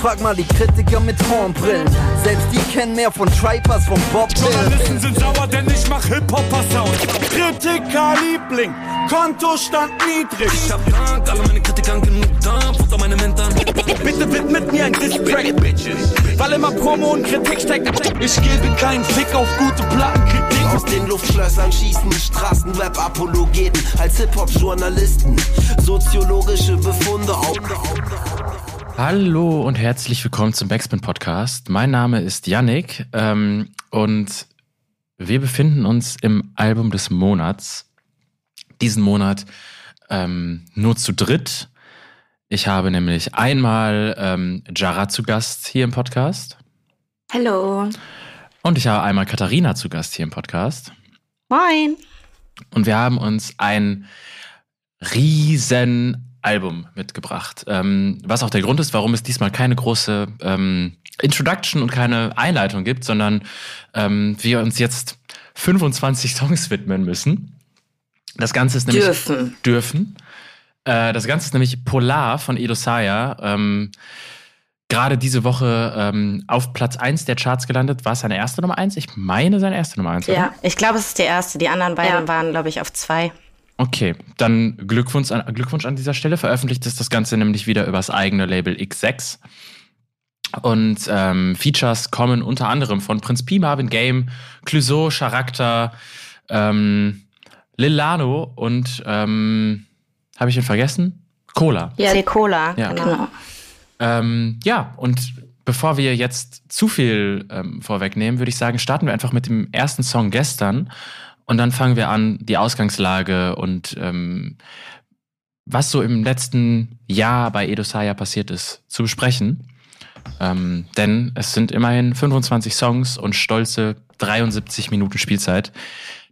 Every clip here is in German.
Frag mal die Kritiker mit Hornbrillen. Selbst die kennen mehr von Tripers, von Bob Journalisten sind sauer, denn ich mach Hip-Hopper-Sound. Kritiker-Liebling, Kontostand niedrig. Ich hab Dank, alle meine Kritikern genug Dampf unter meine Mentoren. Bitte widmet mir ein Distrack, Bitches. Weil immer Promo und Kritik steckt. Ich gebe keinen Fick auf gute Plattenkritik. Aus den Luftschlössern schießen Straßenrap-Apologeten als Hip-Hop-Journalisten. Soziologische Befunde auf. Hallo und herzlich willkommen zum Backspin Podcast. Mein Name ist Yannick ähm, und wir befinden uns im Album des Monats. Diesen Monat ähm, nur zu dritt. Ich habe nämlich einmal ähm, Jara zu Gast hier im Podcast. Hallo. Und ich habe einmal Katharina zu Gast hier im Podcast. Moin. Und wir haben uns ein riesen Album mitgebracht. Ähm, was auch der Grund ist, warum es diesmal keine große ähm, Introduction und keine Einleitung gibt, sondern ähm, wir uns jetzt 25 Songs widmen müssen. Das Ganze ist nämlich. Dürfen. Dürfen. Äh, das Ganze ist nämlich Polar von Edo Saya. Ähm, Gerade diese Woche ähm, auf Platz 1 der Charts gelandet. War es seine erste Nummer 1? Ich meine seine erste Nummer 1. Ja, ich glaube, es ist die erste. Die anderen beiden Ja. waren, glaube ich, auf zwei. Okay, dann Glückwunsch an, Glückwunsch an dieser Stelle. Veröffentlicht ist das Ganze nämlich wieder übers eigene Label X6. Und ähm, Features kommen unter anderem von Prinz Pi, Marvin Game, Clouseau, Charakter, ähm, Lilano und ähm, habe ich ihn vergessen? Cola. Ja, die Cola, Ja. genau. Ähm, ja, und bevor wir jetzt zu viel ähm, vorwegnehmen, würde ich sagen, starten wir einfach mit dem ersten Song gestern und dann fangen wir an, die Ausgangslage und ähm, was so im letzten Jahr bei Edo Saya passiert ist, zu besprechen. Ähm, denn es sind immerhin 25 Songs und stolze 73 Minuten Spielzeit.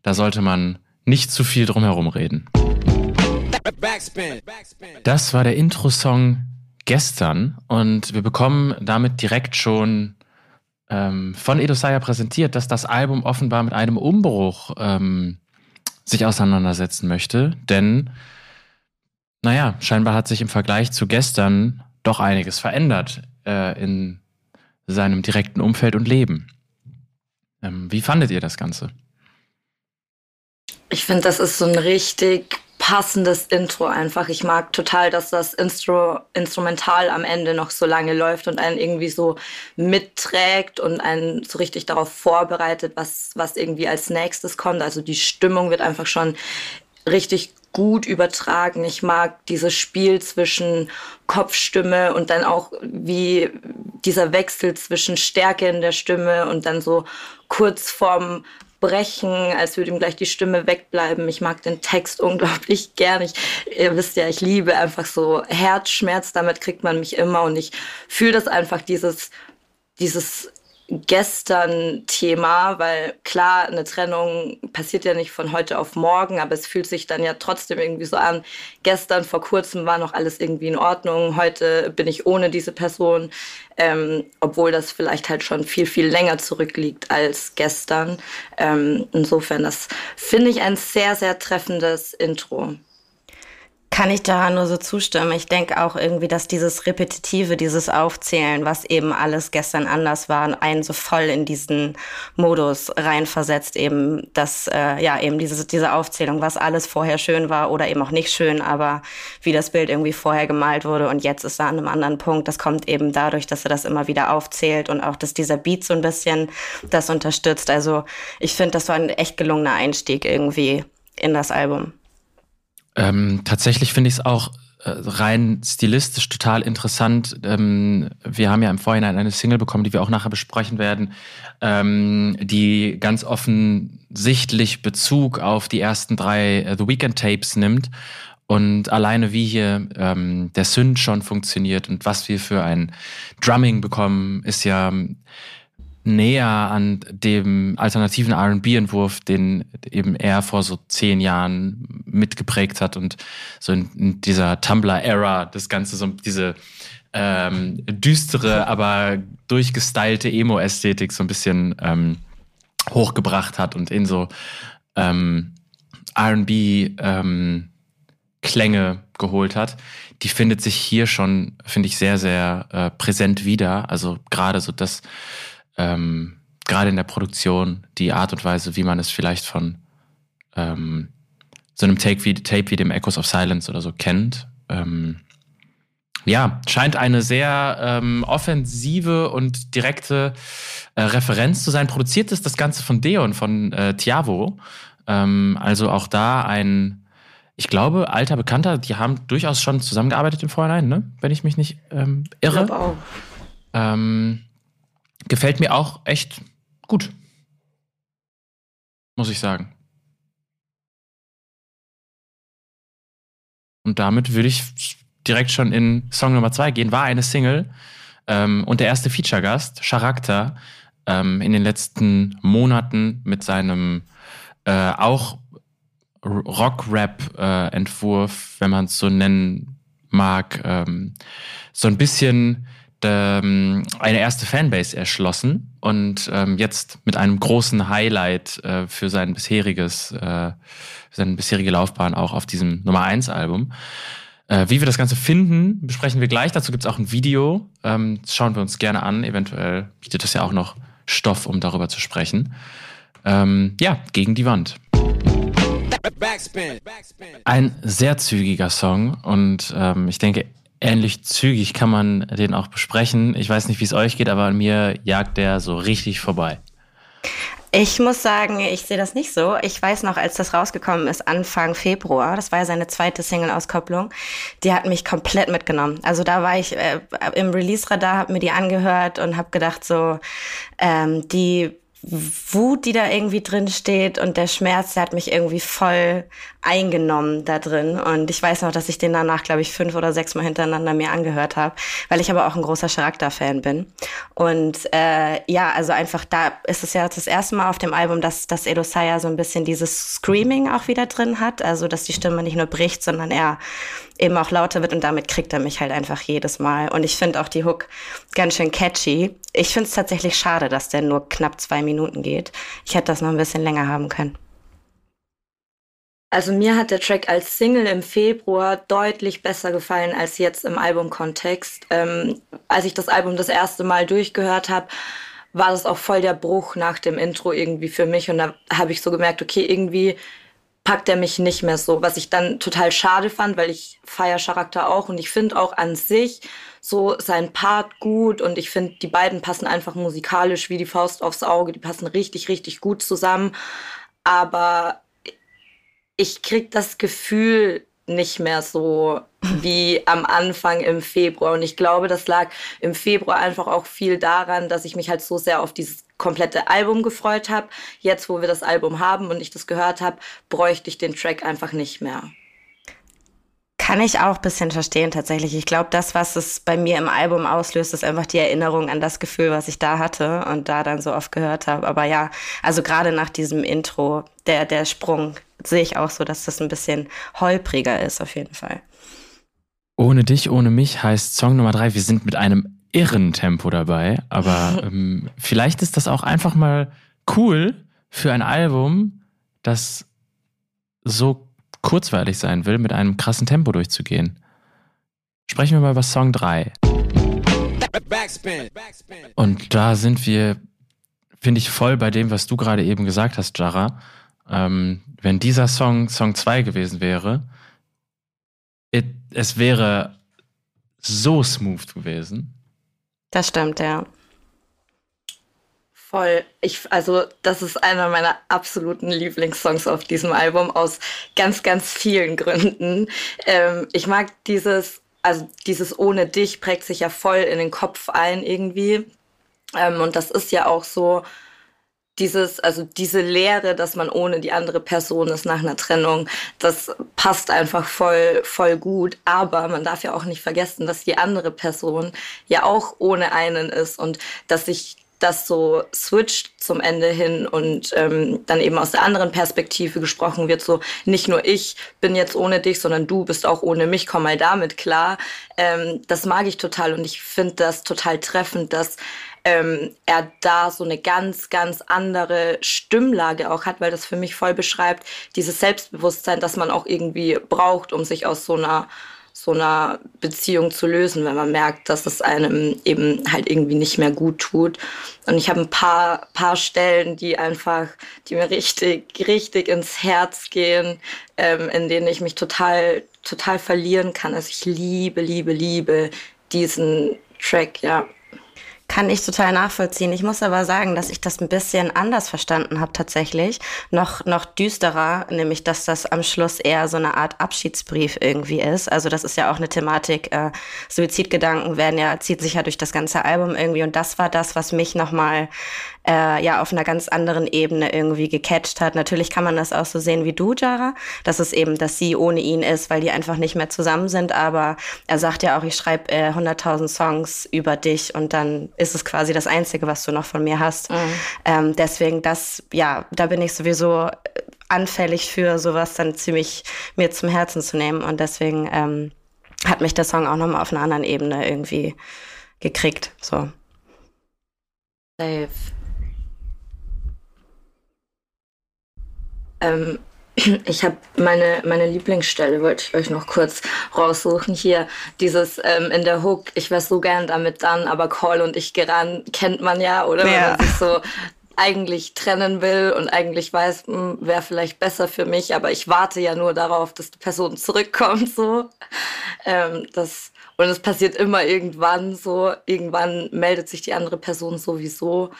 Da sollte man nicht zu viel drum herum reden. Das war der Intro-Song gestern und wir bekommen damit direkt schon ähm, von Edo Saya präsentiert, dass das Album offenbar mit einem Umbruch ähm, sich auseinandersetzen möchte. Denn, naja, scheinbar hat sich im Vergleich zu gestern doch einiges verändert äh, in seinem direkten Umfeld und Leben. Ähm, wie fandet ihr das Ganze? Ich finde, das ist so ein richtig passendes Intro einfach. Ich mag total, dass das Instru Instrumental am Ende noch so lange läuft und einen irgendwie so mitträgt und einen so richtig darauf vorbereitet, was, was irgendwie als nächstes kommt. Also die Stimmung wird einfach schon richtig gut übertragen. Ich mag dieses Spiel zwischen Kopfstimme und dann auch wie dieser Wechsel zwischen Stärke in der Stimme und dann so kurz vorm Brechen, als würde ihm gleich die Stimme wegbleiben. Ich mag den Text unglaublich gern. Ich, ihr wisst ja, ich liebe einfach so Herzschmerz. Damit kriegt man mich immer und ich fühle das einfach, dieses, dieses Gestern-Thema, weil klar, eine Trennung passiert ja nicht von heute auf morgen, aber es fühlt sich dann ja trotzdem irgendwie so an. Gestern, vor kurzem war noch alles irgendwie in Ordnung, heute bin ich ohne diese Person, ähm, obwohl das vielleicht halt schon viel, viel länger zurückliegt als gestern. Ähm, insofern, das finde ich ein sehr, sehr treffendes Intro. Kann ich daran nur so zustimmen. Ich denke auch irgendwie, dass dieses Repetitive, dieses Aufzählen, was eben alles gestern anders war, einen so voll in diesen Modus reinversetzt, eben, dass, äh, ja, eben diese, diese Aufzählung, was alles vorher schön war oder eben auch nicht schön, aber wie das Bild irgendwie vorher gemalt wurde und jetzt ist er an einem anderen Punkt. Das kommt eben dadurch, dass er das immer wieder aufzählt und auch, dass dieser Beat so ein bisschen das unterstützt. Also ich finde, das war ein echt gelungener Einstieg irgendwie in das Album. Ähm, tatsächlich finde ich es auch äh, rein stilistisch total interessant. Ähm, wir haben ja im Vorhinein eine Single bekommen, die wir auch nachher besprechen werden, ähm, die ganz offensichtlich Bezug auf die ersten drei äh, The Weekend Tapes nimmt. Und alleine wie hier ähm, der Synth schon funktioniert und was wir für ein Drumming bekommen, ist ja näher an dem alternativen RB-Entwurf, den eben er vor so zehn Jahren mitgeprägt hat und so in, in dieser Tumblr-Ära das Ganze so diese ähm, düstere, aber durchgestylte Emo-Ästhetik so ein bisschen ähm, hochgebracht hat und in so ähm, RB ähm, geholt hat, die findet sich hier schon, finde ich, sehr, sehr äh, präsent wieder. Also gerade so das, ähm, gerade in der Produktion, die Art und Weise, wie man es vielleicht von ähm, so einem Take wie, Tape wie dem Echoes of Silence oder so kennt. Ähm, ja, scheint eine sehr ähm, offensive und direkte äh, Referenz zu sein. Produziert ist das Ganze von Deon, von äh, Tiavo. Ähm, also auch da ein, ich glaube, alter Bekannter, die haben durchaus schon zusammengearbeitet im Vorhinein, ne? wenn ich mich nicht ähm, irre. Ich auch. Ähm, gefällt mir auch echt gut. Muss ich sagen. Und damit würde ich direkt schon in Song Nummer zwei gehen. War eine Single ähm, und der erste Feature-Gast, Charakter, ähm, in den letzten Monaten mit seinem äh, auch Rock-Rap-Entwurf, wenn man es so nennen mag, ähm, so ein bisschen ähm, eine erste Fanbase erschlossen und ähm, jetzt mit einem großen Highlight äh, für sein bisheriges, äh, für seine bisherige Laufbahn auch auf diesem Nummer 1 Album. Äh, wie wir das Ganze finden, besprechen wir gleich. Dazu gibt es auch ein Video. Ähm, das schauen wir uns gerne an. Eventuell bietet das ja auch noch Stoff, um darüber zu sprechen. Ähm, ja, gegen die Wand. Ein sehr zügiger Song und ähm, ich denke, ähnlich zügig kann man den auch besprechen. Ich weiß nicht, wie es euch geht, aber an mir jagt der so richtig vorbei. Ich muss sagen, ich sehe das nicht so. Ich weiß noch, als das rausgekommen ist, Anfang Februar, das war ja seine zweite Single-Auskopplung, die hat mich komplett mitgenommen. Also da war ich äh, im Release-Radar, habe mir die angehört und habe gedacht so, ähm, die Wut, die da irgendwie drin steht und der Schmerz, der hat mich irgendwie voll eingenommen da drin. Und ich weiß noch, dass ich den danach, glaube ich, fünf oder sechs Mal hintereinander mir angehört habe, weil ich aber auch ein großer Charakter-Fan bin. Und äh, ja, also einfach da ist es ja das erste Mal auf dem Album, dass, dass Edo Saya so ein bisschen dieses Screaming auch wieder drin hat. Also, dass die Stimme nicht nur bricht, sondern er eben auch lauter wird und damit kriegt er mich halt einfach jedes Mal. Und ich finde auch die Hook ganz schön catchy. Ich finde es tatsächlich schade, dass der nur knapp zwei Minuten geht. Ich hätte das noch ein bisschen länger haben können. Also mir hat der Track als Single im Februar deutlich besser gefallen als jetzt im Albumkontext. Ähm, als ich das Album das erste Mal durchgehört habe, war das auch voll der Bruch nach dem Intro irgendwie für mich. Und da habe ich so gemerkt, okay, irgendwie packt er mich nicht mehr so, was ich dann total schade fand, weil ich feier Charakter auch und ich finde auch an sich so sein Part gut und ich finde, die beiden passen einfach musikalisch wie die Faust aufs Auge, die passen richtig, richtig gut zusammen. Aber ich krieg das Gefühl nicht mehr so wie am Anfang im Februar. Und ich glaube, das lag im Februar einfach auch viel daran, dass ich mich halt so sehr auf dieses komplette Album gefreut habe. Jetzt, wo wir das Album haben und ich das gehört habe, bräuchte ich den Track einfach nicht mehr. Kann ich auch ein bisschen verstehen tatsächlich. Ich glaube, das, was es bei mir im Album auslöst, ist einfach die Erinnerung an das Gefühl, was ich da hatte und da dann so oft gehört habe. Aber ja, also gerade nach diesem Intro, der, der Sprung, sehe ich auch so, dass das ein bisschen holpriger ist, auf jeden Fall. Ohne dich, ohne mich heißt Song Nummer drei, wir sind mit einem irren Tempo dabei, aber ähm, vielleicht ist das auch einfach mal cool für ein Album, das so kurzweilig sein will, mit einem krassen Tempo durchzugehen. Sprechen wir mal über Song 3. Und da sind wir, finde ich, voll bei dem, was du gerade eben gesagt hast, Jara. Ähm, wenn dieser Song Song 2 gewesen wäre, it, es wäre so smooth gewesen. Das stimmt, ja. Voll. Ich, also, das ist einer meiner absoluten Lieblingssongs auf diesem Album aus ganz, ganz vielen Gründen. Ähm, ich mag dieses, also dieses Ohne dich prägt sich ja voll in den Kopf ein irgendwie. Ähm, und das ist ja auch so, dieses, also diese Lehre, dass man ohne die andere Person ist nach einer Trennung, das passt einfach voll, voll gut. Aber man darf ja auch nicht vergessen, dass die andere Person ja auch ohne einen ist und dass sich das so switcht zum Ende hin und ähm, dann eben aus der anderen Perspektive gesprochen wird, so nicht nur ich bin jetzt ohne dich, sondern du bist auch ohne mich, komm mal damit klar. Ähm, das mag ich total und ich finde das total treffend, dass ähm, er da so eine ganz, ganz andere Stimmlage auch hat, weil das für mich voll beschreibt, dieses Selbstbewusstsein, das man auch irgendwie braucht, um sich aus so einer so einer Beziehung zu lösen, wenn man merkt, dass es einem eben halt irgendwie nicht mehr gut tut. Und ich habe ein paar, paar Stellen, die einfach, die mir richtig, richtig ins Herz gehen, ähm, in denen ich mich total, total verlieren kann. Also ich liebe, liebe, liebe diesen Track, ja. Kann ich total nachvollziehen. Ich muss aber sagen, dass ich das ein bisschen anders verstanden habe tatsächlich. Noch, noch düsterer, nämlich dass das am Schluss eher so eine Art Abschiedsbrief irgendwie ist. Also das ist ja auch eine Thematik. Äh, Suizidgedanken werden ja, zieht sich ja durch das ganze Album irgendwie. Und das war das, was mich nochmal äh, ja auf einer ganz anderen Ebene irgendwie gecatcht hat. Natürlich kann man das auch so sehen wie du, Jara, dass es eben, dass sie ohne ihn ist, weil die einfach nicht mehr zusammen sind. Aber er sagt ja auch, ich schreibe äh, 100.000 Songs über dich und dann ist es quasi das Einzige, was du noch von mir hast. Mhm. Ähm, deswegen das, ja, da bin ich sowieso anfällig für sowas dann ziemlich mir zum Herzen zu nehmen und deswegen ähm, hat mich der Song auch nochmal auf einer anderen Ebene irgendwie gekriegt. So. Safe. Ähm, ich habe meine, meine Lieblingsstelle, wollte ich euch noch kurz raussuchen. Hier, dieses ähm, in der Hook, ich wäre so gern damit dann, aber Call und ich geran, kennt man ja, oder? Ja. Wenn man sich so eigentlich trennen will und eigentlich weiß, hm, wäre vielleicht besser für mich, aber ich warte ja nur darauf, dass die Person zurückkommt, so. Ähm, das, und es passiert immer irgendwann so, irgendwann meldet sich die andere Person sowieso.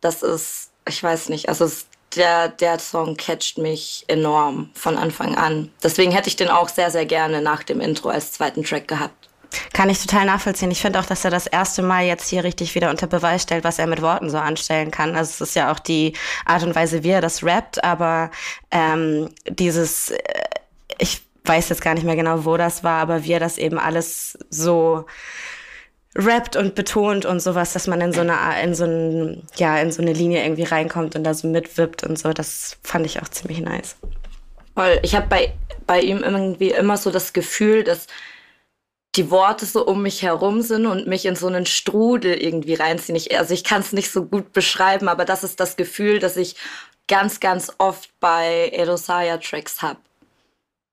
Das ist, ich weiß nicht, also es der, der Song catcht mich enorm von Anfang an. Deswegen hätte ich den auch sehr, sehr gerne nach dem Intro als zweiten Track gehabt. Kann ich total nachvollziehen. Ich finde auch, dass er das erste Mal jetzt hier richtig wieder unter Beweis stellt, was er mit Worten so anstellen kann. Also es ist ja auch die Art und Weise, wie er das rappt, aber ähm, dieses, äh, ich weiß jetzt gar nicht mehr genau, wo das war, aber wie er das eben alles so rappt und betont und sowas, dass man in so eine in so ein, ja in so eine Linie irgendwie reinkommt und da so mitwippt und so. Das fand ich auch ziemlich nice. Voll. Ich habe bei bei ihm irgendwie immer so das Gefühl, dass die Worte so um mich herum sind und mich in so einen Strudel irgendwie reinziehen. Ich, also ich kann es nicht so gut beschreiben, aber das ist das Gefühl, das ich ganz, ganz oft bei Erosaya-Tracks habe.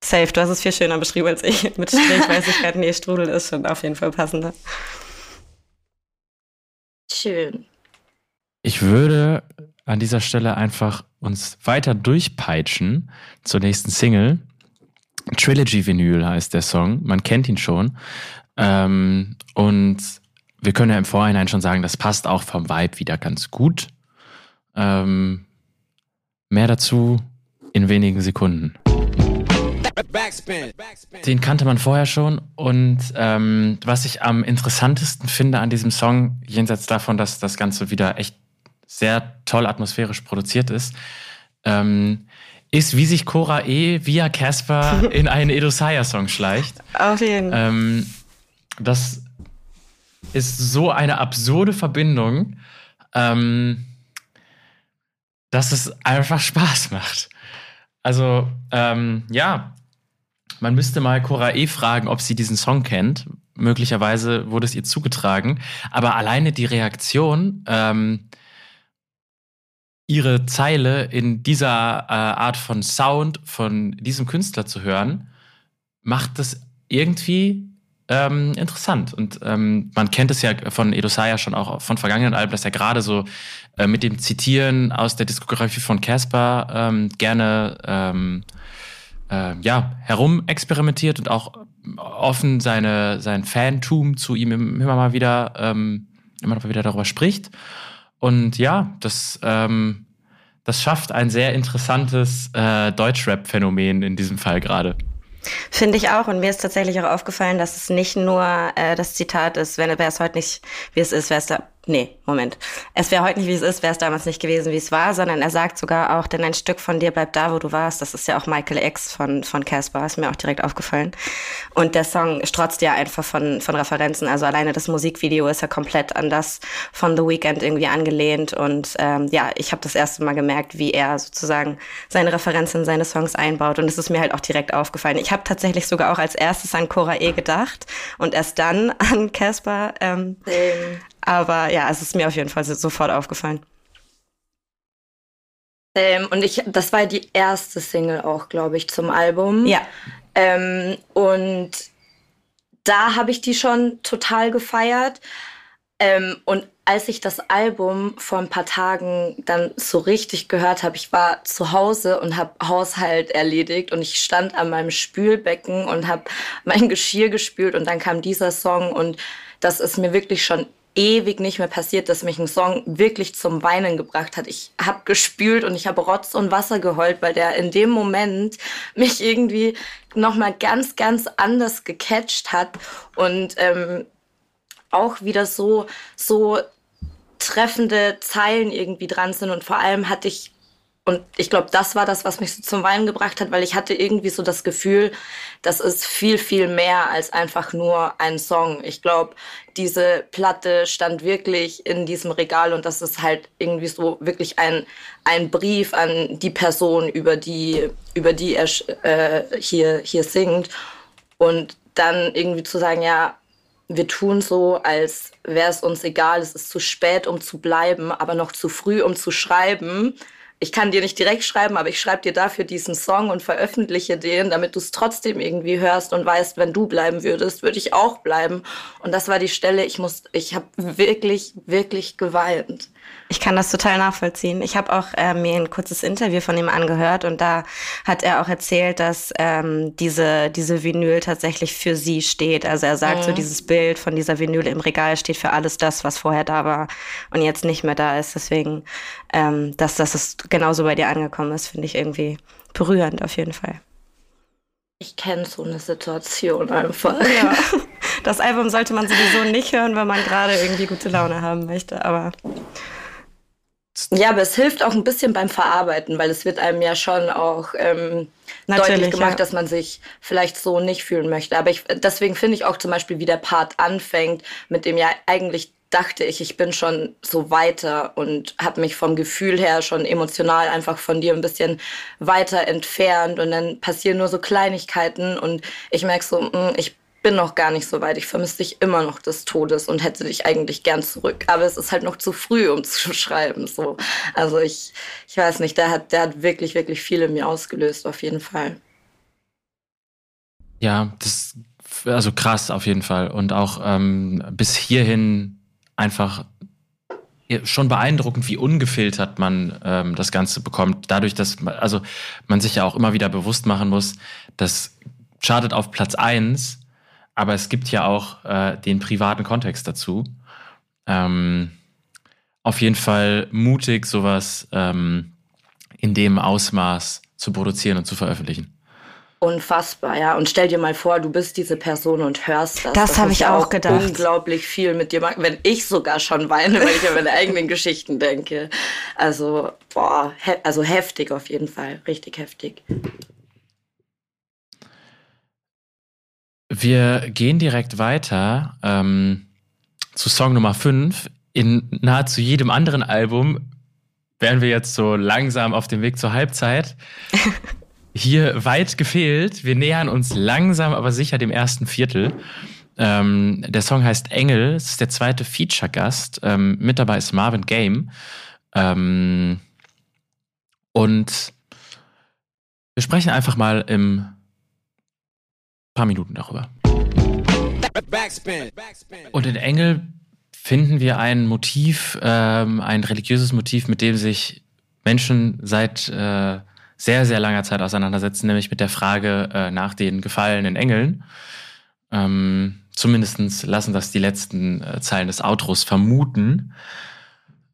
Safe, du hast es viel schöner beschrieben als ich. Mit Strich weiß ich gerade, nee, Strudel ist schon auf jeden Fall passender. Schön. Ich würde an dieser Stelle einfach uns weiter durchpeitschen zur nächsten Single. Trilogy Vinyl heißt der Song. Man kennt ihn schon. Ähm, und wir können ja im Vorhinein schon sagen, das passt auch vom Vibe wieder ganz gut. Ähm, mehr dazu in wenigen Sekunden. Den kannte man vorher schon und ähm, was ich am interessantesten finde an diesem Song, jenseits davon, dass das Ganze wieder echt sehr toll atmosphärisch produziert ist, ähm, ist, wie sich Cora E. via Casper in einen Edo Saya-Song schleicht. Auf jeden Fall. Ähm, das ist so eine absurde Verbindung, ähm, dass es einfach Spaß macht. Also, ähm, ja, man müsste mal Cora E. fragen, ob sie diesen Song kennt. Möglicherweise wurde es ihr zugetragen. Aber alleine die Reaktion, ähm, ihre Zeile in dieser äh, Art von Sound von diesem Künstler zu hören, macht es irgendwie ähm, interessant. Und ähm, man kennt es ja von Edosaya schon auch von vergangenen Alben, dass er gerade so äh, mit dem Zitieren aus der Diskografie von Casper ähm, gerne ähm, äh, ja, herumexperimentiert und auch offen seine, sein Fantum zu ihm immer mal wieder, ähm, immer mal wieder darüber spricht. Und ja, das, ähm, das schafft ein sehr interessantes äh, Deutschrap-Phänomen in diesem Fall gerade. Finde ich auch. Und mir ist tatsächlich auch aufgefallen, dass es nicht nur äh, das Zitat ist, wenn wäre es heute nicht, wie es ist, wäre es nee, Moment. Es wäre heute nicht, wie es ist, wäre es damals nicht gewesen, wie es war, sondern er sagt sogar auch, denn ein Stück von dir bleibt da, wo du warst. Das ist ja auch Michael X von, von Casper, ist mir auch direkt aufgefallen. Und der Song strotzt ja einfach von, von Referenzen. Also alleine das Musikvideo ist ja komplett an das von The Weeknd irgendwie angelehnt. Und ähm, ja, ich habe das erste Mal gemerkt, wie er sozusagen seine Referenzen in seine Songs einbaut. Und es ist mir halt auch direkt aufgefallen. Ich habe tatsächlich sogar auch als erstes an Cora E gedacht und erst dann an Casper. Ähm, Aber ja, es ist mir auf jeden Fall sofort aufgefallen. Ähm, und ich, das war die erste Single auch, glaube ich, zum Album. Ja. Ähm, und da habe ich die schon total gefeiert. Ähm, und als ich das Album vor ein paar Tagen dann so richtig gehört habe, ich war zu Hause und habe Haushalt erledigt und ich stand an meinem Spülbecken und habe mein Geschirr gespült und dann kam dieser Song und das ist mir wirklich schon ewig nicht mehr passiert, dass mich ein Song wirklich zum Weinen gebracht hat. Ich habe gespült und ich habe Rotz und Wasser geheult, weil der in dem Moment mich irgendwie noch mal ganz, ganz anders gecatcht hat und ähm, auch wieder so, so treffende Zeilen irgendwie dran sind. Und vor allem hatte ich, und ich glaube, das war das, was mich so zum Weinen gebracht hat, weil ich hatte irgendwie so das Gefühl, das ist viel, viel mehr als einfach nur ein Song. Ich glaube, diese Platte stand wirklich in diesem Regal und das ist halt irgendwie so wirklich ein, ein Brief an die Person, über die, über die er äh, hier, hier singt. Und dann irgendwie zu sagen, ja, wir tun so, als wäre es uns egal, es ist zu spät, um zu bleiben, aber noch zu früh, um zu schreiben. Ich kann dir nicht direkt schreiben, aber ich schreibe dir dafür diesen Song und veröffentliche den, damit du es trotzdem irgendwie hörst und weißt, wenn du bleiben würdest, würde ich auch bleiben. Und das war die Stelle, ich muss, ich habe wirklich, wirklich geweint. Ich kann das total nachvollziehen. Ich habe auch äh, mir ein kurzes Interview von ihm angehört und da hat er auch erzählt, dass ähm, diese, diese Vinyl tatsächlich für sie steht. Also er sagt mhm. so, dieses Bild von dieser Vinyl im Regal steht für alles das, was vorher da war und jetzt nicht mehr da ist. Deswegen, ähm, dass, dass es genauso bei dir angekommen ist, finde ich irgendwie berührend auf jeden Fall. Ich kenne so eine Situation einfach. Ja. Das Album sollte man sowieso nicht hören, wenn man gerade irgendwie gute Laune haben möchte, aber ja, aber es hilft auch ein bisschen beim Verarbeiten, weil es wird einem ja schon auch ähm, deutlich gemacht, ja. dass man sich vielleicht so nicht fühlen möchte. Aber ich, deswegen finde ich auch zum Beispiel, wie der Part anfängt, mit dem ja eigentlich dachte ich, ich bin schon so weiter und habe mich vom Gefühl her schon emotional einfach von dir ein bisschen weiter entfernt und dann passieren nur so Kleinigkeiten und ich merke so, mh, mm, ich bin noch gar nicht so weit. Ich vermisse dich immer noch des Todes und hätte dich eigentlich gern zurück. Aber es ist halt noch zu früh, um zu schreiben. So. Also ich, ich weiß nicht, der hat, der hat wirklich, wirklich viel in mir ausgelöst, auf jeden Fall. Ja, das also krass auf jeden Fall. Und auch ähm, bis hierhin einfach schon beeindruckend, wie ungefiltert man ähm, das Ganze bekommt. Dadurch, dass man, also man sich ja auch immer wieder bewusst machen muss, dass chartet auf Platz eins aber es gibt ja auch äh, den privaten Kontext dazu. Ähm, auf jeden Fall mutig, sowas ähm, in dem Ausmaß zu produzieren und zu veröffentlichen. Unfassbar, ja. Und stell dir mal vor, du bist diese Person und hörst das. Das, das habe ich auch gedacht. Unglaublich viel mit dir machen, wenn ich sogar schon weine, weil ich an meine eigenen Geschichten denke. Also, boah, he also heftig auf jeden Fall. Richtig heftig. Wir gehen direkt weiter ähm, zu Song Nummer 5. In nahezu jedem anderen Album wären wir jetzt so langsam auf dem Weg zur Halbzeit. Hier weit gefehlt. Wir nähern uns langsam, aber sicher dem ersten Viertel. Ähm, der Song heißt Engel. Es ist der zweite Feature-Gast. Ähm, mit dabei ist Marvin Game. Ähm, und wir sprechen einfach mal im paar Minuten darüber. Und in Engel finden wir ein Motiv, ähm, ein religiöses Motiv, mit dem sich Menschen seit äh, sehr, sehr langer Zeit auseinandersetzen, nämlich mit der Frage äh, nach den gefallenen Engeln. Ähm, Zumindest lassen das die letzten äh, Zeilen des Outros vermuten.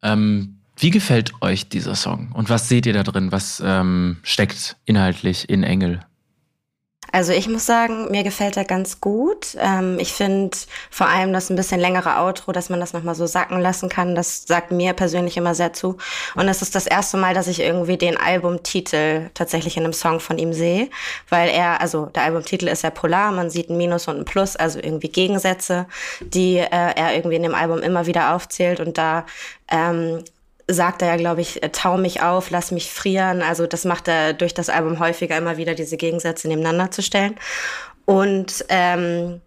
Ähm, wie gefällt euch dieser Song und was seht ihr da drin? Was ähm, steckt inhaltlich in Engel? Also ich muss sagen, mir gefällt er ganz gut. Ähm, ich finde vor allem das ein bisschen längere Outro, dass man das nochmal so sacken lassen kann. Das sagt mir persönlich immer sehr zu. Und es ist das erste Mal, dass ich irgendwie den Albumtitel tatsächlich in einem Song von ihm sehe. Weil er, also der Albumtitel ist ja polar, man sieht ein Minus und ein Plus, also irgendwie Gegensätze, die äh, er irgendwie in dem Album immer wieder aufzählt. Und da ähm, sagt er ja, glaube ich, äh, tau mich auf, lass mich frieren. Also das macht er durch das Album häufiger immer wieder, diese Gegensätze nebeneinander zu stellen. Und ähm,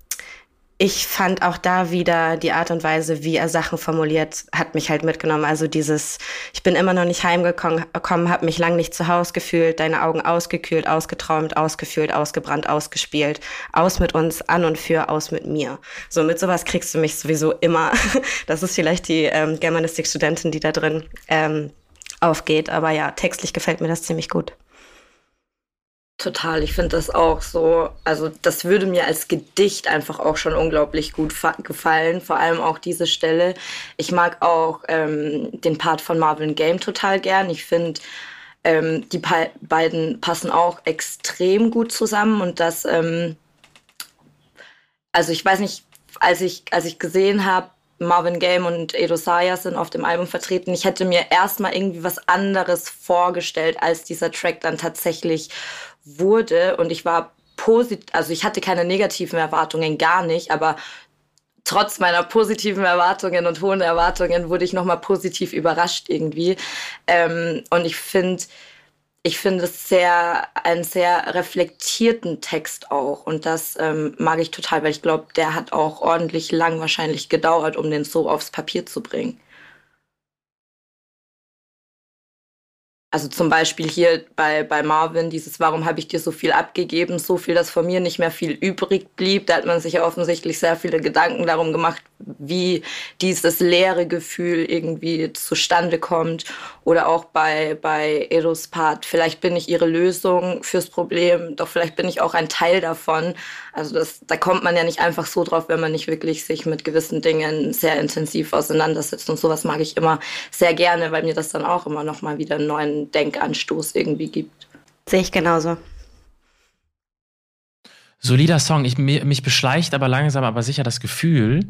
ich fand auch da wieder die Art und Weise, wie er Sachen formuliert, hat mich halt mitgenommen. Also dieses, ich bin immer noch nicht heimgekommen, habe mich lang nicht zu Hause gefühlt, deine Augen ausgekühlt, ausgeträumt, ausgefühlt, ausgebrannt, ausgespielt, aus mit uns, an und für, aus mit mir. So mit sowas kriegst du mich sowieso immer. Das ist vielleicht die ähm, Germanistik-Studentin, die da drin ähm, aufgeht. Aber ja, textlich gefällt mir das ziemlich gut. Total, ich finde das auch so. Also, das würde mir als Gedicht einfach auch schon unglaublich gut gefallen. Vor allem auch diese Stelle. Ich mag auch ähm, den Part von Marvin Game total gern. Ich finde, ähm, die beiden passen auch extrem gut zusammen und das, ähm, also ich weiß nicht, als ich, als ich gesehen habe, Marvin Game und Edo Sayas sind auf dem Album vertreten. Ich hätte mir erstmal irgendwie was anderes vorgestellt, als dieser Track dann tatsächlich wurde. Und ich war positiv, also ich hatte keine negativen Erwartungen, gar nicht, aber trotz meiner positiven Erwartungen und hohen Erwartungen wurde ich nochmal positiv überrascht irgendwie. Ähm, und ich finde, ich finde es sehr, einen sehr reflektierten Text auch. Und das ähm, mag ich total, weil ich glaube, der hat auch ordentlich lang wahrscheinlich gedauert, um den so aufs Papier zu bringen. Also zum Beispiel hier bei, bei Marvin, dieses Warum habe ich dir so viel abgegeben, so viel, dass von mir nicht mehr viel übrig blieb. Da hat man sich ja offensichtlich sehr viele Gedanken darum gemacht, wie dieses leere Gefühl irgendwie zustande kommt. Oder auch bei, bei Eros Part, vielleicht bin ich ihre Lösung fürs Problem, doch vielleicht bin ich auch ein Teil davon. Also das, da kommt man ja nicht einfach so drauf, wenn man nicht wirklich sich mit gewissen Dingen sehr intensiv auseinandersetzt. Und sowas mag ich immer sehr gerne, weil mir das dann auch immer nochmal wieder einen neuen Denkanstoß irgendwie gibt. Sehe ich genauso. Solider Song. Ich, mich beschleicht aber langsam, aber sicher das Gefühl,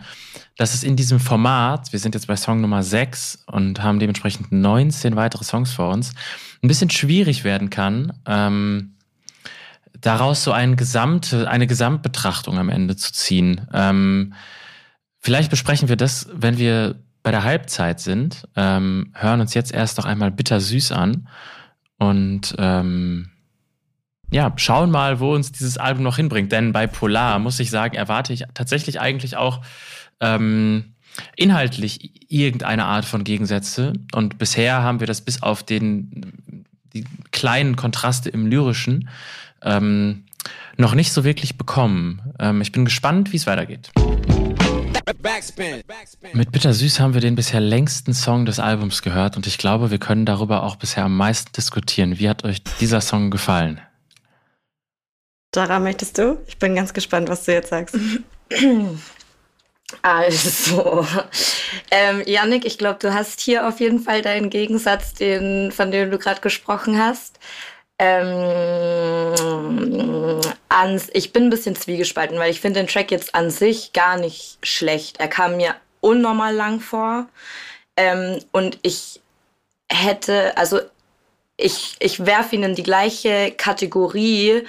dass es in diesem Format, wir sind jetzt bei Song Nummer 6 und haben dementsprechend 19 weitere Songs vor uns, ein bisschen schwierig werden kann, ähm, daraus so eine, gesamte, eine Gesamtbetrachtung am Ende zu ziehen. Ähm, vielleicht besprechen wir das, wenn wir bei der Halbzeit sind, ähm, hören uns jetzt erst noch einmal bittersüß an und ähm, ja, schauen mal, wo uns dieses Album noch hinbringt. Denn bei Polar, muss ich sagen, erwarte ich tatsächlich eigentlich auch ähm, inhaltlich irgendeine Art von Gegensätze. Und bisher haben wir das bis auf den, die kleinen Kontraste im Lyrischen ähm, noch nicht so wirklich bekommen. Ähm, ich bin gespannt, wie es weitergeht. Mit Bittersüß haben wir den bisher längsten Song des Albums gehört und ich glaube, wir können darüber auch bisher am meisten diskutieren. Wie hat euch dieser Song gefallen? Dara, möchtest du? Ich bin ganz gespannt, was du jetzt sagst. Also, ähm, Yannick, ich glaube, du hast hier auf jeden Fall deinen Gegensatz, den, von dem du gerade gesprochen hast. Ähm, ans, ich bin ein bisschen zwiegespalten, weil ich finde den Track jetzt an sich gar nicht schlecht. Er kam mir unnormal lang vor. Ähm, und ich hätte, also ich, ich werfe ihn in die gleiche Kategorie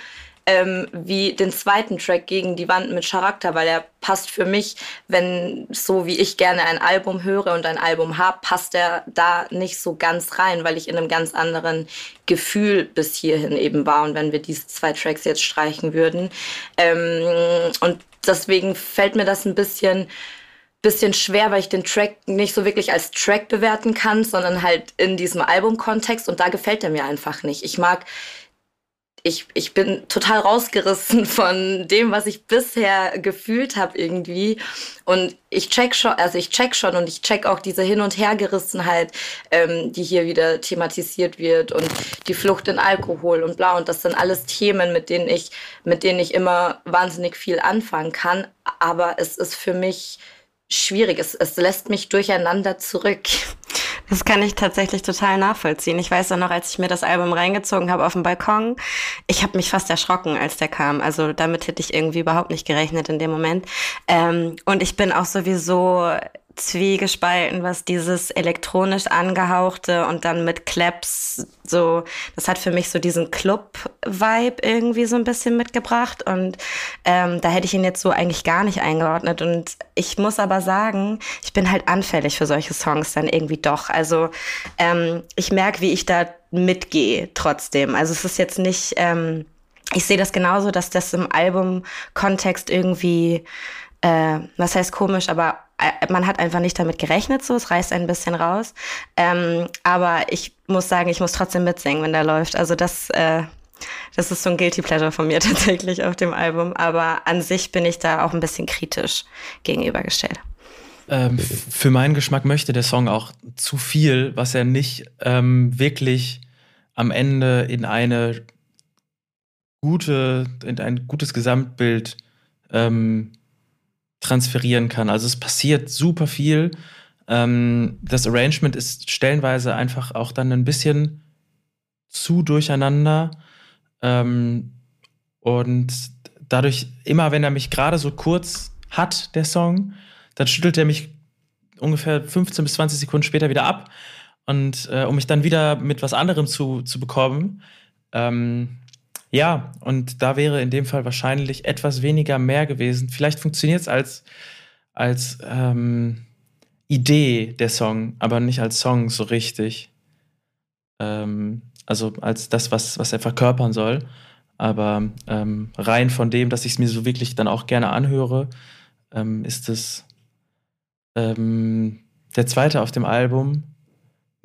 ähm, wie den zweiten Track gegen die Wand mit Charakter, weil er passt für mich, wenn so wie ich gerne ein Album höre und ein Album habe, passt er da nicht so ganz rein, weil ich in einem ganz anderen Gefühl bis hierhin eben war und wenn wir diese zwei Tracks jetzt streichen würden. Ähm, und deswegen fällt mir das ein bisschen bisschen schwer, weil ich den Track nicht so wirklich als Track bewerten kann, sondern halt in diesem Albumkontext und da gefällt er mir einfach nicht. Ich mag ich, ich bin total rausgerissen von dem, was ich bisher gefühlt habe irgendwie. Und ich check schon, also ich check schon und ich check auch diese Hin- und Hergerissenheit, ähm, die hier wieder thematisiert wird und die Flucht in Alkohol und bla. Und das sind alles Themen, mit denen ich, mit denen ich immer wahnsinnig viel anfangen kann. Aber es ist für mich schwierig. Es, es lässt mich durcheinander zurück. Das kann ich tatsächlich total nachvollziehen. Ich weiß auch noch, als ich mir das Album reingezogen habe auf dem Balkon, ich habe mich fast erschrocken, als der kam. Also damit hätte ich irgendwie überhaupt nicht gerechnet in dem Moment. Ähm, und ich bin auch sowieso zwiegespalten, was dieses elektronisch angehauchte und dann mit Claps so, das hat für mich so diesen Club-Vibe irgendwie so ein bisschen mitgebracht und ähm, da hätte ich ihn jetzt so eigentlich gar nicht eingeordnet und ich muss aber sagen, ich bin halt anfällig für solche Songs dann irgendwie doch. Also ähm, ich merke, wie ich da mitgehe trotzdem. Also es ist jetzt nicht, ähm, ich sehe das genauso, dass das im Album-Kontext irgendwie äh, was heißt komisch, aber äh, man hat einfach nicht damit gerechnet, so, es reißt ein bisschen raus. Ähm, aber ich muss sagen, ich muss trotzdem mitsingen, wenn der läuft. Also das, äh, das ist so ein Guilty Pleasure von mir tatsächlich auf dem Album. Aber an sich bin ich da auch ein bisschen kritisch gegenübergestellt. Ähm, für meinen Geschmack möchte der Song auch zu viel, was er nicht ähm, wirklich am Ende in eine gute, in ein gutes Gesamtbild ähm, transferieren kann. Also es passiert super viel. Ähm, das Arrangement ist stellenweise einfach auch dann ein bisschen zu durcheinander. Ähm, und dadurch, immer wenn er mich gerade so kurz hat, der Song, dann schüttelt er mich ungefähr 15 bis 20 Sekunden später wieder ab. Und äh, um mich dann wieder mit was anderem zu, zu bekommen. Ähm, ja, und da wäre in dem Fall wahrscheinlich etwas weniger mehr gewesen. Vielleicht funktioniert es als, als ähm, Idee der Song, aber nicht als Song so richtig. Ähm, also als das, was, was er verkörpern soll. Aber ähm, rein von dem, dass ich es mir so wirklich dann auch gerne anhöre, ähm, ist es ähm, der zweite auf dem Album.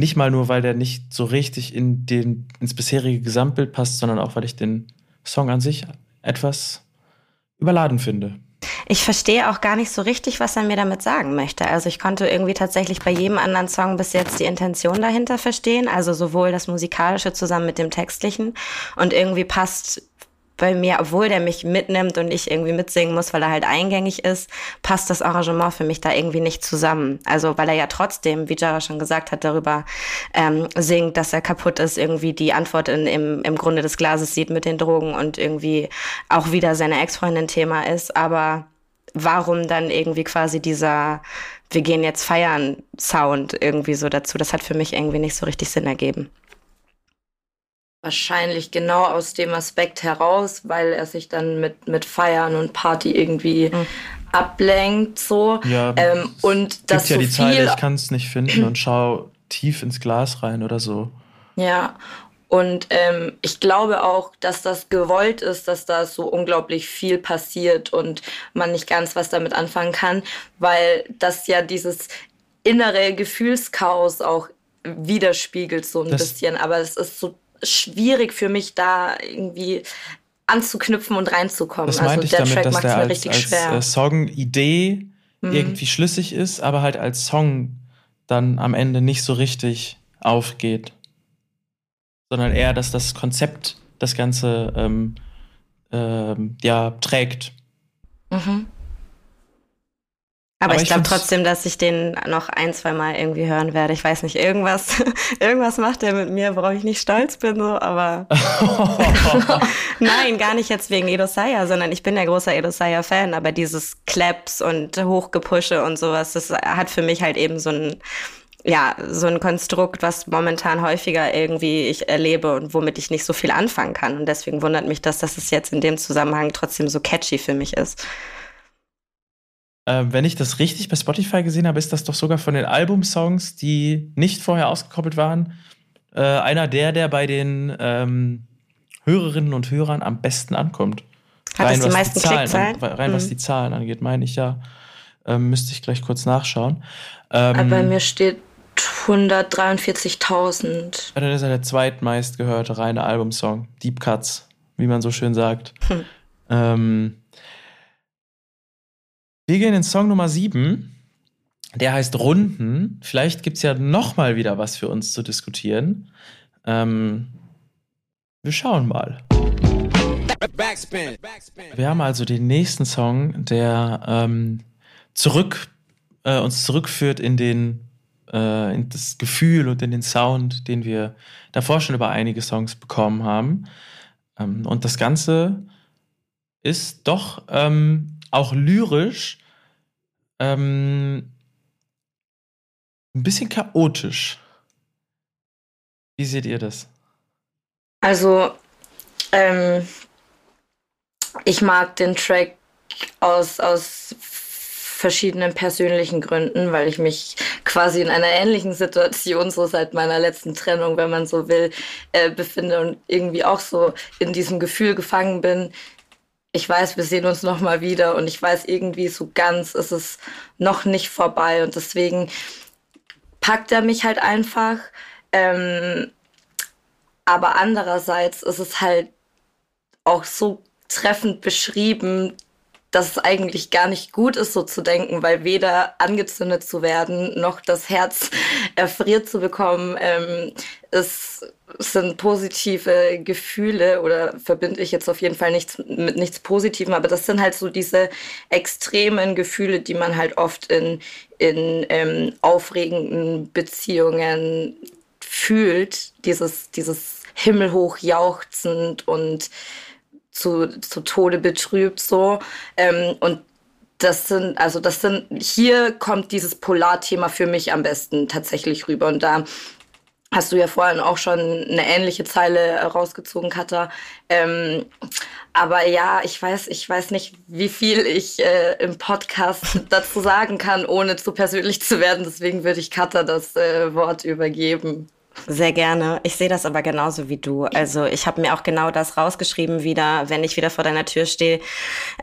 Nicht mal nur, weil der nicht so richtig in den, ins bisherige Gesamtbild passt, sondern auch, weil ich den Song an sich etwas überladen finde. Ich verstehe auch gar nicht so richtig, was er mir damit sagen möchte. Also ich konnte irgendwie tatsächlich bei jedem anderen Song bis jetzt die Intention dahinter verstehen. Also sowohl das Musikalische zusammen mit dem Textlichen. Und irgendwie passt bei mir, obwohl der mich mitnimmt und ich irgendwie mitsingen muss, weil er halt eingängig ist, passt das Arrangement für mich da irgendwie nicht zusammen. Also weil er ja trotzdem, wie Jara schon gesagt hat, darüber ähm, singt, dass er kaputt ist, irgendwie die Antwort in, im, im Grunde des Glases sieht mit den Drogen und irgendwie auch wieder seine Ex-Freundin Thema ist. Aber warum dann irgendwie quasi dieser wir gehen jetzt feiern Sound irgendwie so dazu? Das hat für mich irgendwie nicht so richtig Sinn ergeben. Wahrscheinlich genau aus dem Aspekt heraus, weil er sich dann mit, mit Feiern und Party irgendwie mhm. ablenkt, so. Ja, ähm, und das gibt ja so die Zeile, ich kann es nicht finden und schau tief ins Glas rein oder so. Ja, und ähm, ich glaube auch, dass das gewollt ist, dass da so unglaublich viel passiert und man nicht ganz was damit anfangen kann, weil das ja dieses innere Gefühlschaos auch widerspiegelt so ein das bisschen. Aber es ist so schwierig für mich, da irgendwie anzuknüpfen und reinzukommen. Das also ich der damit, Track dass der als, als schwer. Äh, Song-Idee mhm. irgendwie schlüssig ist, aber halt als Song dann am Ende nicht so richtig aufgeht. Sondern eher, dass das Konzept das Ganze ähm, ähm, ja, trägt. Mhm. Aber, Aber ich, ich glaube trotzdem, dass ich den noch ein, zwei Mal irgendwie hören werde. Ich weiß nicht, irgendwas, irgendwas macht er mit mir, worauf ich nicht stolz bin, so, aber. Nein, gar nicht jetzt wegen Edo Saya, sondern ich bin ja großer Edo Saya-Fan, aber dieses Claps und Hochgepusche und sowas, das hat für mich halt eben so ein, ja, so ein Konstrukt, was momentan häufiger irgendwie ich erlebe und womit ich nicht so viel anfangen kann. Und deswegen wundert mich das, dass es jetzt in dem Zusammenhang trotzdem so catchy für mich ist. Äh, wenn ich das richtig bei Spotify gesehen habe, ist das doch sogar von den Albumsongs, die nicht vorher ausgekoppelt waren, äh, einer der, der bei den ähm, Hörerinnen und Hörern am besten ankommt. Hat rein, das die meisten die Zahlen, an, rein mhm. was die Zahlen angeht, meine ich ja. Ähm, müsste ich gleich kurz nachschauen. Ähm, Aber bei mir steht 143.000. Dann ist er der zweitmeist gehörte reine Albumsong. Deep Cuts, wie man so schön sagt. Hm. Ähm, wir gehen in Song Nummer 7. Der heißt Runden. Vielleicht gibt es ja noch mal wieder was für uns zu diskutieren. Ähm, wir schauen mal. Wir haben also den nächsten Song, der ähm, zurück, äh, uns zurückführt in, den, äh, in das Gefühl und in den Sound, den wir davor schon über einige Songs bekommen haben. Ähm, und das Ganze ist doch ähm, auch lyrisch ähm, ein bisschen chaotisch. Wie seht ihr das? Also, ähm, ich mag den Track aus, aus verschiedenen persönlichen Gründen, weil ich mich quasi in einer ähnlichen Situation, so seit meiner letzten Trennung, wenn man so will, äh, befinde und irgendwie auch so in diesem Gefühl gefangen bin, ich weiß, wir sehen uns noch mal wieder und ich weiß irgendwie so ganz ist es noch nicht vorbei und deswegen packt er mich halt einfach. Ähm, aber andererseits ist es halt auch so treffend beschrieben, dass es eigentlich gar nicht gut ist, so zu denken, weil weder angezündet zu werden, noch das Herz erfriert zu bekommen, ähm, es sind positive Gefühle oder verbinde ich jetzt auf jeden Fall nichts mit nichts Positivem, aber das sind halt so diese extremen Gefühle, die man halt oft in, in ähm, aufregenden Beziehungen fühlt, dieses, dieses himmelhoch jauchzend und zu, zu Tode betrübt so. Ähm, und das sind, also das sind, hier kommt dieses Polarthema für mich am besten tatsächlich rüber. Und da hast du ja vorhin auch schon eine ähnliche Zeile rausgezogen, Katha. Ähm, aber ja, ich weiß, ich weiß nicht, wie viel ich äh, im Podcast dazu sagen kann, ohne zu persönlich zu werden. Deswegen würde ich Katha das äh, Wort übergeben. Sehr gerne. Ich sehe das aber genauso wie du. Also ich habe mir auch genau das rausgeschrieben wieder, wenn ich wieder vor deiner Tür stehe,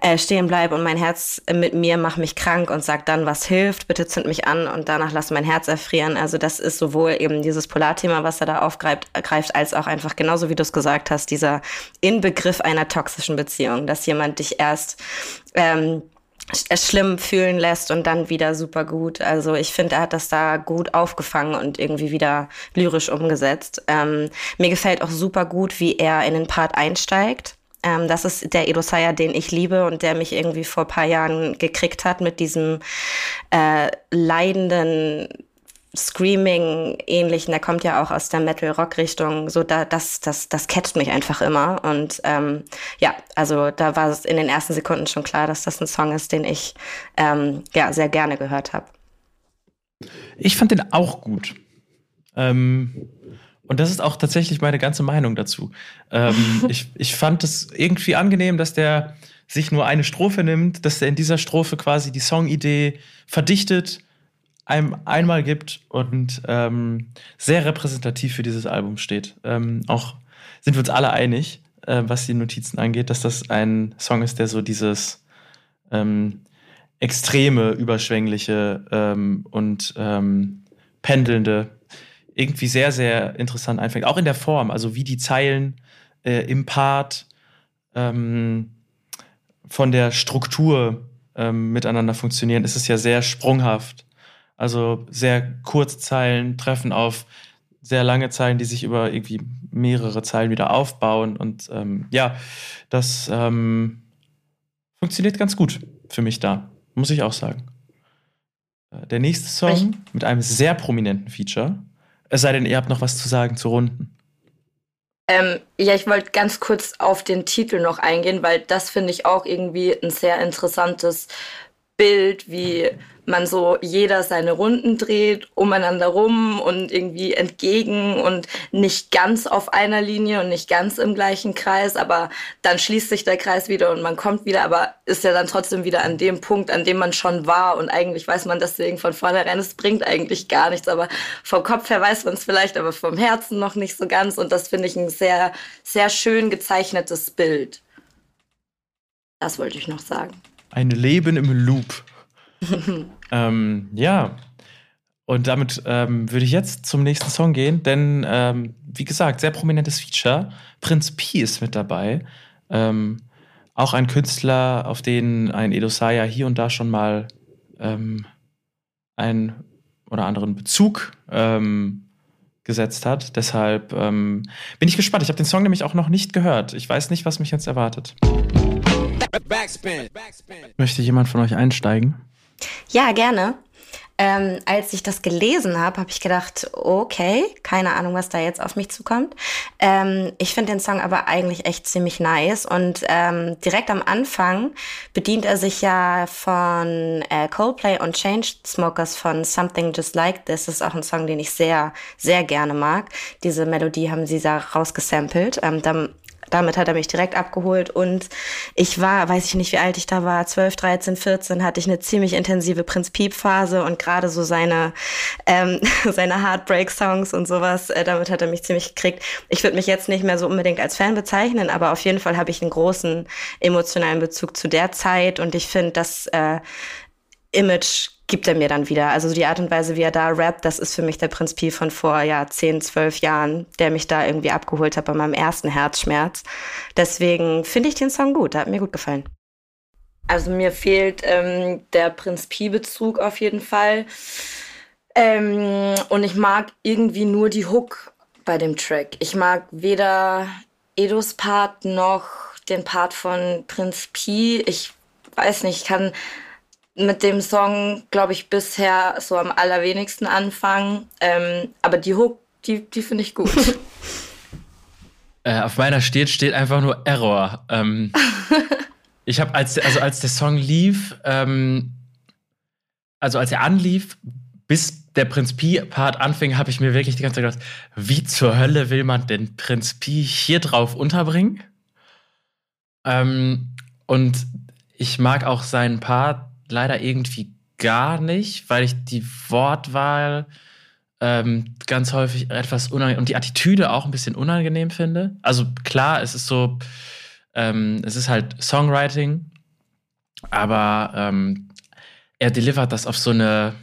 äh, stehen bleibe und mein Herz mit mir macht mich krank und sagt dann, was hilft, bitte zünd mich an und danach lass mein Herz erfrieren. Also das ist sowohl eben dieses Polarthema, was er da aufgreift, greift, als auch einfach genauso wie du es gesagt hast, dieser Inbegriff einer toxischen Beziehung, dass jemand dich erst ähm, schlimm fühlen lässt und dann wieder super gut. Also ich finde, er hat das da gut aufgefangen und irgendwie wieder lyrisch umgesetzt. Ähm, mir gefällt auch super gut, wie er in den Part einsteigt. Ähm, das ist der Edo Saya, den ich liebe und der mich irgendwie vor paar Jahren gekriegt hat mit diesem äh, leidenden Screaming ähnlichen, der kommt ja auch aus der Metal-Rock-Richtung, so da, das, das, das catcht mich einfach immer. Und ähm, ja, also da war es in den ersten Sekunden schon klar, dass das ein Song ist, den ich ähm, ja sehr gerne gehört habe. Ich fand den auch gut. Ähm, und das ist auch tatsächlich meine ganze Meinung dazu. Ähm, ich, ich fand es irgendwie angenehm, dass der sich nur eine Strophe nimmt, dass er in dieser Strophe quasi die Songidee verdichtet einem einmal gibt und ähm, sehr repräsentativ für dieses Album steht. Ähm, auch sind wir uns alle einig, äh, was die Notizen angeht, dass das ein Song ist, der so dieses ähm, extreme, überschwängliche ähm, und ähm, pendelnde irgendwie sehr, sehr interessant einfängt. Auch in der Form, also wie die Zeilen äh, im Part ähm, von der Struktur miteinander funktionieren, ist es ja sehr sprunghaft also sehr Zeilen treffen auf sehr lange Zeilen, die sich über irgendwie mehrere Zeilen wieder aufbauen. Und ähm, ja, das ähm, funktioniert ganz gut für mich da, muss ich auch sagen. Äh, der nächste Song ich mit einem sehr prominenten Feature. Es sei denn, ihr habt noch was zu sagen zu Runden. Ähm, ja, ich wollte ganz kurz auf den Titel noch eingehen, weil das finde ich auch irgendwie ein sehr interessantes Bild, wie man so jeder seine Runden dreht, umeinander rum und irgendwie entgegen und nicht ganz auf einer Linie und nicht ganz im gleichen Kreis, aber dann schließt sich der Kreis wieder und man kommt wieder, aber ist ja dann trotzdem wieder an dem Punkt, an dem man schon war und eigentlich weiß man deswegen von vornherein, es bringt eigentlich gar nichts, aber vom Kopf her weiß man es vielleicht, aber vom Herzen noch nicht so ganz und das finde ich ein sehr, sehr schön gezeichnetes Bild. Das wollte ich noch sagen. Ein Leben im Loop. ähm, ja. Und damit ähm, würde ich jetzt zum nächsten Song gehen, denn ähm, wie gesagt, sehr prominentes Feature. Prinz P ist mit dabei. Ähm, auch ein Künstler, auf den ein Edosaya hier und da schon mal ähm, einen oder anderen Bezug ähm, gesetzt hat. Deshalb bin ich gespannt. Ich habe den Song nämlich auch noch nicht gehört. Ich weiß nicht, was mich jetzt erwartet. Backspin. Möchte jemand von euch einsteigen? Ja, gerne. Ähm, als ich das gelesen habe, habe ich gedacht, okay, keine Ahnung, was da jetzt auf mich zukommt. Ähm, ich finde den Song aber eigentlich echt ziemlich nice und ähm, direkt am Anfang bedient er sich ja von äh, Coldplay und Chainsmokers von Something Just Like This. Das ist auch ein Song, den ich sehr, sehr gerne mag. Diese Melodie haben sie da rausgesampelt. Ähm, dann damit hat er mich direkt abgeholt und ich war, weiß ich nicht, wie alt ich da war, 12, 13, 14, hatte ich eine ziemlich intensive Prinz Piep Phase und gerade so seine, ähm, seine Heartbreak-Songs und sowas, äh, damit hat er mich ziemlich gekriegt. Ich würde mich jetzt nicht mehr so unbedingt als Fan bezeichnen, aber auf jeden Fall habe ich einen großen emotionalen Bezug zu der Zeit und ich finde, das äh, Image gibt er mir dann wieder. Also die Art und Weise, wie er da rappt, das ist für mich der Prinz Pi von vor ja, 10, 12 Jahren, der mich da irgendwie abgeholt hat bei meinem ersten Herzschmerz. Deswegen finde ich den Song gut, der hat mir gut gefallen. Also mir fehlt ähm, der Prinz Pi-Bezug auf jeden Fall. Ähm, und ich mag irgendwie nur die Hook bei dem Track. Ich mag weder Edos Part noch den Part von Prinz Pi. Ich weiß nicht, ich kann mit dem Song, glaube ich, bisher so am allerwenigsten anfangen. Ähm, aber die Hook, die, die finde ich gut. äh, auf meiner steht, steht einfach nur Error. Ähm, ich habe, als, also als der Song lief, ähm, also als er anlief, bis der Prinz Pi-Part anfing, habe ich mir wirklich die ganze Zeit gedacht, wie zur Hölle will man denn Prinz Pi hier drauf unterbringen? Ähm, und ich mag auch seinen Part leider irgendwie gar nicht, weil ich die Wortwahl ähm, ganz häufig etwas unangenehm und die Attitüde auch ein bisschen unangenehm finde. Also klar, es ist so, ähm, es ist halt Songwriting, aber ähm, er delivert das auf so eine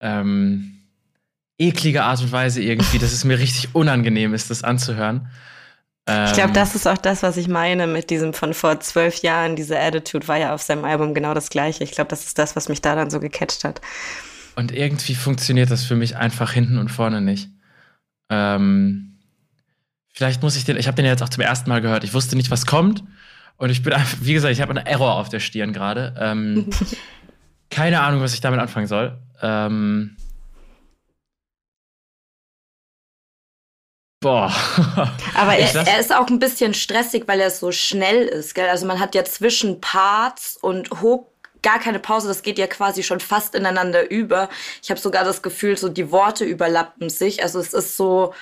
ähm, eklige Art und Weise irgendwie, dass es mir richtig unangenehm ist, das anzuhören. Ich glaube, ähm, das ist auch das, was ich meine mit diesem von vor zwölf Jahren. Diese Attitude war ja auf seinem Album genau das Gleiche. Ich glaube, das ist das, was mich da dann so gecatcht hat. Und irgendwie funktioniert das für mich einfach hinten und vorne nicht. Ähm, vielleicht muss ich den, ich habe den jetzt auch zum ersten Mal gehört. Ich wusste nicht, was kommt. Und ich bin einfach, wie gesagt, ich habe einen Error auf der Stirn gerade. Ähm, keine Ahnung, was ich damit anfangen soll. Ähm, Boah. Aber er, er, ist auch ein bisschen stressig, weil er so schnell ist. Gell? Also man hat ja zwischen Parts und Hook gar keine Pause. Das geht ja quasi schon fast ineinander über. Ich habe sogar das Gefühl, so die Worte überlappen sich. Also es ist so.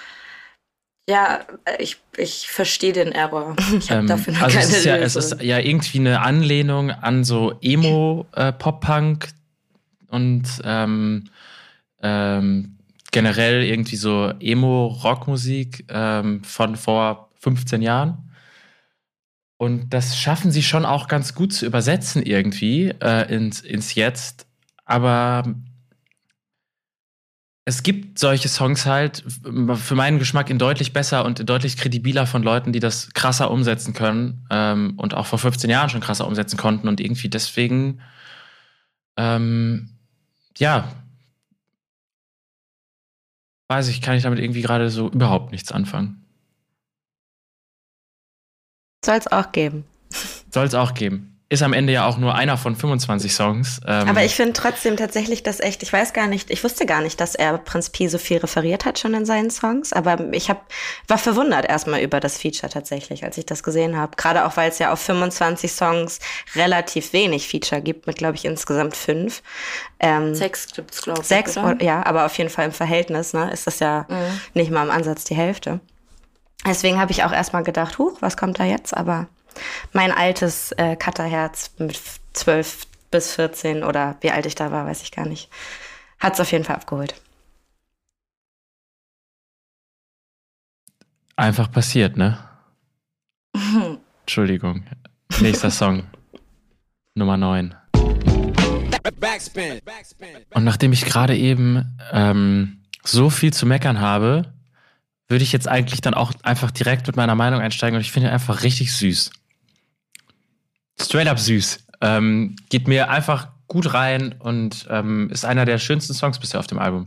Ja, ich, ich verstehe den Error. Ich habe ähm, dafür noch also keine es ist, ja, es ist ja irgendwie eine Anlehnung an so Emo-Pop-Punk äh, und ähm, ähm, generell irgendwie so Emo-Rockmusik ähm, von vor 15 Jahren. Und das schaffen sie schon auch ganz gut zu übersetzen irgendwie äh, ins, ins Jetzt. Aber es gibt solche Songs halt für meinen Geschmack in deutlich besser und deutlich kredibiler von Leuten, die das krasser umsetzen können ähm, und auch vor 15 Jahren schon krasser umsetzen konnten und irgendwie deswegen ähm, ja weiß ich, kann ich damit irgendwie gerade so überhaupt nichts anfangen. Soll es auch geben. Soll es auch geben ist am Ende ja auch nur einer von 25 Songs. Ähm Aber ich finde trotzdem tatsächlich das echt, ich weiß gar nicht, ich wusste gar nicht, dass er Prinz Pi so viel referiert hat schon in seinen Songs. Aber ich hab, war verwundert erstmal über das Feature tatsächlich, als ich das gesehen habe. Gerade auch, weil es ja auf 25 Songs relativ wenig Feature gibt, mit glaube ich insgesamt fünf. Ähm, sechs gibt's glaube ich. Sechs, oder? ja, aber auf jeden Fall im Verhältnis ne, ist das ja mhm. nicht mal im Ansatz die Hälfte. Deswegen habe ich auch erstmal gedacht, huch, was kommt da jetzt? Aber mein altes äh, Cutterherz mit 12 bis 14 oder wie alt ich da war, weiß ich gar nicht. Hat es auf jeden Fall abgeholt. Einfach passiert, ne? Entschuldigung. Nächster Song. Nummer 9. Und nachdem ich gerade eben ähm, so viel zu meckern habe, würde ich jetzt eigentlich dann auch einfach direkt mit meiner Meinung einsteigen und ich finde ihn einfach richtig süß straight up süß. Ähm, geht mir einfach gut rein und ähm, ist einer der schönsten Songs bisher auf dem Album.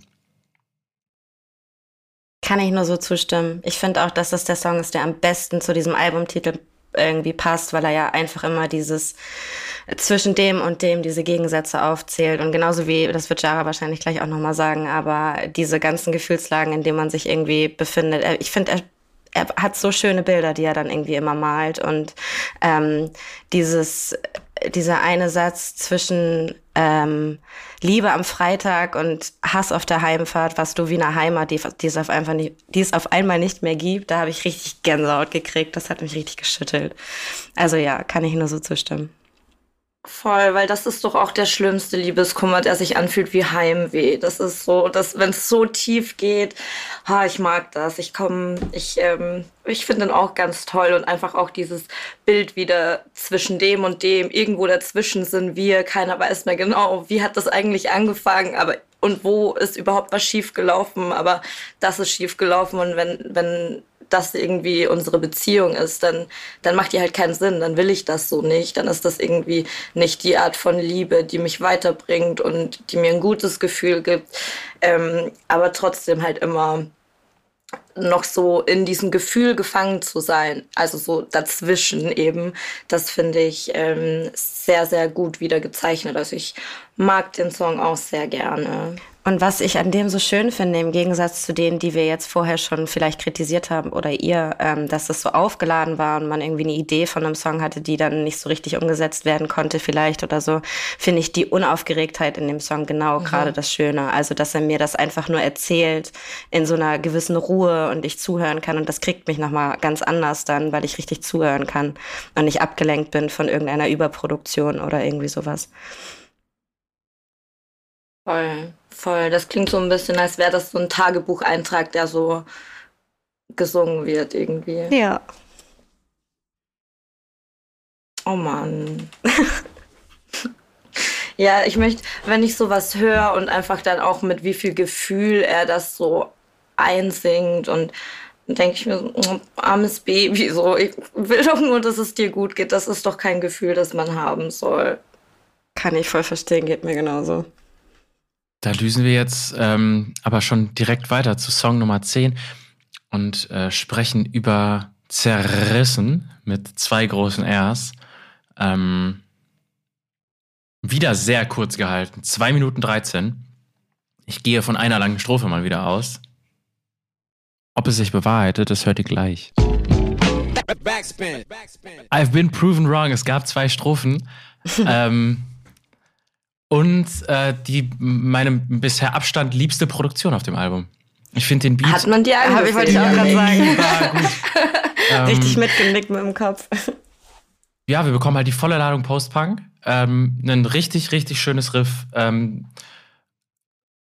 Kann ich nur so zustimmen. Ich finde auch, dass das der Song ist, der am besten zu diesem Albumtitel irgendwie passt, weil er ja einfach immer dieses zwischen dem und dem diese Gegensätze aufzählt und genauso wie das wird Jara wahrscheinlich gleich auch nochmal sagen, aber diese ganzen Gefühlslagen, in denen man sich irgendwie befindet. Ich finde, er er hat so schöne Bilder, die er dann irgendwie immer malt und ähm, dieses dieser eine Satz zwischen ähm, Liebe am Freitag und Hass auf der Heimfahrt, was du wie eine Heimat, die, die, es auf einfach nicht, die es auf einmal nicht mehr gibt, da habe ich richtig Gänsehaut gekriegt. Das hat mich richtig geschüttelt. Also ja, kann ich nur so zustimmen. Voll, weil das ist doch auch der schlimmste Liebeskummer, der sich anfühlt wie Heimweh. Das ist so, dass wenn es so tief geht, ha, ich mag das. Ich komme, ich, ähm, ich finde den auch ganz toll und einfach auch dieses Bild wieder zwischen dem und dem. Irgendwo dazwischen sind wir, keiner weiß mehr genau, wie hat das eigentlich angefangen, aber und wo ist überhaupt was schief gelaufen, aber das ist schief gelaufen und wenn wenn das irgendwie unsere Beziehung ist, dann, dann macht die halt keinen Sinn, dann will ich das so nicht, dann ist das irgendwie nicht die Art von Liebe, die mich weiterbringt und die mir ein gutes Gefühl gibt, ähm, aber trotzdem halt immer noch so in diesem Gefühl gefangen zu sein, also so dazwischen eben, das finde ich ähm, sehr, sehr gut wieder gezeichnet. Also ich mag den Song auch sehr gerne. Und was ich an dem so schön finde, im Gegensatz zu denen, die wir jetzt vorher schon vielleicht kritisiert haben oder ihr, ähm, dass das so aufgeladen war und man irgendwie eine Idee von einem Song hatte, die dann nicht so richtig umgesetzt werden konnte vielleicht oder so, finde ich die Unaufgeregtheit in dem Song genau mhm. gerade das Schöne. Also, dass er mir das einfach nur erzählt in so einer gewissen Ruhe und ich zuhören kann und das kriegt mich nochmal ganz anders dann, weil ich richtig zuhören kann und nicht abgelenkt bin von irgendeiner Überproduktion oder irgendwie sowas. Voll, voll. Das klingt so ein bisschen, als wäre das so ein Tagebucheintrag, der so gesungen wird irgendwie. Ja. Oh Mann. ja, ich möchte, wenn ich sowas höre und einfach dann auch mit wie viel Gefühl er das so einsingt und denke ich mir so, oh, armes Baby, so, ich will doch nur, dass es dir gut geht. Das ist doch kein Gefühl, das man haben soll. Kann ich voll verstehen, geht mir genauso. Da düsen wir jetzt ähm, aber schon direkt weiter zu Song Nummer 10 und äh, sprechen über Zerrissen mit zwei großen Rs. Ähm, wieder sehr kurz gehalten, 2 Minuten 13. Ich gehe von einer langen Strophe mal wieder aus. Ob es sich bewahrheitet, das hört ihr gleich. Backspin. I've been proven wrong. Es gab zwei Strophen. ähm, und äh, die meine bisher Abstand liebste Produktion auf dem Album. Ich finde den Beat. Hat man die Habe ich wollte ich auch gerade sagen. ähm, Richtig mitgenickt mit dem Kopf. Ja, wir bekommen halt die volle Ladung Post-Punk. Ähm, ein richtig, richtig schönes Riff. Ähm,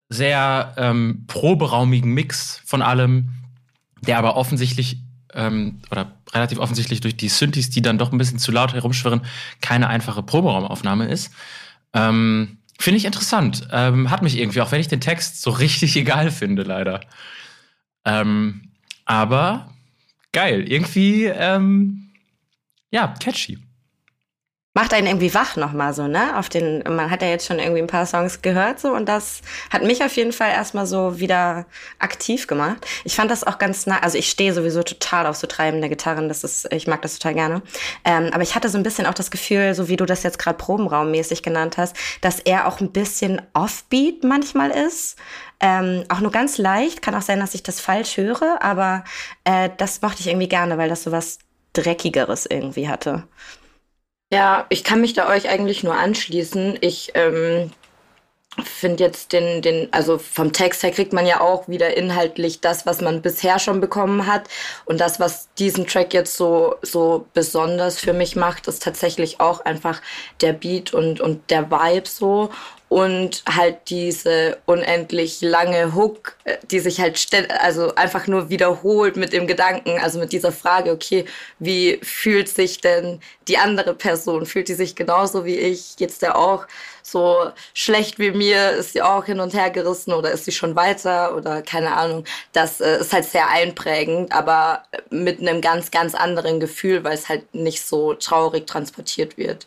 sehr ähm, proberaumigen Mix von allem, der aber offensichtlich ähm, oder relativ offensichtlich durch die Synthes, die dann doch ein bisschen zu laut herumschwirren, keine einfache Proberaumaufnahme ist. Ähm, Finde ich interessant. Ähm, hat mich irgendwie, auch wenn ich den Text so richtig egal finde, leider. Ähm, aber geil. Irgendwie, ähm, ja, catchy macht einen irgendwie wach nochmal so, ne? Auf den, man hat ja jetzt schon irgendwie ein paar Songs gehört so und das hat mich auf jeden Fall erstmal so wieder aktiv gemacht. Ich fand das auch ganz nah, also ich stehe sowieso total auf so treibende Gitarren, das ist, ich mag das total gerne. Ähm, aber ich hatte so ein bisschen auch das Gefühl, so wie du das jetzt gerade probenraummäßig genannt hast, dass er auch ein bisschen offbeat manchmal ist. Ähm, auch nur ganz leicht, kann auch sein, dass ich das falsch höre, aber äh, das mochte ich irgendwie gerne, weil das so was Dreckigeres irgendwie hatte. Ja, ich kann mich da euch eigentlich nur anschließen. Ich ähm, finde jetzt den, den, also vom Text her kriegt man ja auch wieder inhaltlich das, was man bisher schon bekommen hat. Und das, was diesen Track jetzt so, so besonders für mich macht, ist tatsächlich auch einfach der Beat und, und der Vibe so und halt diese unendlich lange Hook, äh, die sich halt also einfach nur wiederholt mit dem Gedanken, also mit dieser Frage, okay, wie fühlt sich denn die andere Person? Fühlt die sich genauso wie ich? Geht's der auch so schlecht wie mir? Ist sie auch hin und her gerissen oder ist sie schon weiter oder keine Ahnung? Das äh, ist halt sehr einprägend, aber mit einem ganz, ganz anderen Gefühl, weil es halt nicht so traurig transportiert wird.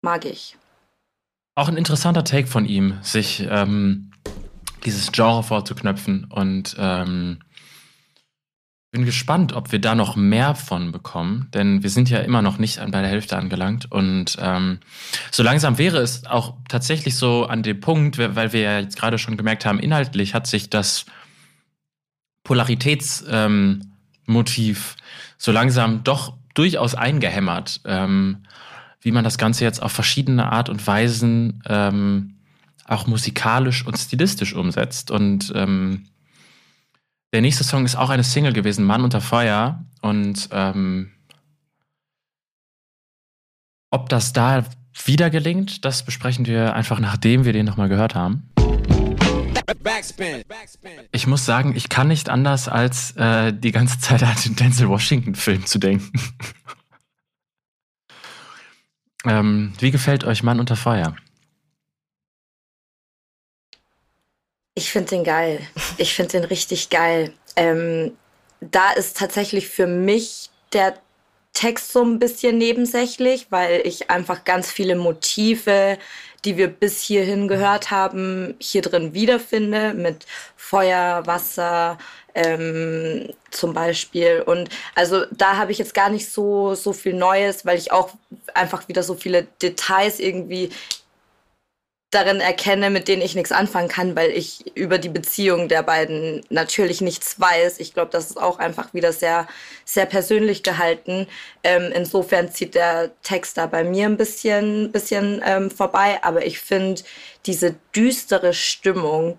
Mag ich. Auch ein interessanter Take von ihm, sich ähm, dieses Genre vorzuknöpfen und ähm, bin gespannt, ob wir da noch mehr von bekommen, denn wir sind ja immer noch nicht bei der Hälfte angelangt und ähm, so langsam wäre es auch tatsächlich so an dem Punkt, weil wir ja jetzt gerade schon gemerkt haben, inhaltlich hat sich das Polaritätsmotiv ähm, so langsam doch durchaus eingehämmert. Ähm, wie man das Ganze jetzt auf verschiedene Art und Weisen ähm, auch musikalisch und stilistisch umsetzt. Und ähm, der nächste Song ist auch eine Single gewesen, Mann unter Feuer. Und ähm, ob das da wieder gelingt, das besprechen wir einfach nachdem wir den nochmal gehört haben. Ich muss sagen, ich kann nicht anders, als äh, die ganze Zeit an den Denzel Washington-Film zu denken. ähm, wie gefällt euch Mann unter Feuer? Ich finde den geil. Ich finde den richtig geil. Ähm, da ist tatsächlich für mich der Text so ein bisschen nebensächlich, weil ich einfach ganz viele Motive, die wir bis hierhin gehört haben, hier drin wiederfinde, mit Feuer, Wasser ähm, zum Beispiel. Und also da habe ich jetzt gar nicht so, so viel Neues, weil ich auch einfach wieder so viele Details irgendwie darin erkenne, mit denen ich nichts anfangen kann, weil ich über die Beziehung der beiden natürlich nichts weiß. Ich glaube, das ist auch einfach wieder sehr, sehr persönlich gehalten. Ähm, insofern zieht der Text da bei mir ein bisschen, bisschen ähm, vorbei. Aber ich finde diese düstere Stimmung,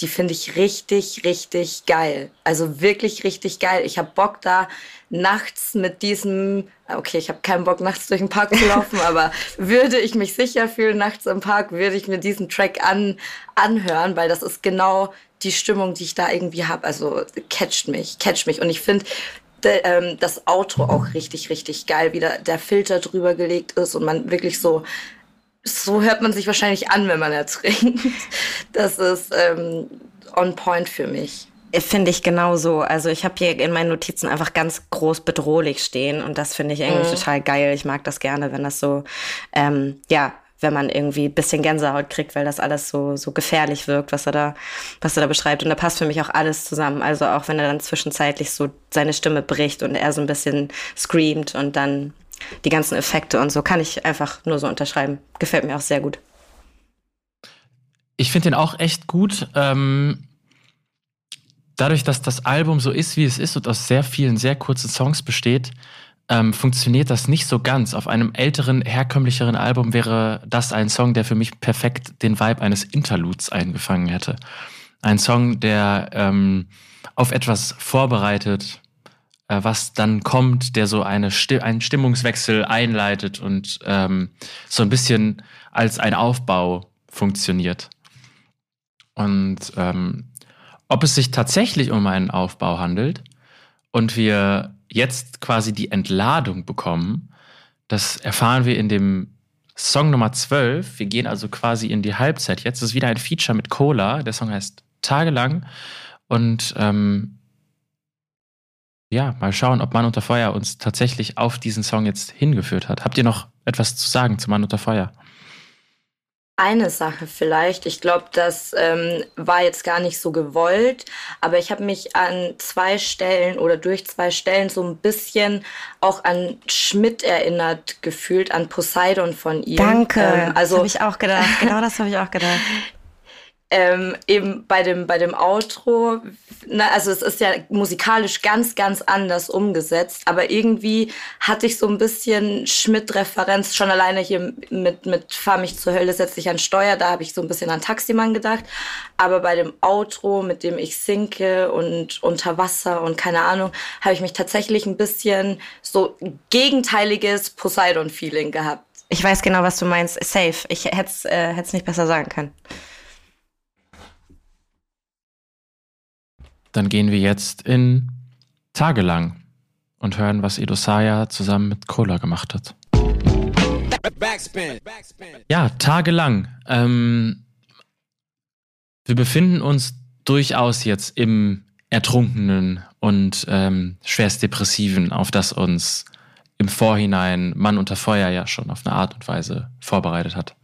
die finde ich richtig, richtig geil. Also wirklich richtig geil. Ich habe Bock da nachts mit diesem, okay, ich habe keinen Bock nachts durch den Park zu laufen, aber würde ich mich sicher fühlen nachts im Park, würde ich mir diesen Track an, anhören, weil das ist genau die Stimmung, die ich da irgendwie habe. Also catcht mich, catcht mich. Und ich finde, ähm, das Outro auch richtig, richtig geil, wie da der Filter drüber gelegt ist und man wirklich so so hört man sich wahrscheinlich an, wenn man ertrinkt. Das ist ähm, on point für mich. Finde ich genauso. Also ich habe hier in meinen Notizen einfach ganz groß bedrohlich stehen und das finde ich irgendwie mhm. total geil. Ich mag das gerne, wenn das so, ähm, ja, wenn man irgendwie ein bisschen Gänsehaut kriegt, weil das alles so, so gefährlich wirkt, was er da, was er da beschreibt. Und da passt für mich auch alles zusammen. Also auch wenn er dann zwischenzeitlich so seine Stimme bricht und er so ein bisschen screamt und dann die ganzen Effekte und so, kann ich einfach nur so unterschreiben. Gefällt mir auch sehr gut. Ich finde den auch echt gut. Ähm, dadurch, dass das Album so ist, wie es ist und aus sehr vielen, sehr kurzen Songs besteht, ähm, funktioniert das nicht so ganz. Auf einem älteren, herkömmlicheren Album wäre das ein Song, der für mich perfekt den Vibe eines Interludes eingefangen hätte. Ein Song, der ähm, auf etwas vorbereitet, was dann kommt, der so eine Sti einen Stimmungswechsel einleitet und ähm, so ein bisschen als ein Aufbau funktioniert. Und ähm, ob es sich tatsächlich um einen Aufbau handelt und wir jetzt quasi die Entladung bekommen, das erfahren wir in dem Song Nummer 12. Wir gehen also quasi in die Halbzeit jetzt. Ist wieder ein Feature mit Cola. Der Song heißt Tagelang. Und ähm, ja, mal schauen, ob Mann unter Feuer uns tatsächlich auf diesen Song jetzt hingeführt hat. Habt ihr noch etwas zu sagen zu Mann unter Feuer? Eine Sache vielleicht. Ich glaube, das ähm, war jetzt gar nicht so gewollt, aber ich habe mich an zwei Stellen oder durch zwei Stellen so ein bisschen auch an Schmidt erinnert gefühlt, an Poseidon von ihm. Danke. Ähm, also habe ich auch gedacht. Genau das habe ich auch gedacht. ähm, eben bei dem, bei dem Outro, na, also es ist ja musikalisch ganz, ganz anders umgesetzt, aber irgendwie hatte ich so ein bisschen Schmidt-Referenz schon alleine hier mit, mit Fahr mich zur Hölle, setz dich an Steuer, da habe ich so ein bisschen an Taximann gedacht, aber bei dem Outro, mit dem ich sinke und unter Wasser und keine Ahnung, habe ich mich tatsächlich ein bisschen so gegenteiliges Poseidon-Feeling gehabt. Ich weiß genau, was du meinst. Safe. Ich hätte es äh, nicht besser sagen können. Dann gehen wir jetzt in Tagelang und hören, was Edosaya zusammen mit Cola gemacht hat. Ja, tagelang. Ähm, wir befinden uns durchaus jetzt im Ertrunkenen und ähm, schwerst Depressiven, auf das uns im Vorhinein Mann unter Feuer ja schon auf eine Art und Weise vorbereitet hat.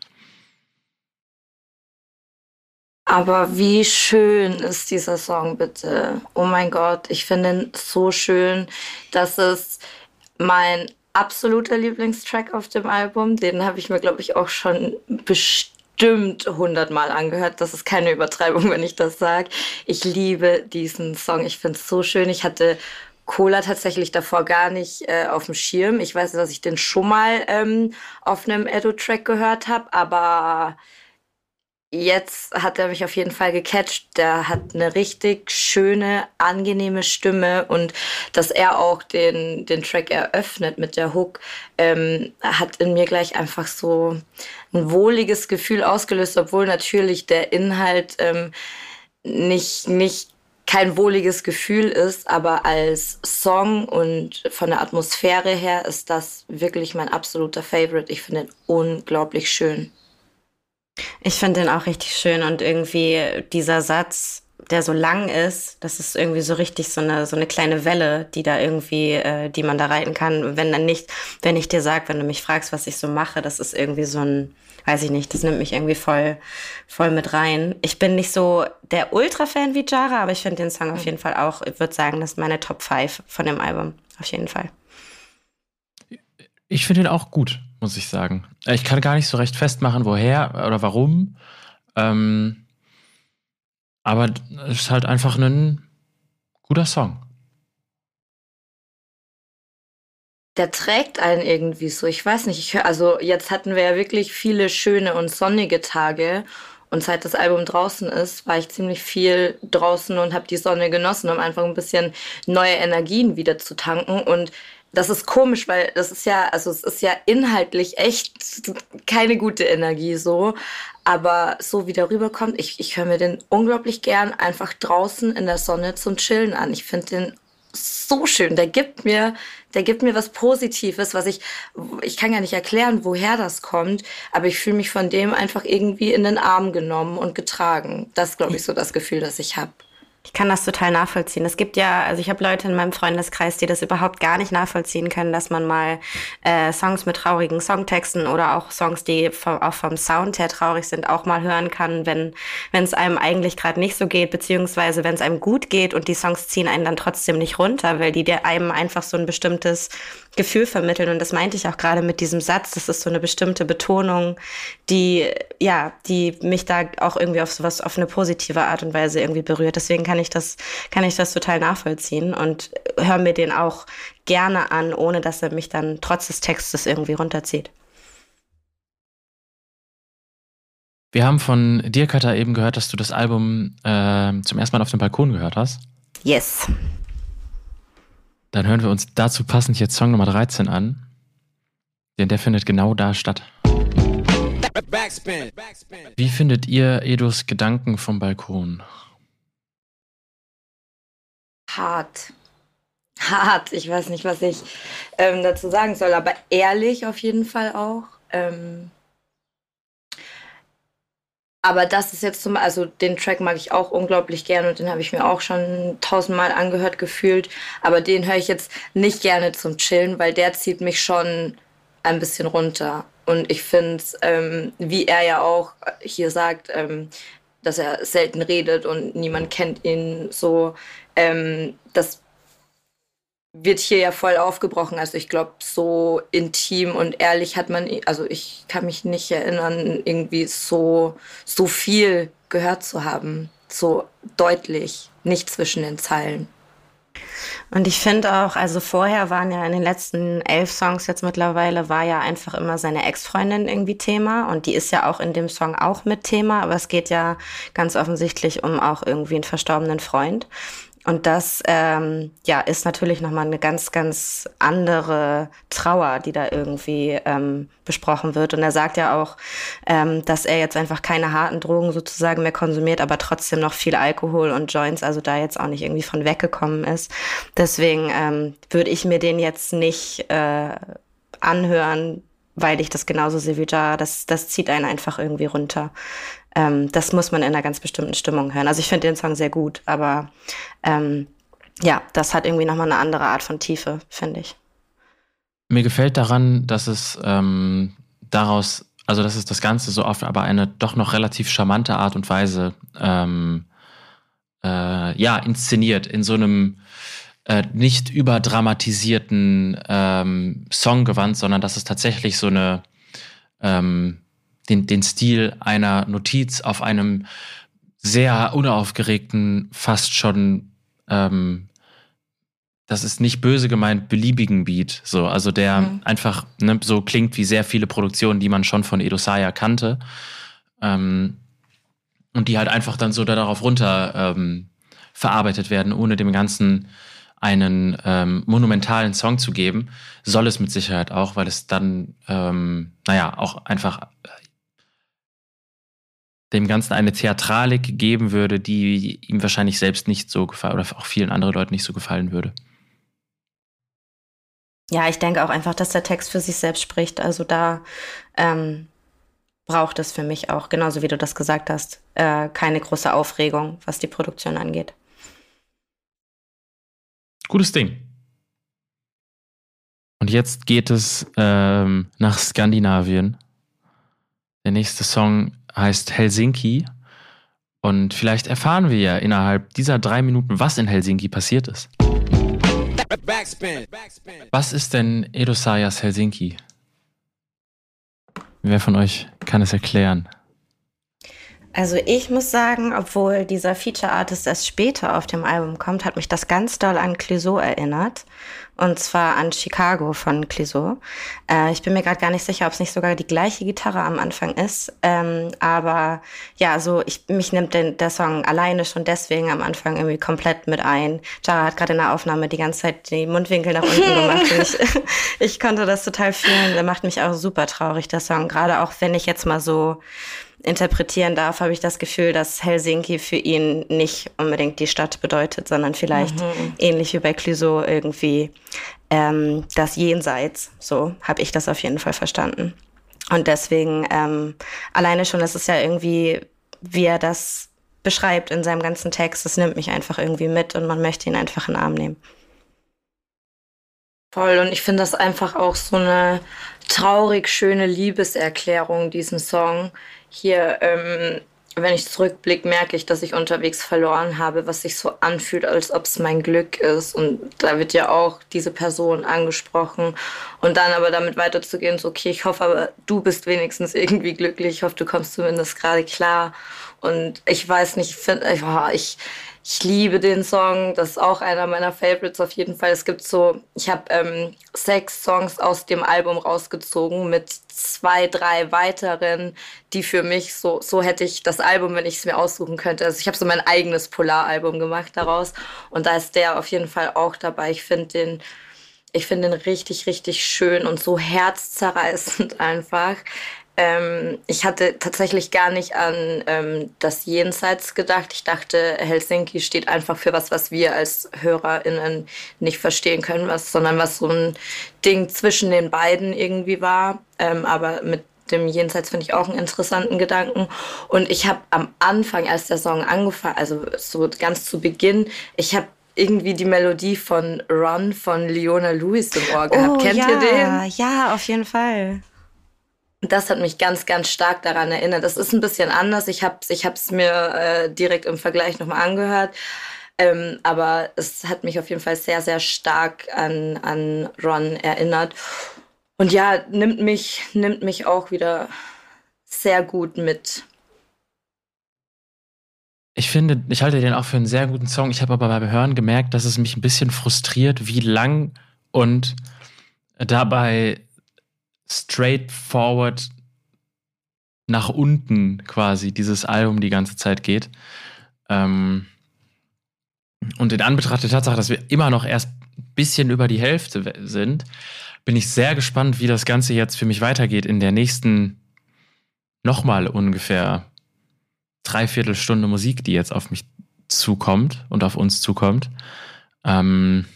Aber wie schön ist dieser Song bitte? Oh mein Gott, ich finde ihn so schön. Das ist mein absoluter Lieblingstrack auf dem Album. Den habe ich mir, glaube ich, auch schon bestimmt hundertmal angehört. Das ist keine Übertreibung, wenn ich das sage. Ich liebe diesen Song. Ich finde es so schön. Ich hatte Cola tatsächlich davor gar nicht äh, auf dem Schirm. Ich weiß, dass ich den schon mal ähm, auf einem Edo-Track gehört habe, aber jetzt hat er mich auf jeden Fall gecatcht. Der hat eine richtig schöne, angenehme Stimme und dass er auch den, den Track eröffnet mit der Hook, ähm, hat in mir gleich einfach so ein wohliges Gefühl ausgelöst, obwohl natürlich der Inhalt ähm, nicht, nicht kein wohliges Gefühl ist, aber als Song und von der Atmosphäre her ist das wirklich mein absoluter Favorite. Ich finde ihn unglaublich schön. Ich finde den auch richtig schön und irgendwie dieser Satz, der so lang ist, das ist irgendwie so richtig so eine so eine kleine Welle, die da irgendwie, äh, die man da reiten kann. Wenn dann nicht, wenn ich dir sag, wenn du mich fragst, was ich so mache, das ist irgendwie so ein, weiß ich nicht, das nimmt mich irgendwie voll, voll mit rein. Ich bin nicht so der Ultra-Fan wie Jara, aber ich finde den Song auf jeden Fall auch, ich würde sagen, das ist meine Top 5 von dem Album. Auf jeden Fall. Ich finde ihn auch gut muss ich sagen. Äh, ich kann gar nicht so recht festmachen, woher oder warum. Ähm, aber es ist halt einfach ein guter Song. Der trägt einen irgendwie so. Ich weiß nicht, ich hör, also jetzt hatten wir ja wirklich viele schöne und sonnige Tage. Und seit das Album draußen ist, war ich ziemlich viel draußen und habe die Sonne genossen, um einfach ein bisschen neue Energien wieder zu tanken. Und das ist komisch, weil das ist ja, also es ist ja inhaltlich echt keine gute Energie so. Aber so wie der rüberkommt, ich, ich höre mir den unglaublich gern einfach draußen in der Sonne zum Chillen an. Ich finde den so schön. Der gibt mir, der gibt mir was Positives, was ich, ich kann ja nicht erklären, woher das kommt, aber ich fühle mich von dem einfach irgendwie in den Arm genommen und getragen. Das ist, glaube ich, so das Gefühl, das ich habe. Ich kann das total nachvollziehen. Es gibt ja, also ich habe Leute in meinem Freundeskreis, die das überhaupt gar nicht nachvollziehen können, dass man mal äh, Songs mit traurigen Songtexten oder auch Songs, die vom, auch vom Sound her traurig sind, auch mal hören kann, wenn wenn es einem eigentlich gerade nicht so geht, beziehungsweise wenn es einem gut geht und die Songs ziehen einen dann trotzdem nicht runter, weil die dir einem einfach so ein bestimmtes Gefühl vermitteln. Und das meinte ich auch gerade mit diesem Satz. Das ist so eine bestimmte Betonung, die, ja, die mich da auch irgendwie auf sowas, auf eine positive Art und Weise irgendwie berührt. Deswegen kann ich das, kann ich das total nachvollziehen und höre mir den auch gerne an, ohne dass er mich dann trotz des Textes irgendwie runterzieht. Wir haben von dir, Katha, eben gehört, dass du das Album äh, zum ersten Mal auf dem Balkon gehört hast. Yes. Dann hören wir uns dazu passend jetzt Song Nummer 13 an. Denn der findet genau da statt. Wie findet ihr Edos Gedanken vom Balkon? Hart. Hart. Ich weiß nicht, was ich ähm, dazu sagen soll, aber ehrlich auf jeden Fall auch. Ähm, aber das ist jetzt zum also den Track mag ich auch unglaublich gern und den habe ich mir auch schon tausendmal angehört gefühlt. Aber den höre ich jetzt nicht gerne zum Chillen, weil der zieht mich schon ein bisschen runter. Und ich finde, ähm, wie er ja auch hier sagt, ähm, dass er selten redet und niemand kennt ihn so, ähm, das wird hier ja voll aufgebrochen. Also ich glaube, so intim und ehrlich hat man, also ich kann mich nicht erinnern, irgendwie so, so viel gehört zu haben. So deutlich, nicht zwischen den Zeilen. Und ich finde auch, also vorher waren ja in den letzten elf Songs jetzt mittlerweile, war ja einfach immer seine Ex-Freundin irgendwie Thema. Und die ist ja auch in dem Song auch mit Thema. Aber es geht ja ganz offensichtlich um auch irgendwie einen verstorbenen Freund. Und das ähm, ja, ist natürlich nochmal eine ganz, ganz andere Trauer, die da irgendwie ähm, besprochen wird. Und er sagt ja auch, ähm, dass er jetzt einfach keine harten Drogen sozusagen mehr konsumiert, aber trotzdem noch viel Alkohol und Joints, also da jetzt auch nicht irgendwie von weggekommen ist. Deswegen ähm, würde ich mir den jetzt nicht äh, anhören, weil ich das genauso sehe wie Jar. Das, das zieht einen einfach irgendwie runter ähm, das muss man in einer ganz bestimmten Stimmung hören. Also ich finde den Song sehr gut, aber ähm, ja, das hat irgendwie nochmal eine andere Art von Tiefe, finde ich. Mir gefällt daran, dass es ähm, daraus, also dass es das Ganze so auf aber eine doch noch relativ charmante Art und Weise ähm, äh, ja, inszeniert, in so einem äh, nicht überdramatisierten ähm, Songgewand, sondern dass es tatsächlich so eine ähm, den, den Stil einer Notiz auf einem sehr unaufgeregten, fast schon ähm, das ist nicht böse gemeint, beliebigen Beat. So, also der mhm. einfach ne, so klingt wie sehr viele Produktionen, die man schon von Edo Saya kannte. Ähm, und die halt einfach dann so darauf runter ähm, verarbeitet werden, ohne dem Ganzen einen ähm, monumentalen Song zu geben, soll es mit Sicherheit auch, weil es dann, ähm, naja, auch einfach dem Ganzen eine Theatralik geben würde, die ihm wahrscheinlich selbst nicht so gefallen oder auch vielen anderen Leuten nicht so gefallen würde. Ja, ich denke auch einfach, dass der Text für sich selbst spricht. Also da ähm, braucht es für mich auch, genauso wie du das gesagt hast, äh, keine große Aufregung, was die Produktion angeht. Gutes Ding. Und jetzt geht es ähm, nach Skandinavien. Der nächste Song heißt Helsinki. Und vielleicht erfahren wir ja innerhalb dieser drei Minuten, was in Helsinki passiert ist. Was ist denn Edosayas Helsinki? Wer von euch kann es erklären? Also ich muss sagen, obwohl dieser Feature Artist erst später auf dem Album kommt, hat mich das ganz doll an Clouseau erinnert. Und zwar an Chicago von Clouseau. Äh, ich bin mir gerade gar nicht sicher, ob es nicht sogar die gleiche Gitarre am Anfang ist. Ähm, aber ja, so ich, mich nimmt den, der Song alleine schon deswegen am Anfang irgendwie komplett mit ein. Jara hat gerade in der Aufnahme die ganze Zeit die Mundwinkel nach unten gemacht. ich, ich konnte das total fühlen. Der macht mich auch super traurig, der Song. Gerade auch wenn ich jetzt mal so interpretieren darf, habe ich das Gefühl, dass Helsinki für ihn nicht unbedingt die Stadt bedeutet, sondern vielleicht mhm. ähnlich wie bei Clouseau irgendwie ähm, das Jenseits. So habe ich das auf jeden Fall verstanden. Und deswegen ähm, alleine schon, das ist ja irgendwie, wie er das beschreibt in seinem ganzen Text, das nimmt mich einfach irgendwie mit und man möchte ihn einfach in den Arm nehmen. Voll, und ich finde das einfach auch so eine traurig schöne Liebeserklärung, diesen Song. Hier, ähm, wenn ich zurückblicke, merke ich, dass ich unterwegs verloren habe, was sich so anfühlt, als ob es mein Glück ist. Und da wird ja auch diese Person angesprochen. Und dann aber damit weiterzugehen, so, okay, ich hoffe aber, du bist wenigstens irgendwie glücklich. Ich hoffe, du kommst zumindest gerade klar. Und ich weiß nicht, ich finde, ich, ich liebe den Song. Das ist auch einer meiner Favorites auf jeden Fall. Es gibt so, ich habe ähm, sechs Songs aus dem Album rausgezogen mit zwei, drei weiteren, die für mich so, so hätte ich das Album, wenn ich es mir aussuchen könnte. Also ich habe so mein eigenes Polaralbum gemacht daraus. Und da ist der auf jeden Fall auch dabei. Ich finde den, ich finde den richtig, richtig schön und so herzzerreißend einfach. Ähm, ich hatte tatsächlich gar nicht an ähm, das Jenseits gedacht. Ich dachte, Helsinki steht einfach für was, was wir als HörerInnen nicht verstehen können, was, sondern was so ein Ding zwischen den beiden irgendwie war. Ähm, aber mit dem Jenseits finde ich auch einen interessanten Gedanken. Und ich habe am Anfang, als der Song angefangen, also so ganz zu Beginn, ich habe irgendwie die Melodie von Run von Leona Lewis im Ohr gehabt. Oh, Kennt ja, ihr den? Ja, auf jeden Fall das hat mich ganz, ganz stark daran erinnert. Das ist ein bisschen anders. Ich habe es ich mir äh, direkt im Vergleich nochmal angehört. Ähm, aber es hat mich auf jeden Fall sehr, sehr stark an, an Ron erinnert. Und ja, nimmt mich, nimmt mich auch wieder sehr gut mit. Ich finde, ich halte den auch für einen sehr guten Song. Ich habe aber beim Hören gemerkt, dass es mich ein bisschen frustriert, wie lang und dabei straightforward nach unten quasi dieses Album die ganze Zeit geht. Ähm und in Anbetracht der Tatsache, dass wir immer noch erst ein bisschen über die Hälfte sind, bin ich sehr gespannt, wie das Ganze jetzt für mich weitergeht in der nächsten nochmal ungefähr dreiviertel Stunde Musik, die jetzt auf mich zukommt und auf uns zukommt. Ähm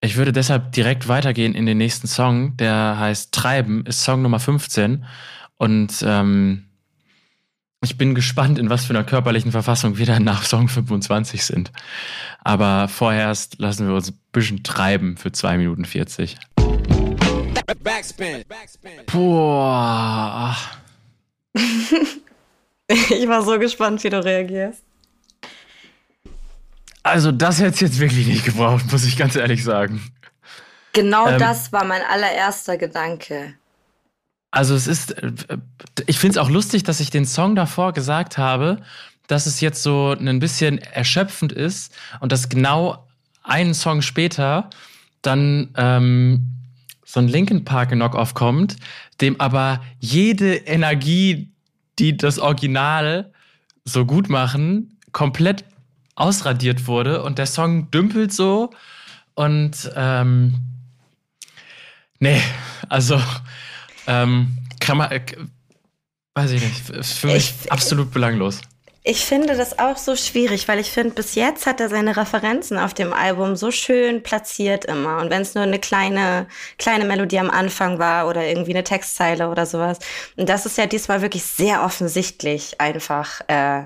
ich würde deshalb direkt weitergehen in den nächsten Song, der heißt Treiben, ist Song Nummer 15. Und ähm, ich bin gespannt, in was für einer körperlichen Verfassung wir dann nach Song 25 sind. Aber vorerst lassen wir uns ein bisschen treiben für 2 Minuten 40. Backspin. Boah. ich war so gespannt, wie du reagierst. Also, das hätte es jetzt wirklich nicht gebraucht, muss ich ganz ehrlich sagen. Genau ähm, das war mein allererster Gedanke. Also, es ist, äh, ich finde es auch lustig, dass ich den Song davor gesagt habe, dass es jetzt so ein bisschen erschöpfend ist und dass genau einen Song später dann ähm, so ein Linkin Park Knockoff kommt, dem aber jede Energie, die das Original so gut machen, komplett ausradiert wurde und der Song dümpelt so und ähm, nee, also ähm, kann man, äh, weiß ich nicht, ist für mich ich, absolut belanglos. Ich finde das auch so schwierig, weil ich finde, bis jetzt hat er seine Referenzen auf dem Album so schön platziert immer. Und wenn es nur eine kleine, kleine Melodie am Anfang war oder irgendwie eine Textzeile oder sowas. Und das ist ja diesmal wirklich sehr offensichtlich einfach. Äh,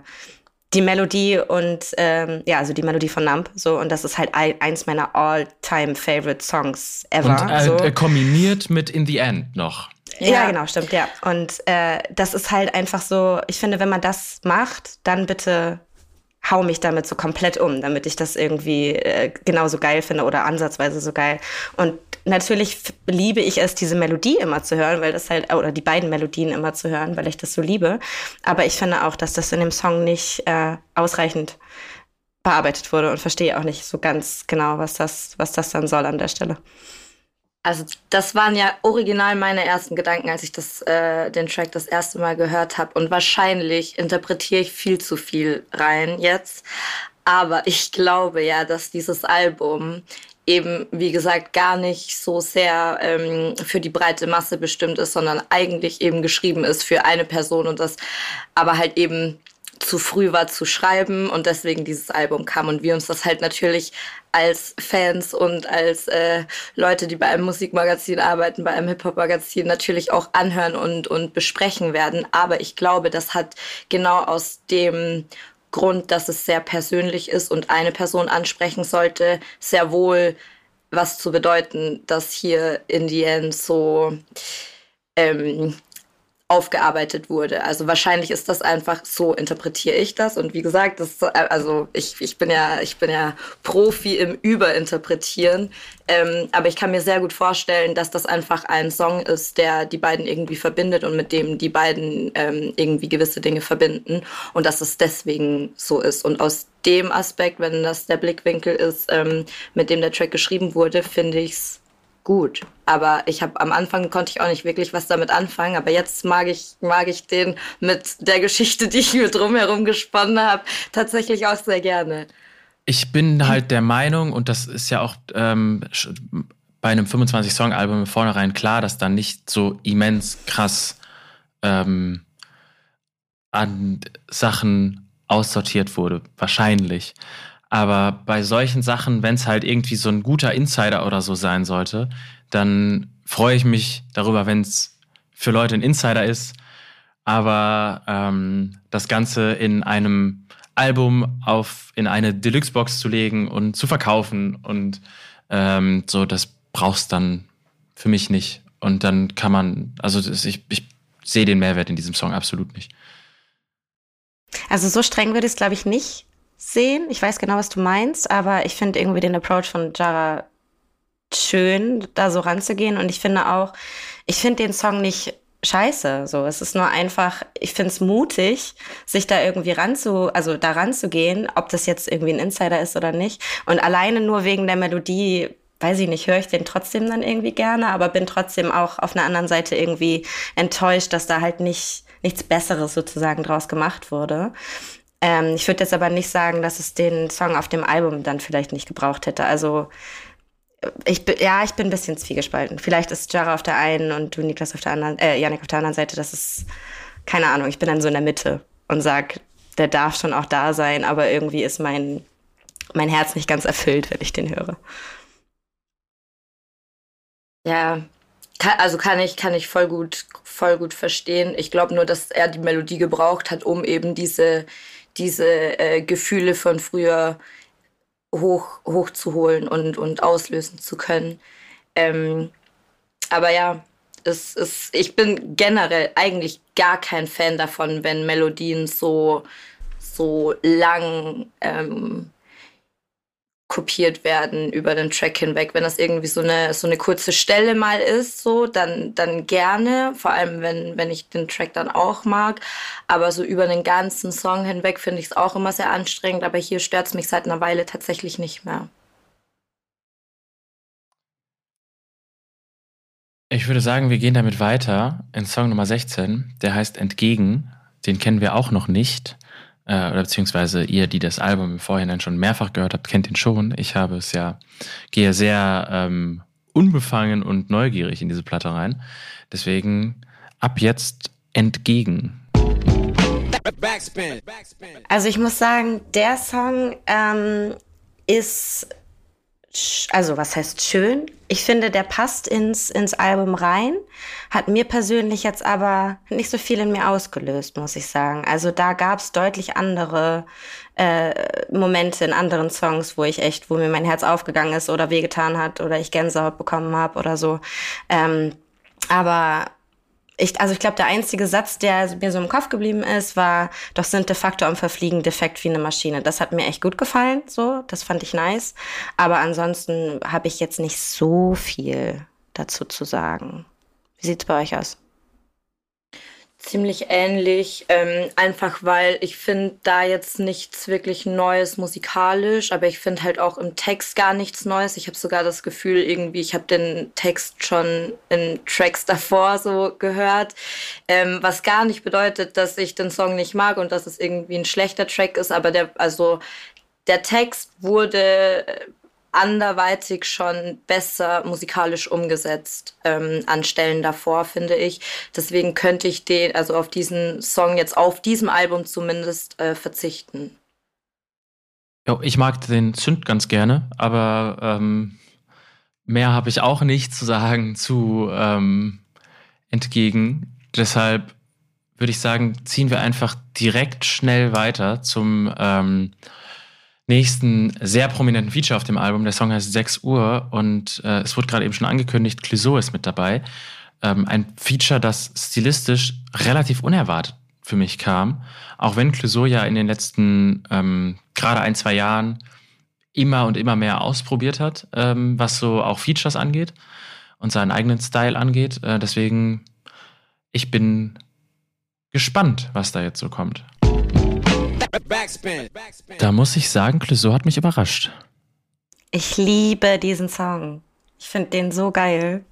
die Melodie und ähm, ja, also die Melodie von Nump so und das ist halt ein, eins meiner all-time favorite Songs ever. Und äh, so. Äh, kombiniert mit In the End noch. Ja, ja genau, stimmt, ja. Und äh, das ist halt einfach so, ich finde, wenn man das macht, dann bitte hau mich damit so komplett um, damit ich das irgendwie äh, genauso geil finde oder ansatzweise so geil. Und natürlich liebe ich es, diese Melodie immer zu hören, weil das halt, oder die beiden Melodien immer zu hören, weil ich das so liebe. Aber ich finde auch, dass das in dem Song nicht äh, ausreichend bearbeitet wurde und verstehe auch nicht so ganz genau, was das, was das dann soll an der Stelle. Also das waren ja original meine ersten Gedanken, als ich das, äh, den Track das erste Mal gehört habe. Und wahrscheinlich interpretiere ich viel zu viel rein jetzt. Aber ich glaube ja, dass dieses Album eben, wie gesagt, gar nicht so sehr ähm, für die breite Masse bestimmt ist, sondern eigentlich eben geschrieben ist für eine Person und das aber halt eben zu früh war zu schreiben und deswegen dieses Album kam und wir uns das halt natürlich als Fans und als äh, Leute, die bei einem Musikmagazin arbeiten, bei einem Hip-Hop-Magazin natürlich auch anhören und, und besprechen werden. Aber ich glaube, das hat genau aus dem Grund, dass es sehr persönlich ist und eine Person ansprechen sollte, sehr wohl was zu bedeuten, dass hier in the end so ähm, aufgearbeitet wurde. Also wahrscheinlich ist das einfach so interpretiere ich das. Und wie gesagt, das also ich, ich bin ja ich bin ja Profi im Überinterpretieren, ähm, aber ich kann mir sehr gut vorstellen, dass das einfach ein Song ist, der die beiden irgendwie verbindet und mit dem die beiden ähm, irgendwie gewisse Dinge verbinden. Und dass es deswegen so ist. Und aus dem Aspekt, wenn das der Blickwinkel ist, ähm, mit dem der Track geschrieben wurde, finde ich es gut. Aber ich habe am Anfang konnte ich auch nicht wirklich was damit anfangen. Aber jetzt mag ich, mag ich den mit der Geschichte, die ich mir drumherum gesponnen habe, tatsächlich auch sehr gerne. Ich bin halt der Meinung, und das ist ja auch ähm, bei einem 25-Song-Album im Vornherein klar, dass da nicht so immens krass ähm, an Sachen aussortiert wurde. Wahrscheinlich. Aber bei solchen Sachen, wenn es halt irgendwie so ein guter Insider oder so sein sollte, dann freue ich mich darüber, wenn es für Leute ein Insider ist. Aber ähm, das Ganze in einem Album auf in eine Deluxe-Box zu legen und zu verkaufen und ähm, so, das brauchst dann für mich nicht. Und dann kann man, also das, ich, ich sehe den Mehrwert in diesem Song absolut nicht. Also so streng würde ich es, glaube ich, nicht sehen. Ich weiß genau, was du meinst, aber ich finde irgendwie den Approach von Jara schön, da so ranzugehen. Und ich finde auch, ich finde den Song nicht scheiße. So, es ist nur einfach, ich finde es mutig, sich da irgendwie ranzu, also da ranzugehen, ob das jetzt irgendwie ein Insider ist oder nicht. Und alleine nur wegen der Melodie, weiß ich nicht, höre ich den trotzdem dann irgendwie gerne, aber bin trotzdem auch auf einer anderen Seite irgendwie enttäuscht, dass da halt nicht nichts Besseres sozusagen draus gemacht wurde. Ähm, ich würde jetzt aber nicht sagen, dass es den Song auf dem Album dann vielleicht nicht gebraucht hätte. Also ich bin, ja, ich bin ein bisschen zwiegespalten. Vielleicht ist Jara auf der einen und du Niklas auf der anderen, äh, Janik auf der anderen Seite. Das ist, keine Ahnung, ich bin dann so in der Mitte und sag, der darf schon auch da sein, aber irgendwie ist mein, mein Herz nicht ganz erfüllt, wenn ich den höre. Ja, also kann ich, kann ich voll gut, voll gut verstehen. Ich glaube nur, dass er die Melodie gebraucht hat, um eben diese, diese äh, Gefühle von früher hoch, hochzuholen und, und auslösen zu können. Ähm, aber ja, es ist, ich bin generell eigentlich gar kein Fan davon, wenn Melodien so, so lang ähm, kopiert werden über den Track hinweg. Wenn das irgendwie so eine, so eine kurze Stelle mal ist, so, dann, dann gerne. Vor allem, wenn, wenn ich den Track dann auch mag. Aber so über den ganzen Song hinweg finde ich es auch immer sehr anstrengend. Aber hier stört es mich seit einer Weile tatsächlich nicht mehr. Ich würde sagen, wir gehen damit weiter in Song Nummer 16. Der heißt Entgegen. Den kennen wir auch noch nicht. Äh, oder beziehungsweise ihr, die das Album im Vorhinein schon mehrfach gehört habt, kennt ihn schon. Ich habe es ja, gehe sehr ähm, unbefangen und neugierig in diese Platte rein. Deswegen ab jetzt entgegen. Also ich muss sagen, der Song ähm, ist also was heißt schön? Ich finde, der passt ins, ins Album rein, hat mir persönlich jetzt aber nicht so viel in mir ausgelöst, muss ich sagen. Also da gab es deutlich andere äh, Momente in anderen Songs, wo ich echt, wo mir mein Herz aufgegangen ist oder wehgetan hat oder ich Gänsehaut bekommen habe oder so. Ähm, aber ich, also ich glaube, der einzige Satz, der mir so im Kopf geblieben ist, war, doch sind de facto am Verfliegen defekt wie eine Maschine. Das hat mir echt gut gefallen, so, das fand ich nice. Aber ansonsten habe ich jetzt nicht so viel dazu zu sagen. Wie sieht's bei euch aus? Ziemlich ähnlich, ähm, einfach weil ich finde da jetzt nichts wirklich Neues musikalisch, aber ich finde halt auch im Text gar nichts Neues. Ich habe sogar das Gefühl, irgendwie, ich habe den Text schon in Tracks davor so gehört, ähm, was gar nicht bedeutet, dass ich den Song nicht mag und dass es irgendwie ein schlechter Track ist, aber der, also der Text wurde anderweitig schon besser musikalisch umgesetzt ähm, an Stellen davor, finde ich. Deswegen könnte ich den, also auf diesen Song jetzt auf diesem Album zumindest äh, verzichten. Jo, ich mag den Zünd ganz gerne, aber ähm, mehr habe ich auch nicht zu sagen zu ähm, entgegen. Deshalb würde ich sagen, ziehen wir einfach direkt schnell weiter zum ähm, nächsten sehr prominenten Feature auf dem Album. Der Song heißt 6 Uhr und äh, es wurde gerade eben schon angekündigt, Clouseau ist mit dabei. Ähm, ein Feature, das stilistisch relativ unerwartet für mich kam. Auch wenn Clouseau ja in den letzten ähm, gerade ein, zwei Jahren immer und immer mehr ausprobiert hat, ähm, was so auch Features angeht und seinen eigenen Style angeht. Äh, deswegen, ich bin gespannt, was da jetzt so kommt. Da muss ich sagen, Clouseau hat mich überrascht. Ich liebe diesen Song. Ich finde den so geil.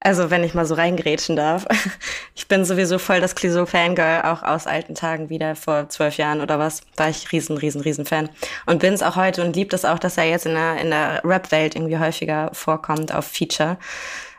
Also, wenn ich mal so reingrätschen darf. Ich bin sowieso voll das Clouseau-Fangirl, auch aus alten Tagen wieder, vor zwölf Jahren oder was, war ich riesen, riesen, riesen Fan. Und bin es auch heute und liebt es auch, dass er jetzt in der, in der Rap-Welt irgendwie häufiger vorkommt auf Feature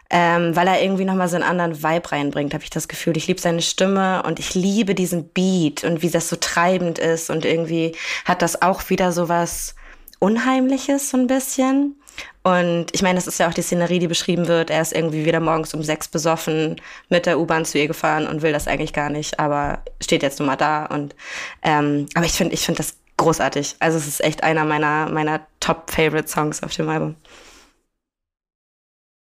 ähm, weil er irgendwie nochmal so einen anderen Vibe reinbringt, habe ich das Gefühl. Ich liebe seine Stimme und ich liebe diesen Beat und wie das so treibend ist und irgendwie hat das auch wieder so was Unheimliches so ein bisschen. Und ich meine, das ist ja auch die Szenerie, die beschrieben wird. Er ist irgendwie wieder morgens um sechs besoffen mit der U-Bahn zu ihr gefahren und will das eigentlich gar nicht, aber steht jetzt nun mal da. Und ähm, aber ich finde, ich finde das großartig. Also es ist echt einer meiner meiner Top-Favorite-Songs auf dem Album.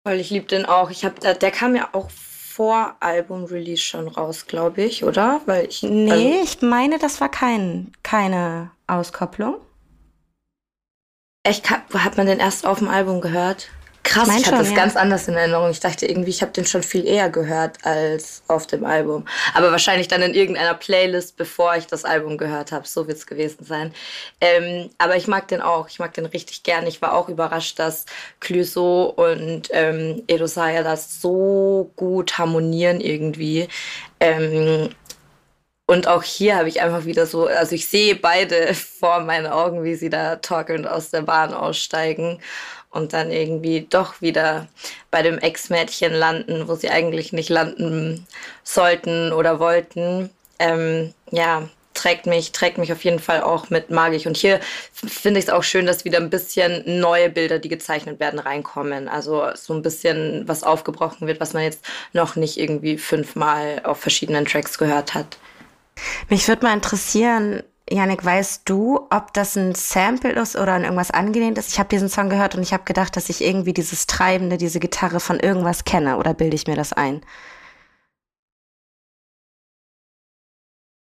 Weil ich liebe den auch. Ich hab, der, der kam ja auch vor Album-Release schon raus, glaube ich, oder? Weil ich, nee, also, ich meine, das war kein, keine Auskopplung. Echt, hat man den erst auf dem Album gehört? Krass, ich, ich hatte das ja. ganz anders in Erinnerung. Ich dachte irgendwie, ich habe den schon viel eher gehört als auf dem Album. Aber wahrscheinlich dann in irgendeiner Playlist, bevor ich das Album gehört habe. So wird es gewesen sein. Ähm, aber ich mag den auch. Ich mag den richtig gern. Ich war auch überrascht, dass Clouseau und ähm, Edosaya das so gut harmonieren irgendwie. Ähm, und auch hier habe ich einfach wieder so, also ich sehe beide vor meinen Augen, wie sie da talkend aus der Bahn aussteigen und dann irgendwie doch wieder bei dem Ex-Mädchen landen, wo sie eigentlich nicht landen sollten oder wollten. Ähm, ja, trägt mich, trägt mich auf jeden Fall auch mit magisch. Und hier finde ich es auch schön, dass wieder ein bisschen neue Bilder, die gezeichnet werden, reinkommen. Also so ein bisschen was aufgebrochen wird, was man jetzt noch nicht irgendwie fünfmal auf verschiedenen Tracks gehört hat. Mich würde mal interessieren, Janik, weißt du, ob das ein Sample ist oder an irgendwas angelehnt ist? Ich habe diesen Song gehört und ich habe gedacht, dass ich irgendwie dieses Treibende, diese Gitarre von irgendwas kenne oder bilde ich mir das ein?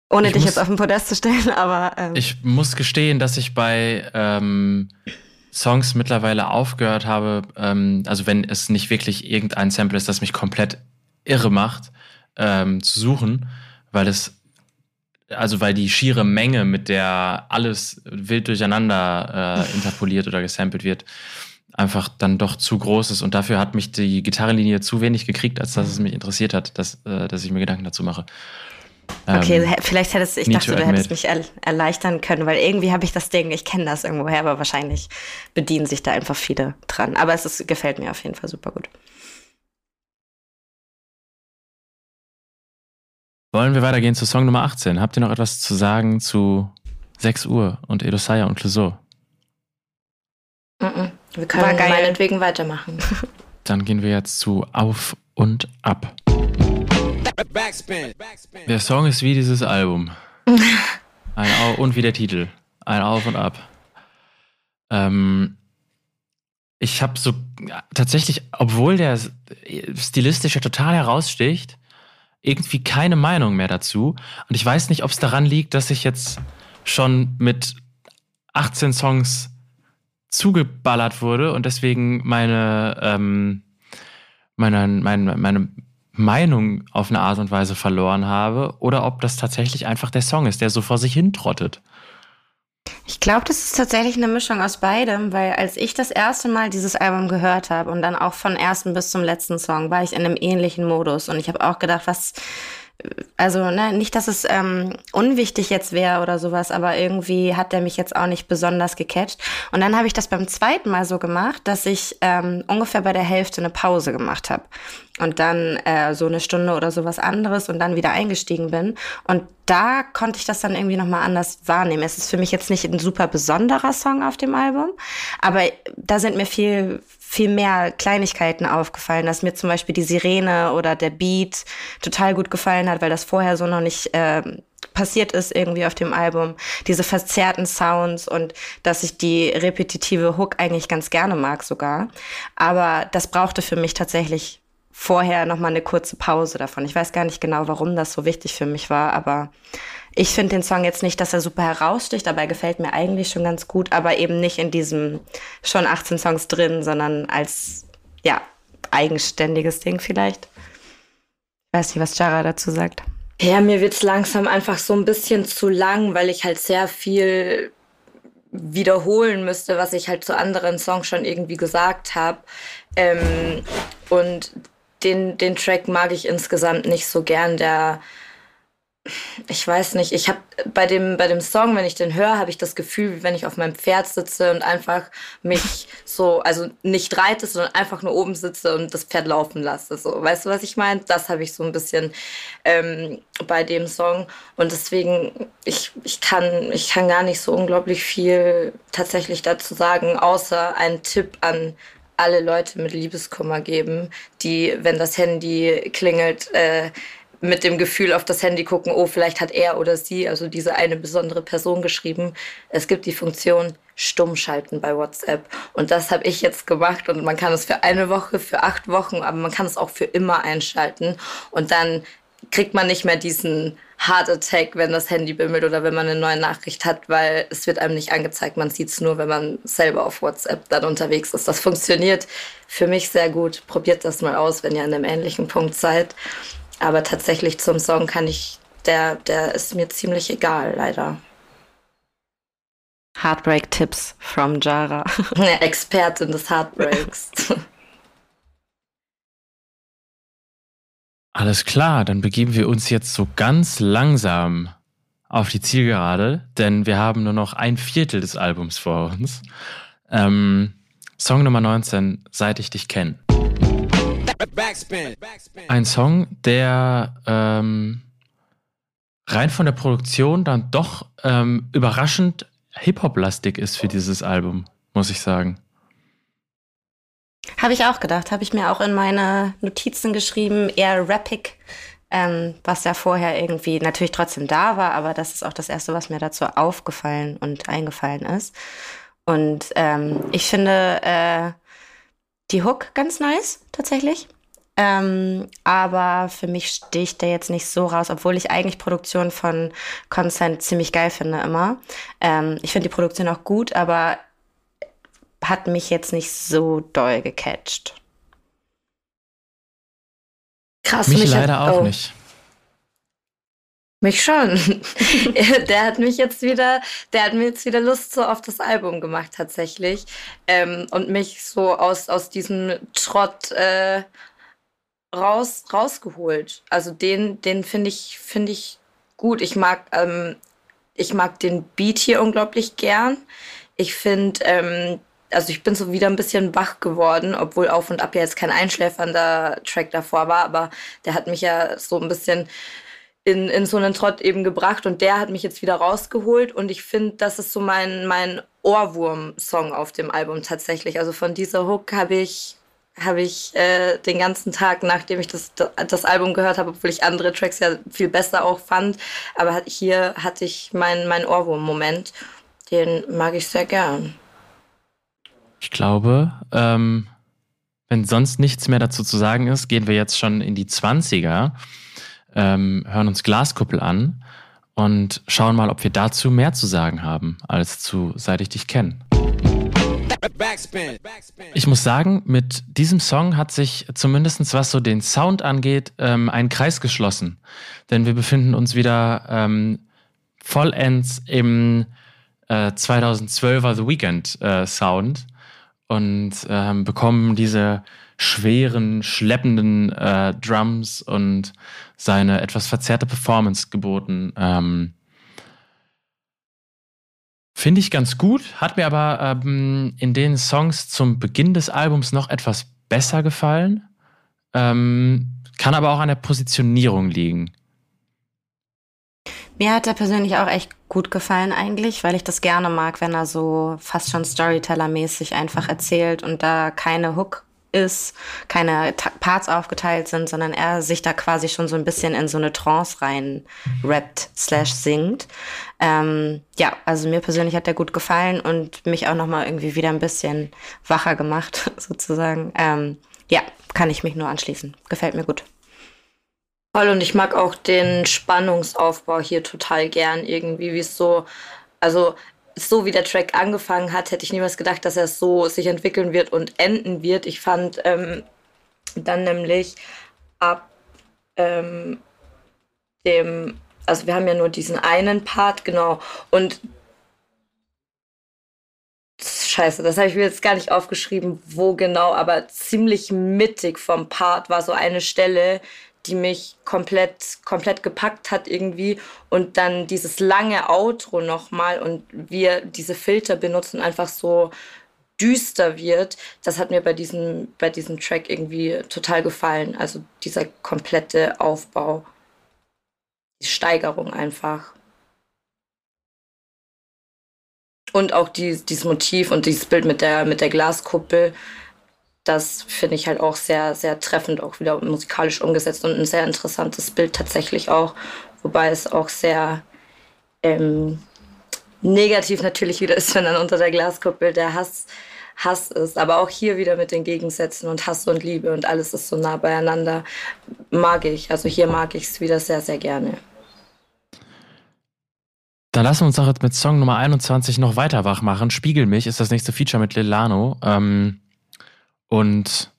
Ohne ich dich muss, jetzt auf den Podest zu stellen, aber. Ähm. Ich muss gestehen, dass ich bei ähm, Songs mittlerweile aufgehört habe, ähm, also wenn es nicht wirklich irgendein Sample ist, das mich komplett irre macht, ähm, zu suchen, weil es also weil die schiere Menge, mit der alles wild durcheinander äh, interpoliert oder gesampelt wird, einfach dann doch zu groß ist. Und dafür hat mich die Gitarrenlinie zu wenig gekriegt, als dass es mich interessiert hat, dass, äh, dass ich mir Gedanken dazu mache. Okay, ähm, vielleicht hättest ich dachte, du hättest mich erleichtern können, weil irgendwie habe ich das Ding, ich kenne das irgendwoher, aber wahrscheinlich bedienen sich da einfach viele dran. Aber es ist, gefällt mir auf jeden Fall super gut. Wollen wir weitergehen zu Song Nummer 18? Habt ihr noch etwas zu sagen zu 6 Uhr und Edosaya und Clouseau? Mm -mm. Wir können meinetwegen weitermachen. Dann gehen wir jetzt zu Auf und Ab. Der Song ist wie dieses Album. Ein Au und wie der Titel. Ein Auf und Ab. Ähm, ich habe so tatsächlich, obwohl der stilistisch ja total heraussticht, irgendwie keine Meinung mehr dazu. Und ich weiß nicht, ob es daran liegt, dass ich jetzt schon mit 18 Songs zugeballert wurde und deswegen meine, ähm, meine, meine, meine Meinung auf eine Art und Weise verloren habe oder ob das tatsächlich einfach der Song ist, der so vor sich hin trottet. Ich glaube, das ist tatsächlich eine Mischung aus beidem, weil als ich das erste Mal dieses Album gehört habe und dann auch von ersten bis zum letzten Song, war ich in einem ähnlichen Modus und ich habe auch gedacht, was also ne, nicht, dass es ähm, unwichtig jetzt wäre oder sowas, aber irgendwie hat der mich jetzt auch nicht besonders gecatcht. Und dann habe ich das beim zweiten Mal so gemacht, dass ich ähm, ungefähr bei der Hälfte eine Pause gemacht habe und dann äh, so eine Stunde oder sowas anderes und dann wieder eingestiegen bin. Und da konnte ich das dann irgendwie nochmal anders wahrnehmen. Es ist für mich jetzt nicht ein super besonderer Song auf dem Album, aber da sind mir viel viel mehr Kleinigkeiten aufgefallen, dass mir zum Beispiel die Sirene oder der Beat total gut gefallen hat, weil das vorher so noch nicht äh, passiert ist irgendwie auf dem Album. Diese verzerrten Sounds und dass ich die repetitive Hook eigentlich ganz gerne mag sogar. Aber das brauchte für mich tatsächlich vorher noch mal eine kurze Pause davon. Ich weiß gar nicht genau, warum das so wichtig für mich war, aber ich finde den Song jetzt nicht, dass er super heraussticht, aber er gefällt mir eigentlich schon ganz gut, aber eben nicht in diesem schon 18 Songs drin, sondern als, ja, eigenständiges Ding vielleicht. Ich weiß nicht, was Jara dazu sagt. Ja, mir wird's langsam einfach so ein bisschen zu lang, weil ich halt sehr viel wiederholen müsste, was ich halt zu anderen Songs schon irgendwie gesagt habe. Ähm, und den, den Track mag ich insgesamt nicht so gern. Der ich weiß nicht, ich habe bei dem bei dem Song, wenn ich den höre, habe ich das Gefühl, wie wenn ich auf meinem Pferd sitze und einfach mich so, also nicht reite, sondern einfach nur oben sitze und das Pferd laufen lasse. So, weißt du, was ich meine? Das habe ich so ein bisschen ähm, bei dem Song und deswegen ich ich kann ich kann gar nicht so unglaublich viel tatsächlich dazu sagen, außer einen Tipp an alle Leute mit Liebeskummer geben, die, wenn das Handy klingelt, äh, mit dem Gefühl auf das Handy gucken, oh, vielleicht hat er oder sie, also diese eine besondere Person geschrieben. Es gibt die Funktion stumm schalten bei WhatsApp. Und das habe ich jetzt gemacht und man kann es für eine Woche, für acht Wochen, aber man kann es auch für immer einschalten. Und dann kriegt man nicht mehr diesen Heart Attack, wenn das Handy bimmelt oder wenn man eine neue Nachricht hat, weil es wird einem nicht angezeigt. Man sieht es nur, wenn man selber auf WhatsApp dann unterwegs ist. Das funktioniert für mich sehr gut. Probiert das mal aus, wenn ihr an einem ähnlichen Punkt seid. Aber tatsächlich zum Song kann ich, der, der ist mir ziemlich egal, leider. Heartbreak-Tipps from Jara. Expertin des Heartbreaks. Alles klar, dann begeben wir uns jetzt so ganz langsam auf die Zielgerade, denn wir haben nur noch ein Viertel des Albums vor uns. Ähm, Song Nummer 19, Seit ich dich kenne. Ein Song, der ähm, rein von der Produktion dann doch ähm, überraschend Hip-Hop-lastig ist für dieses Album, muss ich sagen. Habe ich auch gedacht, habe ich mir auch in meine Notizen geschrieben, eher rappig, ähm, was ja vorher irgendwie natürlich trotzdem da war, aber das ist auch das Erste, was mir dazu aufgefallen und eingefallen ist. Und ähm, ich finde äh, die Hook ganz nice, tatsächlich. Ähm, aber für mich sticht der jetzt nicht so raus, obwohl ich eigentlich Produktion von Consent ziemlich geil finde immer. Ähm, ich finde die Produktion auch gut, aber hat mich jetzt nicht so doll gecatcht. Krass, mich, mich leider hat, auch oh. nicht. Mich schon. der hat mich jetzt wieder, der hat mir jetzt wieder Lust so auf das Album gemacht tatsächlich ähm, und mich so aus aus diesem Trott äh, raus rausgeholt. Also den den finde ich finde ich gut. Ich mag ähm, ich mag den Beat hier unglaublich gern. Ich finde ähm, also ich bin so wieder ein bisschen wach geworden, obwohl Auf und Ab ja jetzt kein einschläfernder Track davor war, aber der hat mich ja so ein bisschen in, in so einen Trott eben gebracht und der hat mich jetzt wieder rausgeholt und ich finde, das ist so mein, mein Ohrwurm-Song auf dem Album tatsächlich. Also von dieser Hook habe ich, hab ich äh, den ganzen Tag, nachdem ich das, das Album gehört habe, obwohl ich andere Tracks ja viel besser auch fand, aber hier hatte ich meinen mein Ohrwurm-Moment. Den mag ich sehr gern. Ich glaube, ähm, wenn sonst nichts mehr dazu zu sagen ist, gehen wir jetzt schon in die 20er ähm, hören uns Glaskuppel an und schauen mal, ob wir dazu mehr zu sagen haben als zu Seit ich dich kenne. Ich muss sagen, mit diesem Song hat sich zumindest was so den Sound angeht, ähm, ein Kreis geschlossen. Denn wir befinden uns wieder ähm, vollends im äh, 2012er The Weekend äh, Sound und ähm, bekommen diese schweren, schleppenden äh, Drums und seine etwas verzerrte Performance geboten. Ähm, Finde ich ganz gut, hat mir aber ähm, in den Songs zum Beginn des Albums noch etwas besser gefallen. Ähm, kann aber auch an der Positionierung liegen. Mir hat er persönlich auch echt gut gefallen eigentlich, weil ich das gerne mag, wenn er so fast schon Storyteller-mäßig einfach erzählt und da keine Hook ist, keine Parts aufgeteilt sind, sondern er sich da quasi schon so ein bisschen in so eine Trance rein rappt slash singt. Ähm, ja, also mir persönlich hat der gut gefallen und mich auch nochmal irgendwie wieder ein bisschen wacher gemacht, sozusagen. Ähm, ja, kann ich mich nur anschließen. Gefällt mir gut. Voll und ich mag auch den Spannungsaufbau hier total gern irgendwie, wie es so, also so wie der Track angefangen hat, hätte ich niemals gedacht, dass er so sich entwickeln wird und enden wird. Ich fand ähm, dann nämlich ab ähm, dem, also wir haben ja nur diesen einen Part, genau, und Scheiße, das habe ich mir jetzt gar nicht aufgeschrieben, wo genau, aber ziemlich mittig vom Part war so eine Stelle, die mich komplett, komplett gepackt hat irgendwie. Und dann dieses lange Outro nochmal und wir diese Filter benutzen, einfach so düster wird, das hat mir bei diesem, bei diesem Track irgendwie total gefallen. Also dieser komplette Aufbau, die Steigerung einfach. Und auch die, dieses Motiv und dieses Bild mit der, mit der Glaskuppel das finde ich halt auch sehr, sehr treffend, auch wieder musikalisch umgesetzt und ein sehr interessantes Bild tatsächlich auch. Wobei es auch sehr ähm, negativ natürlich wieder ist, wenn dann unter der Glaskuppel der Hass, Hass ist. Aber auch hier wieder mit den Gegensätzen und Hass und Liebe und alles ist so nah beieinander. Mag ich. Also hier mag ich es wieder sehr, sehr gerne. Dann lassen wir uns doch jetzt mit Song Nummer 21 noch weiter wach machen. Spiegel mich ist das nächste Feature mit Lilano. Ähm und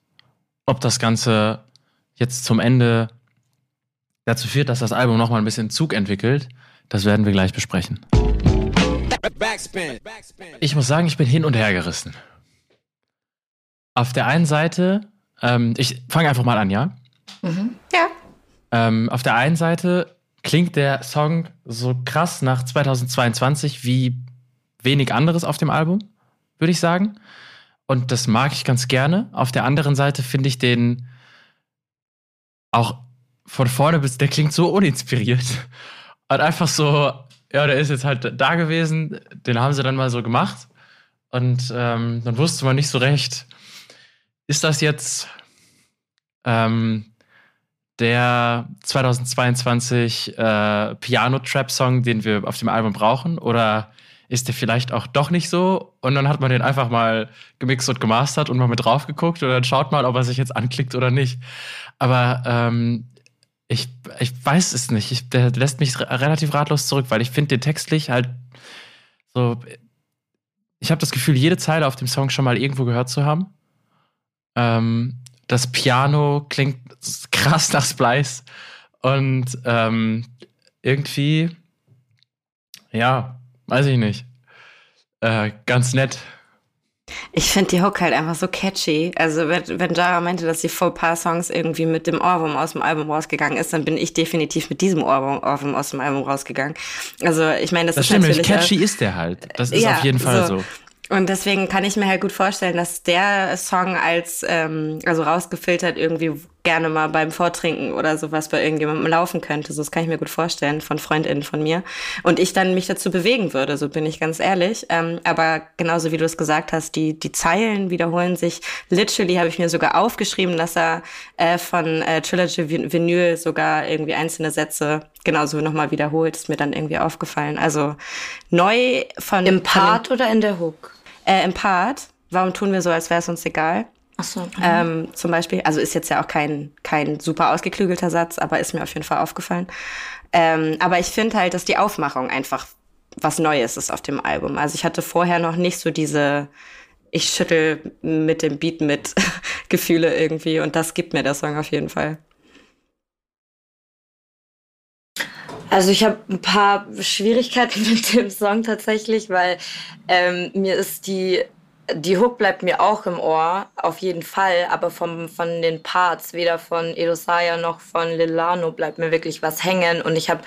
ob das Ganze jetzt zum Ende dazu führt, dass das Album nochmal ein bisschen Zug entwickelt, das werden wir gleich besprechen. Ich muss sagen, ich bin hin und her gerissen. Auf der einen Seite, ähm, ich fange einfach mal an, ja? Mhm. Ja. Ähm, auf der einen Seite klingt der Song so krass nach 2022 wie wenig anderes auf dem Album, würde ich sagen. Und das mag ich ganz gerne. Auf der anderen Seite finde ich den auch von vorne bis, der klingt so uninspiriert. Und einfach so, ja, der ist jetzt halt da gewesen, den haben sie dann mal so gemacht. Und ähm, dann wusste man nicht so recht, ist das jetzt ähm, der 2022 äh, Piano-Trap-Song, den wir auf dem Album brauchen? Oder ist der vielleicht auch doch nicht so. Und dann hat man den einfach mal gemixt und gemastert und mal mit drauf geguckt und dann schaut mal, ob er sich jetzt anklickt oder nicht. Aber ähm, ich, ich weiß es nicht. Ich, der lässt mich relativ ratlos zurück, weil ich finde den textlich halt so. Ich habe das Gefühl, jede Zeile auf dem Song schon mal irgendwo gehört zu haben. Ähm, das Piano klingt krass nach Splice. Und ähm, irgendwie, ja, weiß ich nicht, äh, ganz nett. Ich finde die Hook halt einfach so catchy. Also wenn, wenn Jara meinte, dass sie vor ein paar Songs irgendwie mit dem Ohrwurm aus dem Album rausgegangen ist, dann bin ich definitiv mit diesem Ohrwurm, Ohrwurm aus dem Album rausgegangen. Also ich meine, das, das ist stimmt, natürlich... Catchy ist der halt. Das ist ja, auf jeden Fall so. so. Und deswegen kann ich mir halt gut vorstellen, dass der Song als, ähm, also rausgefiltert irgendwie gerne mal beim Vortrinken oder sowas bei irgendjemandem laufen könnte. So, das kann ich mir gut vorstellen von FreundInnen von mir. Und ich dann mich dazu bewegen würde, so bin ich ganz ehrlich. Ähm, aber genauso wie du es gesagt hast, die, die Zeilen wiederholen sich. Literally habe ich mir sogar aufgeschrieben, dass er äh, von äh, Trilogy Vinyl sogar irgendwie einzelne Sätze genauso nochmal wiederholt. Ist mir dann irgendwie aufgefallen. Also neu von... Im Part von dem, oder in der Hook? Äh, Im Part. Warum tun wir so, als wäre es uns egal? Ach so. Ähm, zum Beispiel, also ist jetzt ja auch kein, kein super ausgeklügelter Satz, aber ist mir auf jeden Fall aufgefallen. Ähm, aber ich finde halt, dass die Aufmachung einfach was Neues ist auf dem Album. Also ich hatte vorher noch nicht so diese ich schüttel mit dem Beat mit Gefühle irgendwie und das gibt mir der Song auf jeden Fall. Also ich habe ein paar Schwierigkeiten mit dem Song tatsächlich, weil ähm, mir ist die die Hook bleibt mir auch im Ohr, auf jeden Fall, aber vom, von den Parts, weder von Edosaya noch von Lilano bleibt mir wirklich was hängen. Und ich habe,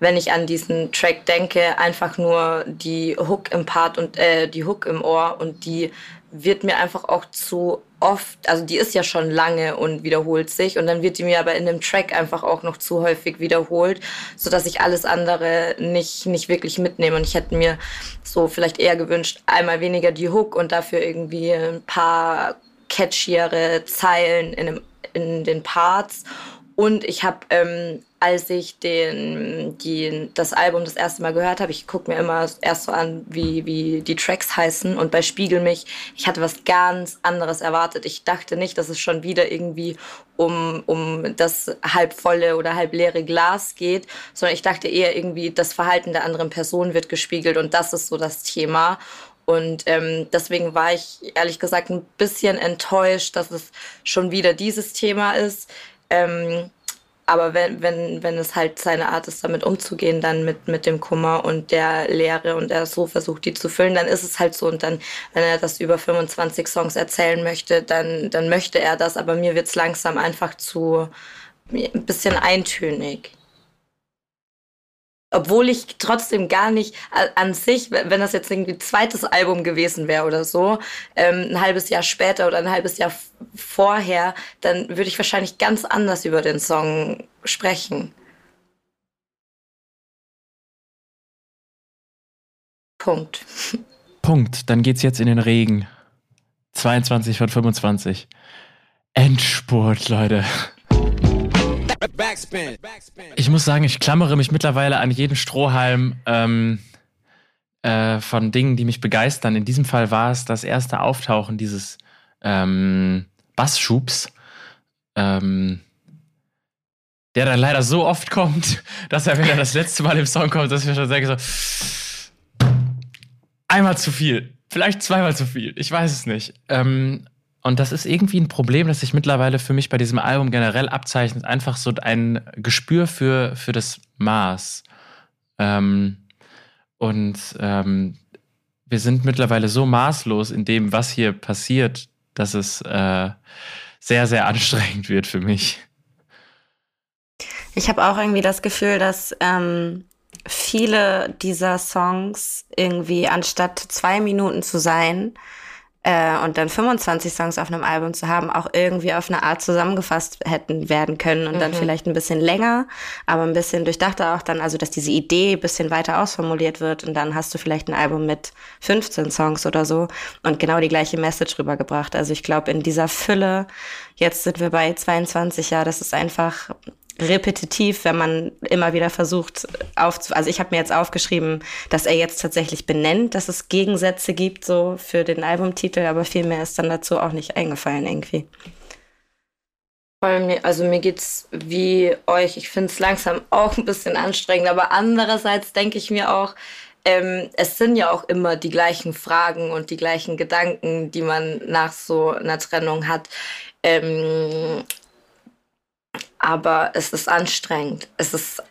wenn ich an diesen Track denke, einfach nur die Hook im Part und äh, die Hook im Ohr und die wird mir einfach auch zu oft, also die ist ja schon lange und wiederholt sich und dann wird die mir aber in dem Track einfach auch noch zu häufig wiederholt, so dass ich alles andere nicht nicht wirklich mitnehme. Und ich hätte mir so vielleicht eher gewünscht, einmal weniger die Hook und dafür irgendwie ein paar catchiere Zeilen in, dem, in den Parts und ich habe ähm, als ich den, die, das Album das erste Mal gehört habe, ich gucke mir immer erst so an, wie, wie die Tracks heißen. Und bei Spiegel mich, ich hatte was ganz anderes erwartet. Ich dachte nicht, dass es schon wieder irgendwie um, um das halb volle oder halb leere Glas geht, sondern ich dachte eher irgendwie, das Verhalten der anderen Person wird gespiegelt und das ist so das Thema. Und ähm, deswegen war ich ehrlich gesagt ein bisschen enttäuscht, dass es schon wieder dieses Thema ist. Ähm, aber wenn, wenn, wenn es halt seine Art ist, damit umzugehen, dann mit, mit dem Kummer und der Leere und er so versucht, die zu füllen, dann ist es halt so. Und dann, wenn er das über 25 Songs erzählen möchte, dann, dann möchte er das. Aber mir wird es langsam einfach zu ein bisschen eintönig obwohl ich trotzdem gar nicht an sich, wenn das jetzt irgendwie zweites Album gewesen wäre oder so, ähm, ein halbes Jahr später oder ein halbes Jahr vorher, dann würde ich wahrscheinlich ganz anders über den Song sprechen. Punkt. Punkt. Dann geht's jetzt in den Regen. 22 von 25. Endspurt, Leute. Ich muss sagen, ich klammere mich mittlerweile an jeden Strohhalm ähm, äh, von Dingen, die mich begeistern. In diesem Fall war es das erste Auftauchen dieses ähm, Bassschubs, ähm, der dann leider so oft kommt, dass er, wenn er das letzte Mal im Song kommt, dass wir schon sagen so, einmal zu viel, vielleicht zweimal zu viel, ich weiß es nicht. Ähm, und das ist irgendwie ein Problem, das sich mittlerweile für mich bei diesem Album generell abzeichnet. Einfach so ein Gespür für, für das Maß. Ähm, und ähm, wir sind mittlerweile so maßlos in dem, was hier passiert, dass es äh, sehr, sehr anstrengend wird für mich. Ich habe auch irgendwie das Gefühl, dass ähm, viele dieser Songs irgendwie anstatt zwei Minuten zu sein, äh, und dann 25 Songs auf einem Album zu haben, auch irgendwie auf eine Art zusammengefasst hätten werden können und mhm. dann vielleicht ein bisschen länger, aber ein bisschen durchdachter auch dann, also dass diese Idee ein bisschen weiter ausformuliert wird und dann hast du vielleicht ein Album mit 15 Songs oder so und genau die gleiche Message rübergebracht. Also ich glaube, in dieser Fülle, jetzt sind wir bei 22, ja, das ist einfach repetitiv, wenn man immer wieder versucht aufzu... Also ich habe mir jetzt aufgeschrieben, dass er jetzt tatsächlich benennt, dass es Gegensätze gibt so für den Albumtitel, aber viel mehr ist dann dazu auch nicht eingefallen irgendwie. Also mir geht's wie euch. Ich finde es langsam auch ein bisschen anstrengend, aber andererseits denke ich mir auch, ähm, es sind ja auch immer die gleichen Fragen und die gleichen Gedanken, die man nach so einer Trennung hat. Ähm, aber es ist anstrengend. Es ist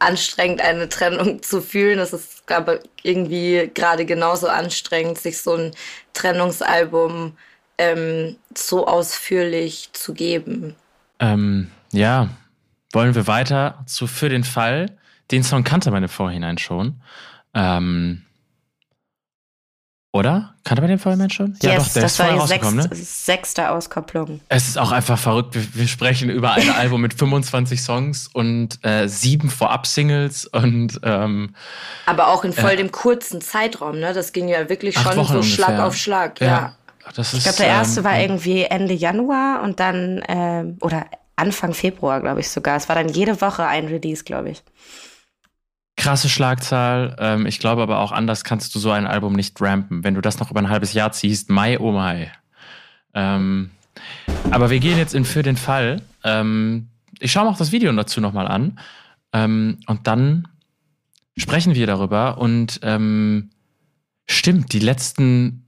anstrengend, eine Trennung zu fühlen. Es ist aber irgendwie gerade genauso anstrengend, sich so ein Trennungsalbum ähm, so ausführlich zu geben. Ähm, ja, wollen wir weiter zu Für den Fall. Den Song kannte man im Vorhinein schon. Ähm, oder? Kannte man den Vorhinein schon? Yes, ja, doch, der das ist war die sechste, ne? sechste Auskopplung. Es ist auch einfach verrückt. Wir, wir sprechen über ein Album mit 25 Songs und äh, sieben Vorab-Singles und ähm, Aber auch in voll äh, dem kurzen Zeitraum, ne? Das ging ja wirklich schon Wochen so ungefähr. Schlag auf Schlag, ja. ja. Ist, ich glaube, der erste ähm, war irgendwie Ende Januar und dann, ähm, oder Anfang Februar, glaube ich sogar. Es war dann jede Woche ein Release, glaube ich. Krasse Schlagzahl. Ähm, ich glaube aber auch anders kannst du so ein Album nicht rampen. Wenn du das noch über ein halbes Jahr ziehst, Mai, oh Mai. Ähm, aber wir gehen jetzt in für den Fall. Ähm, ich schaue mir auch das Video dazu nochmal an. Ähm, und dann sprechen wir darüber. Und ähm, stimmt, die letzten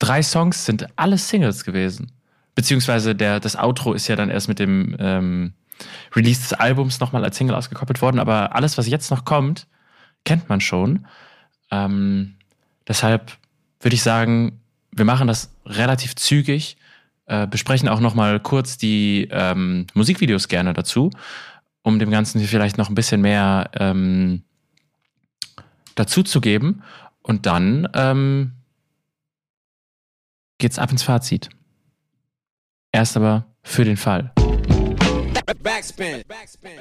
drei Songs sind alles Singles gewesen. Beziehungsweise der, das Outro ist ja dann erst mit dem ähm, Release des Albums nochmal als Single ausgekoppelt worden. Aber alles, was jetzt noch kommt, kennt man schon. Ähm, deshalb würde ich sagen, wir machen das relativ zügig, äh, besprechen auch nochmal kurz die ähm, Musikvideos gerne dazu, um dem Ganzen vielleicht noch ein bisschen mehr ähm, dazu zu geben. Und dann ähm, geht's ab ins Fazit. Erst aber für den Fall.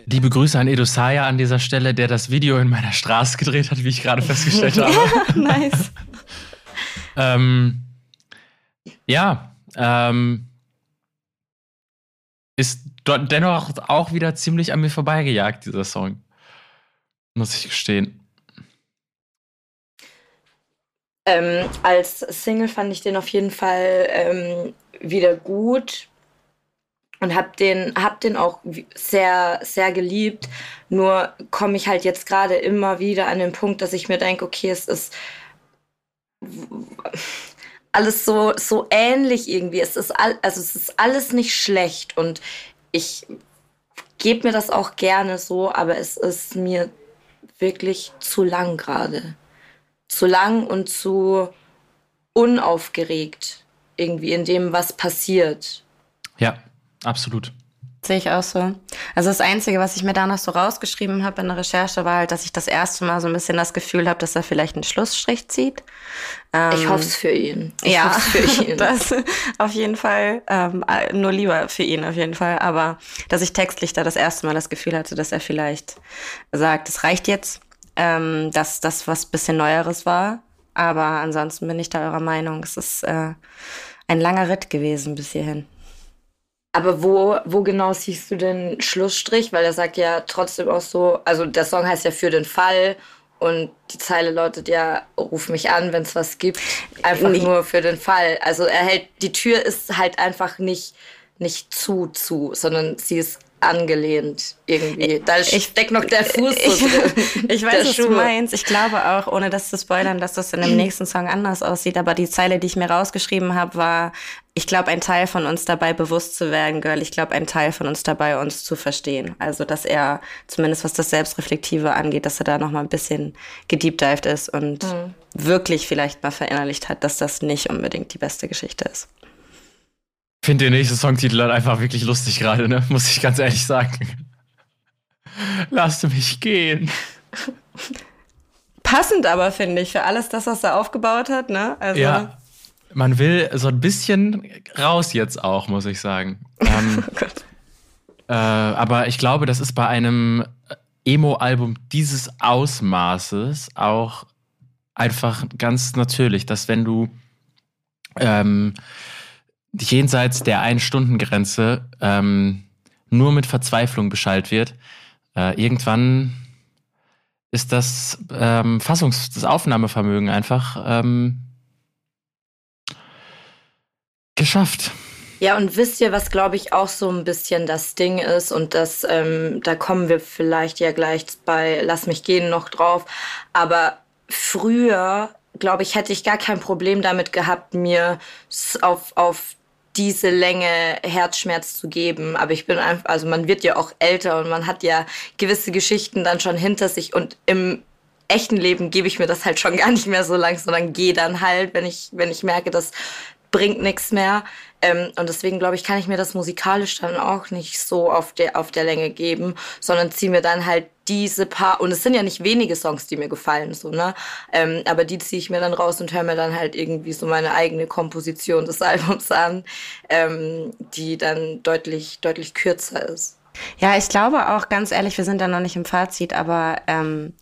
Die Begrüße an Edo Saya an dieser Stelle, der das Video in meiner Straße gedreht hat, wie ich gerade festgestellt habe. nice. ähm, ja, ähm, ist dennoch auch wieder ziemlich an mir vorbeigejagt, dieser Song. Muss ich gestehen. Ähm, als Single fand ich den auf jeden Fall ähm, wieder gut und hab den hab den auch sehr sehr geliebt. Nur komme ich halt jetzt gerade immer wieder an den Punkt dass ich mir denke okay es ist alles so so ähnlich irgendwie. Es ist all, also es ist alles nicht schlecht. Und ich gebe mir das auch gerne so aber es ist mir wirklich zu lang gerade. Zu lang und zu unaufgeregt irgendwie in dem was passiert. Ja Absolut. Sehe ich auch so. Also das Einzige, was ich mir da noch so rausgeschrieben habe in der Recherche, war halt, dass ich das erste Mal so ein bisschen das Gefühl habe, dass er vielleicht einen Schlussstrich zieht. Ähm, ich hoffe es für ihn. Ich ja, für ihn. das auf jeden Fall. Ähm, nur lieber für ihn auf jeden Fall. Aber dass ich textlich da das erste Mal das Gefühl hatte, dass er vielleicht sagt, es reicht jetzt, ähm, dass das was bisschen Neueres war. Aber ansonsten bin ich da eurer Meinung. Es ist äh, ein langer Ritt gewesen bis hierhin. Aber wo, wo genau siehst du den Schlussstrich? Weil er sagt ja trotzdem auch so, also der Song heißt ja für den Fall und die Zeile lautet ja, ruf mich an, wenn es was gibt. Einfach nee. nur für den Fall. Also er hält, die Tür ist halt einfach nicht, nicht zu, zu, sondern sie ist angelehnt irgendwie. Da ich, steckt noch der Fuß ich, drin. Ich weiß, was Schuhe. du meinst. Ich glaube auch, ohne das zu spoilern, dass das in dem nächsten Song anders aussieht. Aber die Zeile, die ich mir rausgeschrieben habe, war, ich glaube, ein Teil von uns dabei bewusst zu werden, Girl. Ich glaube, ein Teil von uns dabei, uns zu verstehen. Also, dass er, zumindest was das Selbstreflektive angeht, dass er da noch mal ein bisschen gedeepdived ist und mhm. wirklich vielleicht mal verinnerlicht hat, dass das nicht unbedingt die beste Geschichte ist finde den nächsten Songtitel halt einfach wirklich lustig gerade, ne? Muss ich ganz ehrlich sagen. Lasst mich gehen. Passend aber, finde ich, für alles das, was er aufgebaut hat, ne? Also ja. Man will so ein bisschen raus jetzt auch, muss ich sagen. Ähm, oh äh, aber ich glaube, das ist bei einem Emo-Album dieses Ausmaßes auch einfach ganz natürlich, dass wenn du ähm, jenseits der Ein-Stunden-Grenze ähm, nur mit Verzweiflung beschallt wird, äh, irgendwann ist das ähm, Fassungs-, das Aufnahmevermögen einfach ähm, geschafft. Ja, und wisst ihr, was glaube ich auch so ein bisschen das Ding ist? Und das, ähm, da kommen wir vielleicht ja gleich bei Lass mich gehen noch drauf, aber früher, glaube ich, hätte ich gar kein Problem damit gehabt, mir auf, auf diese Länge Herzschmerz zu geben. Aber ich bin einfach, also man wird ja auch älter und man hat ja gewisse Geschichten dann schon hinter sich und im echten Leben gebe ich mir das halt schon gar nicht mehr so lang, sondern gehe dann halt, wenn ich, wenn ich merke, das bringt nichts mehr. Ähm, und deswegen glaube ich, kann ich mir das musikalisch dann auch nicht so auf der, auf der Länge geben, sondern ziehe mir dann halt diese paar, und es sind ja nicht wenige Songs, die mir gefallen, so, ne? Ähm, aber die ziehe ich mir dann raus und höre mir dann halt irgendwie so meine eigene Komposition des Albums an, ähm, die dann deutlich, deutlich kürzer ist. Ja, ich glaube auch, ganz ehrlich, wir sind da noch nicht im Fazit, aber ähm,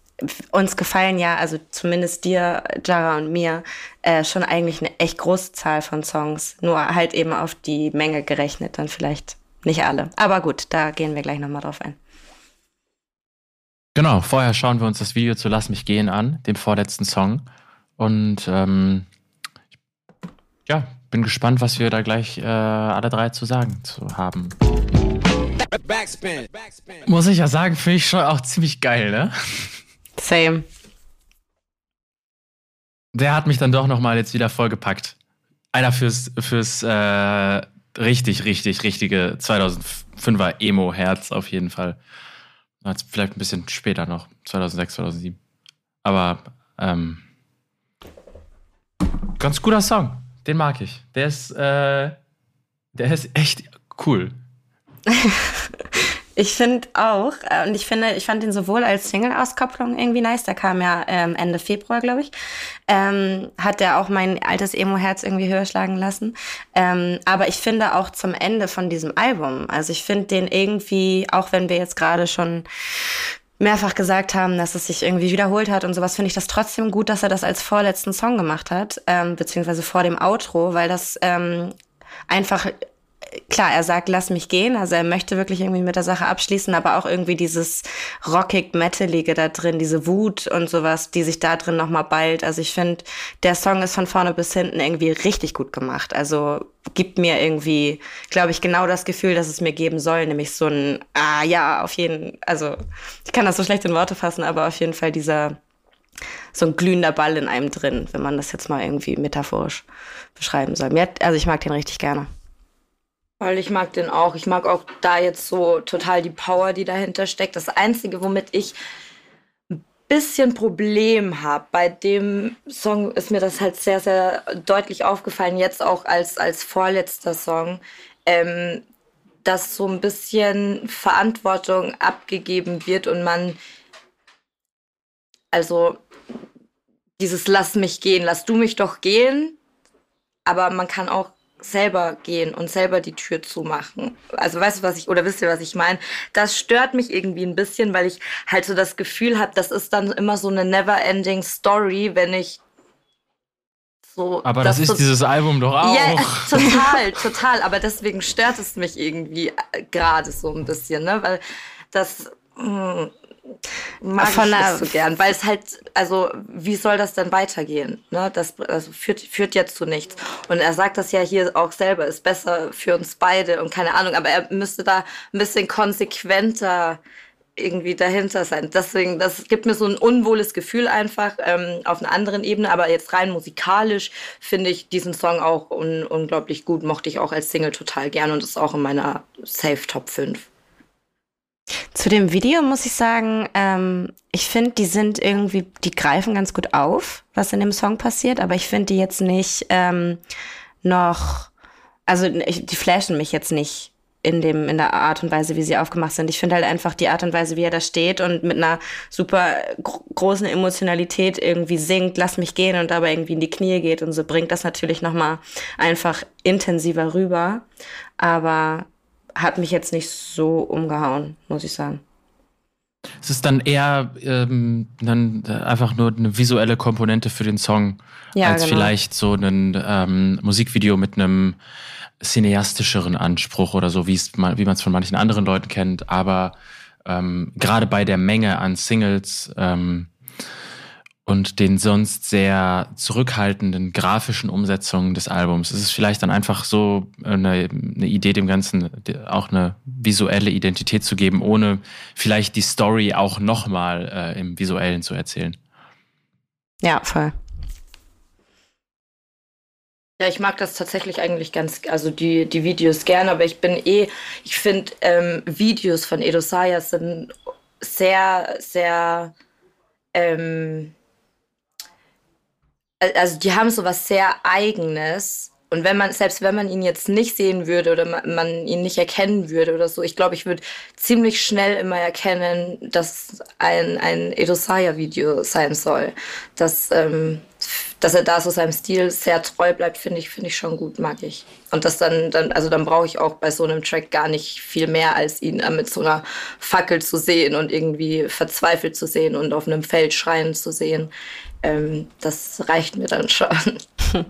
uns gefallen ja, also zumindest dir, Jara und mir, äh, schon eigentlich eine echt große Zahl von Songs. Nur halt eben auf die Menge gerechnet, dann vielleicht nicht alle. Aber gut, da gehen wir gleich nochmal drauf ein. Genau, vorher schauen wir uns das Video zu Lass mich gehen an, dem vorletzten Song. Und ähm, ja, bin gespannt, was wir da gleich äh, alle drei zu sagen zu haben. Backspin. Backspin. Muss ich ja sagen, finde ich schon auch ziemlich geil, ne? Same. Der hat mich dann doch nochmal jetzt wieder vollgepackt. Einer fürs, fürs äh, richtig, richtig, richtige 2005er Emo-Herz auf jeden Fall. Vielleicht ein bisschen später noch, 2006, 2007. Aber ähm, ganz guter Song. Den mag ich. Der ist, äh, der ist echt cool. Ich finde auch, äh, und ich finde, ich fand ihn sowohl als Single-Auskopplung irgendwie nice, der kam ja ähm, Ende Februar, glaube ich, ähm, hat der auch mein altes Emo-Herz irgendwie höher schlagen lassen. Ähm, aber ich finde auch zum Ende von diesem Album, also ich finde den irgendwie, auch wenn wir jetzt gerade schon mehrfach gesagt haben, dass es sich irgendwie wiederholt hat und sowas, finde ich das trotzdem gut, dass er das als vorletzten Song gemacht hat, ähm, beziehungsweise vor dem Outro, weil das ähm, einfach klar, er sagt, lass mich gehen. Also er möchte wirklich irgendwie mit der Sache abschließen, aber auch irgendwie dieses rockig-metalige da drin, diese Wut und sowas, die sich da drin nochmal ballt. Also ich finde, der Song ist von vorne bis hinten irgendwie richtig gut gemacht. Also gibt mir irgendwie, glaube ich, genau das Gefühl, dass es mir geben soll, nämlich so ein, ah ja, auf jeden, also ich kann das so schlecht in Worte fassen, aber auf jeden Fall dieser, so ein glühender Ball in einem drin, wenn man das jetzt mal irgendwie metaphorisch beschreiben soll. also ich mag den richtig gerne. Weil ich mag den auch. Ich mag auch da jetzt so total die Power, die dahinter steckt. Das Einzige, womit ich ein bisschen Problem habe, bei dem Song ist mir das halt sehr, sehr deutlich aufgefallen, jetzt auch als, als vorletzter Song, ähm, dass so ein bisschen Verantwortung abgegeben wird und man, also dieses Lass mich gehen, lass du mich doch gehen, aber man kann auch selber gehen und selber die Tür zumachen. Also weißt du, was ich, oder wisst ihr, was ich meine? Das stört mich irgendwie ein bisschen, weil ich halt so das Gefühl habe, das ist dann immer so eine never-ending Story, wenn ich so. Aber das, das ist dieses Album doch auch. Ja, total, total. Aber deswegen stört es mich irgendwie äh, gerade so ein bisschen, ne? Weil das. Mh, hm, mag Von ich nicht so gern, weil es halt, also wie soll das denn weitergehen? Ne? Das also führt, führt jetzt zu nichts. Und er sagt das ja hier auch selber, ist besser für uns beide und keine Ahnung, aber er müsste da ein bisschen konsequenter irgendwie dahinter sein. Deswegen, das gibt mir so ein unwohles Gefühl einfach ähm, auf einer anderen Ebene, aber jetzt rein musikalisch finde ich diesen Song auch un unglaublich gut, mochte ich auch als Single total gern und ist auch in meiner Safe Top 5. Zu dem Video muss ich sagen, ähm, ich finde, die sind irgendwie, die greifen ganz gut auf, was in dem Song passiert, aber ich finde die jetzt nicht ähm, noch, also die flashen mich jetzt nicht in dem in der Art und Weise, wie sie aufgemacht sind. Ich finde halt einfach die Art und Weise, wie er da steht und mit einer super gro großen Emotionalität irgendwie singt, lass mich gehen und dabei irgendwie in die Knie geht und so bringt das natürlich noch mal einfach intensiver rüber. Aber hat mich jetzt nicht so umgehauen, muss ich sagen. Es ist dann eher ähm, dann einfach nur eine visuelle Komponente für den Song, ja, als genau. vielleicht so ein ähm, Musikvideo mit einem cineastischeren Anspruch oder so, wie man es von manchen anderen Leuten kennt. Aber ähm, gerade bei der Menge an Singles ähm, und den sonst sehr zurückhaltenden grafischen Umsetzungen des Albums. Es ist vielleicht dann einfach so eine, eine, Idee, dem Ganzen auch eine visuelle Identität zu geben, ohne vielleicht die Story auch nochmal äh, im Visuellen zu erzählen. Ja, voll. Ja, ich mag das tatsächlich eigentlich ganz, also die, die Videos gerne, aber ich bin eh, ich finde ähm, Videos von Edo Saya sind sehr, sehr, ähm, also die haben so was sehr Eigenes und wenn man, selbst wenn man ihn jetzt nicht sehen würde oder man, man ihn nicht erkennen würde oder so, ich glaube, ich würde ziemlich schnell immer erkennen, dass ein, ein Edosaya-Video sein soll. Dass, ähm, dass er da so seinem Stil sehr treu bleibt, finde ich, finde ich schon gut, mag ich. Und das dann, dann also dann brauche ich auch bei so einem Track gar nicht viel mehr, als ihn mit so einer Fackel zu sehen und irgendwie verzweifelt zu sehen und auf einem Feld schreien zu sehen. Ähm, das reicht mir dann schon.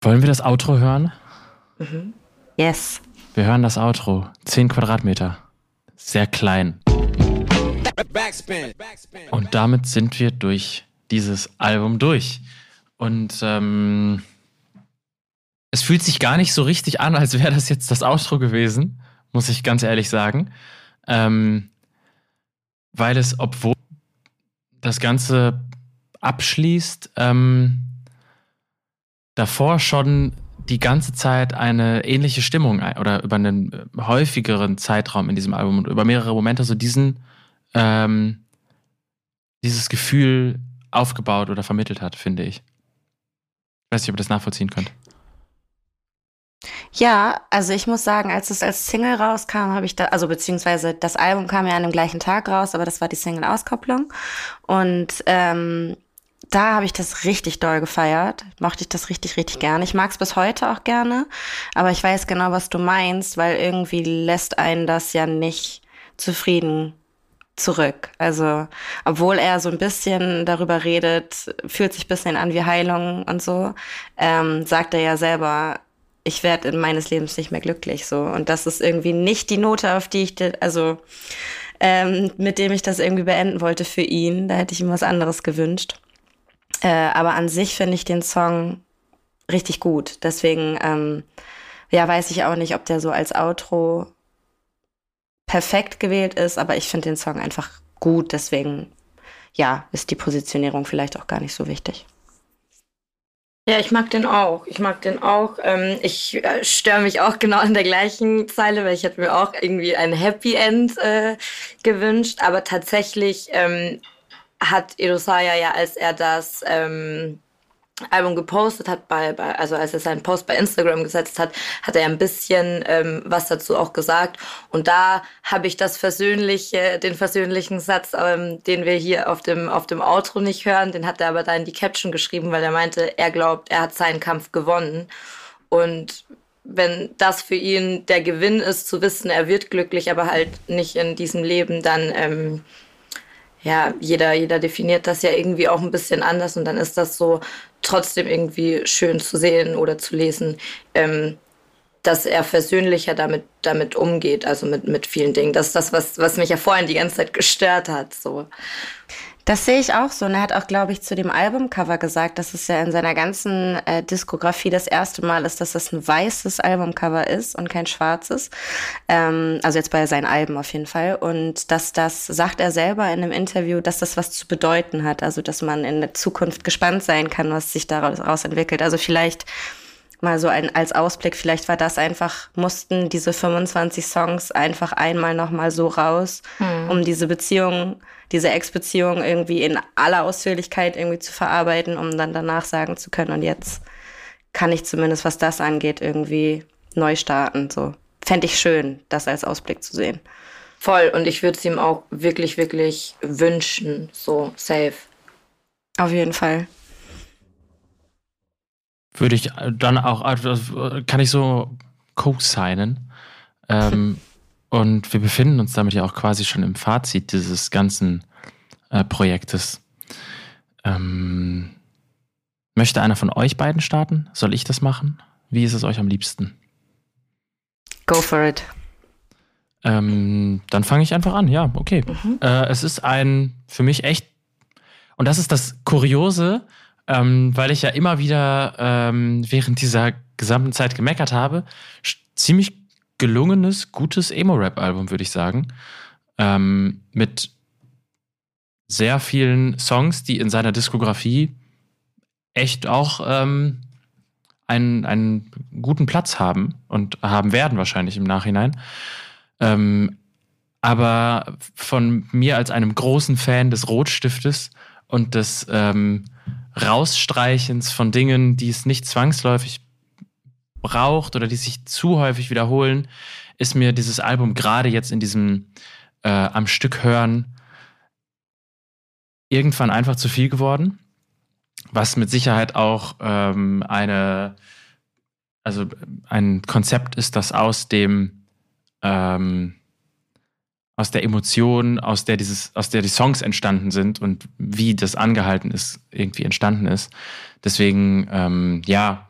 Wollen wir das Outro hören? Mhm. Yes. Wir hören das Outro. Zehn Quadratmeter. Sehr klein. Und damit sind wir durch dieses Album durch. Und ähm, es fühlt sich gar nicht so richtig an, als wäre das jetzt das Outro gewesen, muss ich ganz ehrlich sagen. Ähm, weil es, obwohl das Ganze abschließt, ähm, davor schon die ganze Zeit eine ähnliche Stimmung oder über einen äh, häufigeren Zeitraum in diesem Album und über mehrere Momente so diesen ähm, dieses Gefühl aufgebaut oder vermittelt hat, finde ich. Ich weiß nicht, ob ihr das nachvollziehen könnt. Ja, also ich muss sagen, als es als Single rauskam, habe ich da, also beziehungsweise das Album kam ja an dem gleichen Tag raus, aber das war die Single-Auskopplung. Und ähm, da habe ich das richtig doll gefeiert. Mochte ich das richtig, richtig gerne. Ich mag es bis heute auch gerne, aber ich weiß genau, was du meinst, weil irgendwie lässt einen das ja nicht zufrieden zurück. Also, obwohl er so ein bisschen darüber redet, fühlt sich ein bisschen an wie Heilung und so, ähm, sagt er ja selber, ich werde in meines Lebens nicht mehr glücklich so. Und das ist irgendwie nicht die Note, auf die ich, also ähm, mit dem ich das irgendwie beenden wollte für ihn. Da hätte ich ihm was anderes gewünscht. Äh, aber an sich finde ich den Song richtig gut. Deswegen, ähm, ja, weiß ich auch nicht, ob der so als Outro perfekt gewählt ist, aber ich finde den Song einfach gut. Deswegen, ja, ist die Positionierung vielleicht auch gar nicht so wichtig. Ja, ich mag den auch. Ich mag den auch. Ähm, ich äh, störe mich auch genau an der gleichen Zeile, weil ich hätte mir auch irgendwie ein Happy End äh, gewünscht. Aber tatsächlich ähm, hat Edosaya ja, als er das ähm, Album gepostet hat, bei, bei, also als er seinen Post bei Instagram gesetzt hat, hat er ein bisschen ähm, was dazu auch gesagt. Und da habe ich das versöhnliche, den versöhnlichen Satz, ähm, den wir hier auf dem, auf dem Outro nicht hören, den hat er aber da in die Caption geschrieben, weil er meinte, er glaubt, er hat seinen Kampf gewonnen. Und wenn das für ihn der Gewinn ist, zu wissen, er wird glücklich, aber halt nicht in diesem Leben, dann ähm, ja, jeder, jeder definiert das ja irgendwie auch ein bisschen anders und dann ist das so trotzdem irgendwie schön zu sehen oder zu lesen, ähm, dass er versöhnlicher damit, damit umgeht, also mit, mit vielen Dingen. Das ist das, was, was mich ja vorhin die ganze Zeit gestört hat. So. Das sehe ich auch so. Und er hat auch, glaube ich, zu dem Albumcover gesagt, dass es ja in seiner ganzen äh, Diskografie das erste Mal ist, dass das ein weißes Albumcover ist und kein schwarzes. Ähm, also jetzt bei seinen Alben auf jeden Fall. Und dass das, sagt er selber in einem Interview, dass das was zu bedeuten hat. Also dass man in der Zukunft gespannt sein kann, was sich daraus entwickelt. Also vielleicht mal so ein, als Ausblick, vielleicht war das einfach, mussten diese 25 Songs einfach einmal nochmal so raus, hm. um diese Beziehung, diese Ex-Beziehung irgendwie in aller Ausführlichkeit irgendwie zu verarbeiten, um dann danach sagen zu können, und jetzt kann ich zumindest, was das angeht, irgendwie neu starten. So fände ich schön, das als Ausblick zu sehen. Voll, und ich würde es ihm auch wirklich, wirklich wünschen, so safe. Auf jeden Fall würde ich dann auch, kann ich so co-signen. Ähm, und wir befinden uns damit ja auch quasi schon im Fazit dieses ganzen äh, Projektes. Ähm, möchte einer von euch beiden starten? Soll ich das machen? Wie ist es euch am liebsten? Go for it. Ähm, dann fange ich einfach an, ja, okay. Mhm. Äh, es ist ein für mich echt, und das ist das Kuriose, ähm, weil ich ja immer wieder ähm, während dieser gesamten Zeit gemeckert habe. Ziemlich gelungenes, gutes Emo-Rap-Album, würde ich sagen. Ähm, mit sehr vielen Songs, die in seiner Diskografie echt auch ähm, einen, einen guten Platz haben und haben werden wahrscheinlich im Nachhinein. Ähm, aber von mir als einem großen Fan des Rotstiftes und des ähm, Rausstreichens von Dingen, die es nicht zwangsläufig braucht oder die sich zu häufig wiederholen, ist mir dieses Album gerade jetzt in diesem äh, am Stück hören irgendwann einfach zu viel geworden. Was mit Sicherheit auch ähm, eine, also ein Konzept ist, das aus dem ähm, aus der Emotion, aus der dieses, aus der die Songs entstanden sind und wie das angehalten ist, irgendwie entstanden ist. Deswegen, ähm, ja,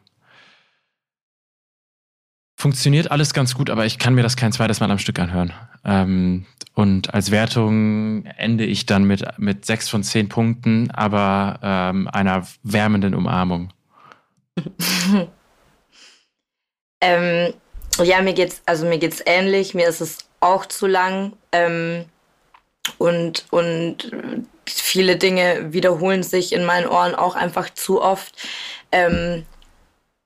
funktioniert alles ganz gut, aber ich kann mir das kein zweites Mal am Stück anhören. Ähm, und als Wertung ende ich dann mit, mit sechs von zehn Punkten, aber ähm, einer wärmenden Umarmung. ähm, ja, mir geht's, also mir geht's ähnlich. Mir ist es auch zu lang. Ähm, und, und viele Dinge wiederholen sich in meinen Ohren auch einfach zu oft. Ähm,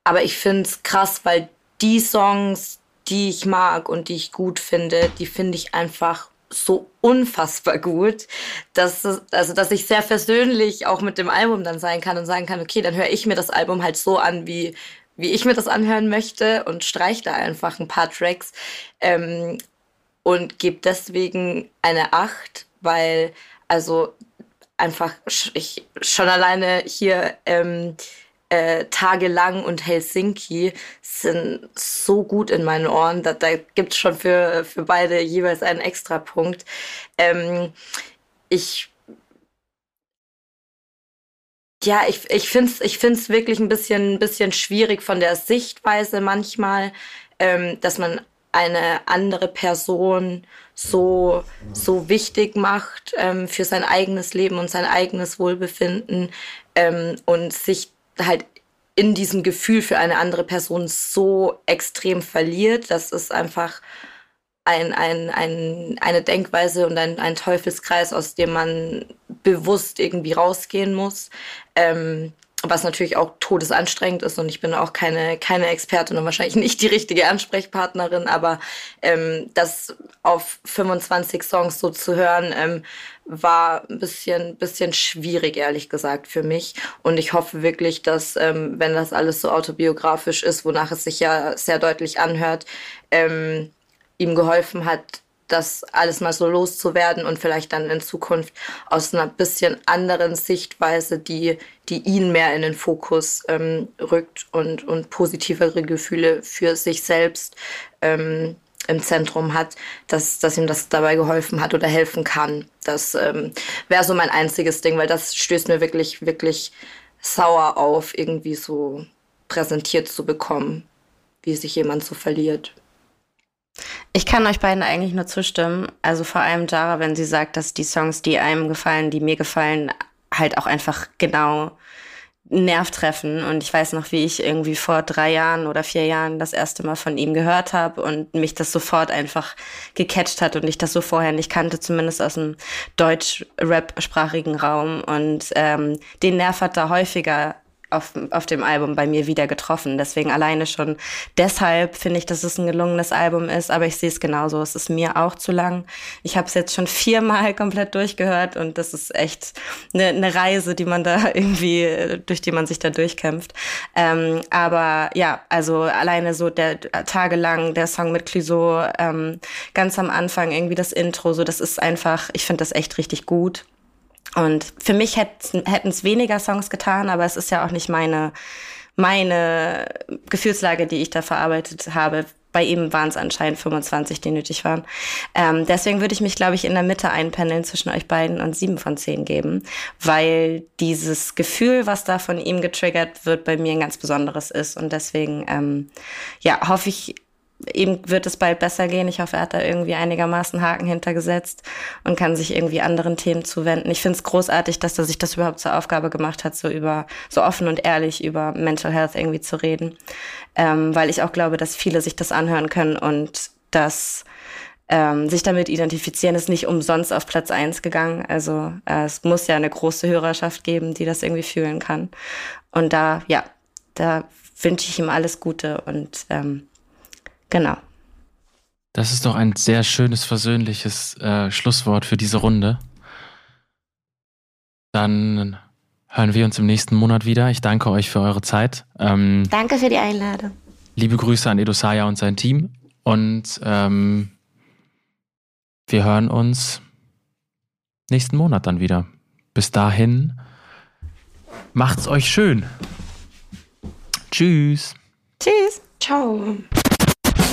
aber ich finde es krass, weil die Songs, die ich mag und die ich gut finde, die finde ich einfach so unfassbar gut, dass, also, dass ich sehr versöhnlich auch mit dem Album dann sein kann und sagen kann, okay, dann höre ich mir das Album halt so an, wie, wie ich mir das anhören möchte und streiche da einfach ein paar Tracks. Ähm, und gebe deswegen eine 8, weil also einfach ich schon alleine hier ähm, äh, tagelang und Helsinki sind so gut in meinen Ohren. Da, da gibt es schon für, für beide jeweils einen Extrapunkt. Ähm, ich ja, ich, ich finde es ich find's wirklich ein bisschen, ein bisschen schwierig von der Sichtweise manchmal, ähm, dass man eine andere Person so, so wichtig macht ähm, für sein eigenes Leben und sein eigenes Wohlbefinden ähm, und sich halt in diesem Gefühl für eine andere Person so extrem verliert. Das ist einfach ein, ein, ein, eine Denkweise und ein, ein Teufelskreis, aus dem man bewusst irgendwie rausgehen muss. Ähm, was natürlich auch todesanstrengend ist und ich bin auch keine, keine Expertin und wahrscheinlich nicht die richtige Ansprechpartnerin, aber ähm, das auf 25 Songs so zu hören, ähm, war ein bisschen, bisschen schwierig, ehrlich gesagt, für mich. Und ich hoffe wirklich, dass, ähm, wenn das alles so autobiografisch ist, wonach es sich ja sehr deutlich anhört, ähm, ihm geholfen hat, das alles mal so loszuwerden und vielleicht dann in Zukunft aus einer bisschen anderen Sichtweise, die, die ihn mehr in den Fokus ähm, rückt und, und positivere Gefühle für sich selbst ähm, im Zentrum hat, dass, dass ihm das dabei geholfen hat oder helfen kann. Das ähm, wäre so mein einziges Ding, weil das stößt mir wirklich, wirklich sauer auf, irgendwie so präsentiert zu bekommen, wie sich jemand so verliert. Ich kann euch beiden eigentlich nur zustimmen. Also vor allem Jara, wenn sie sagt, dass die Songs, die einem gefallen, die mir gefallen, halt auch einfach genau Nerv treffen. Und ich weiß noch, wie ich irgendwie vor drei Jahren oder vier Jahren das erste Mal von ihm gehört habe und mich das sofort einfach gecatcht hat und ich das so vorher nicht kannte, zumindest aus dem deutsch-rap-sprachigen Raum. Und ähm, den Nerv hat da häufiger auf, auf dem Album bei mir wieder getroffen. Deswegen alleine schon deshalb finde ich, dass es ein gelungenes Album ist, aber ich sehe es genauso. Es ist mir auch zu lang. Ich habe es jetzt schon viermal komplett durchgehört und das ist echt eine, eine Reise, die man da irgendwie, durch die man sich da durchkämpft. Ähm, aber ja, also alleine so der tagelang der Song mit Clouseau, ähm, ganz am Anfang irgendwie das Intro, so das ist einfach, ich finde das echt richtig gut. Und für mich hätten es weniger Songs getan, aber es ist ja auch nicht meine, meine Gefühlslage, die ich da verarbeitet habe. Bei ihm waren es anscheinend 25, die nötig waren. Ähm, deswegen würde ich mich, glaube ich, in der Mitte einpendeln zwischen euch beiden und sieben von zehn geben, weil dieses Gefühl, was da von ihm getriggert wird, bei mir ein ganz besonderes ist. Und deswegen, ähm, ja, hoffe ich, ihm wird es bald besser gehen. Ich hoffe, er hat da irgendwie einigermaßen Haken hintergesetzt und kann sich irgendwie anderen Themen zuwenden. Ich finde es großartig, dass er sich das überhaupt zur Aufgabe gemacht hat, so über, so offen und ehrlich über Mental Health irgendwie zu reden. Ähm, weil ich auch glaube, dass viele sich das anhören können und das ähm, sich damit identifizieren, ist nicht umsonst auf Platz eins gegangen. Also äh, es muss ja eine große Hörerschaft geben, die das irgendwie fühlen kann. Und da, ja, da wünsche ich ihm alles Gute und ähm, genau. Das ist doch ein sehr schönes, versöhnliches äh, Schlusswort für diese Runde. Dann hören wir uns im nächsten Monat wieder. Ich danke euch für eure Zeit. Ähm, danke für die Einladung. Liebe Grüße an Edosaya und sein Team. Und ähm, wir hören uns nächsten Monat dann wieder. Bis dahin, macht's euch schön. Tschüss. Tschüss. Ciao.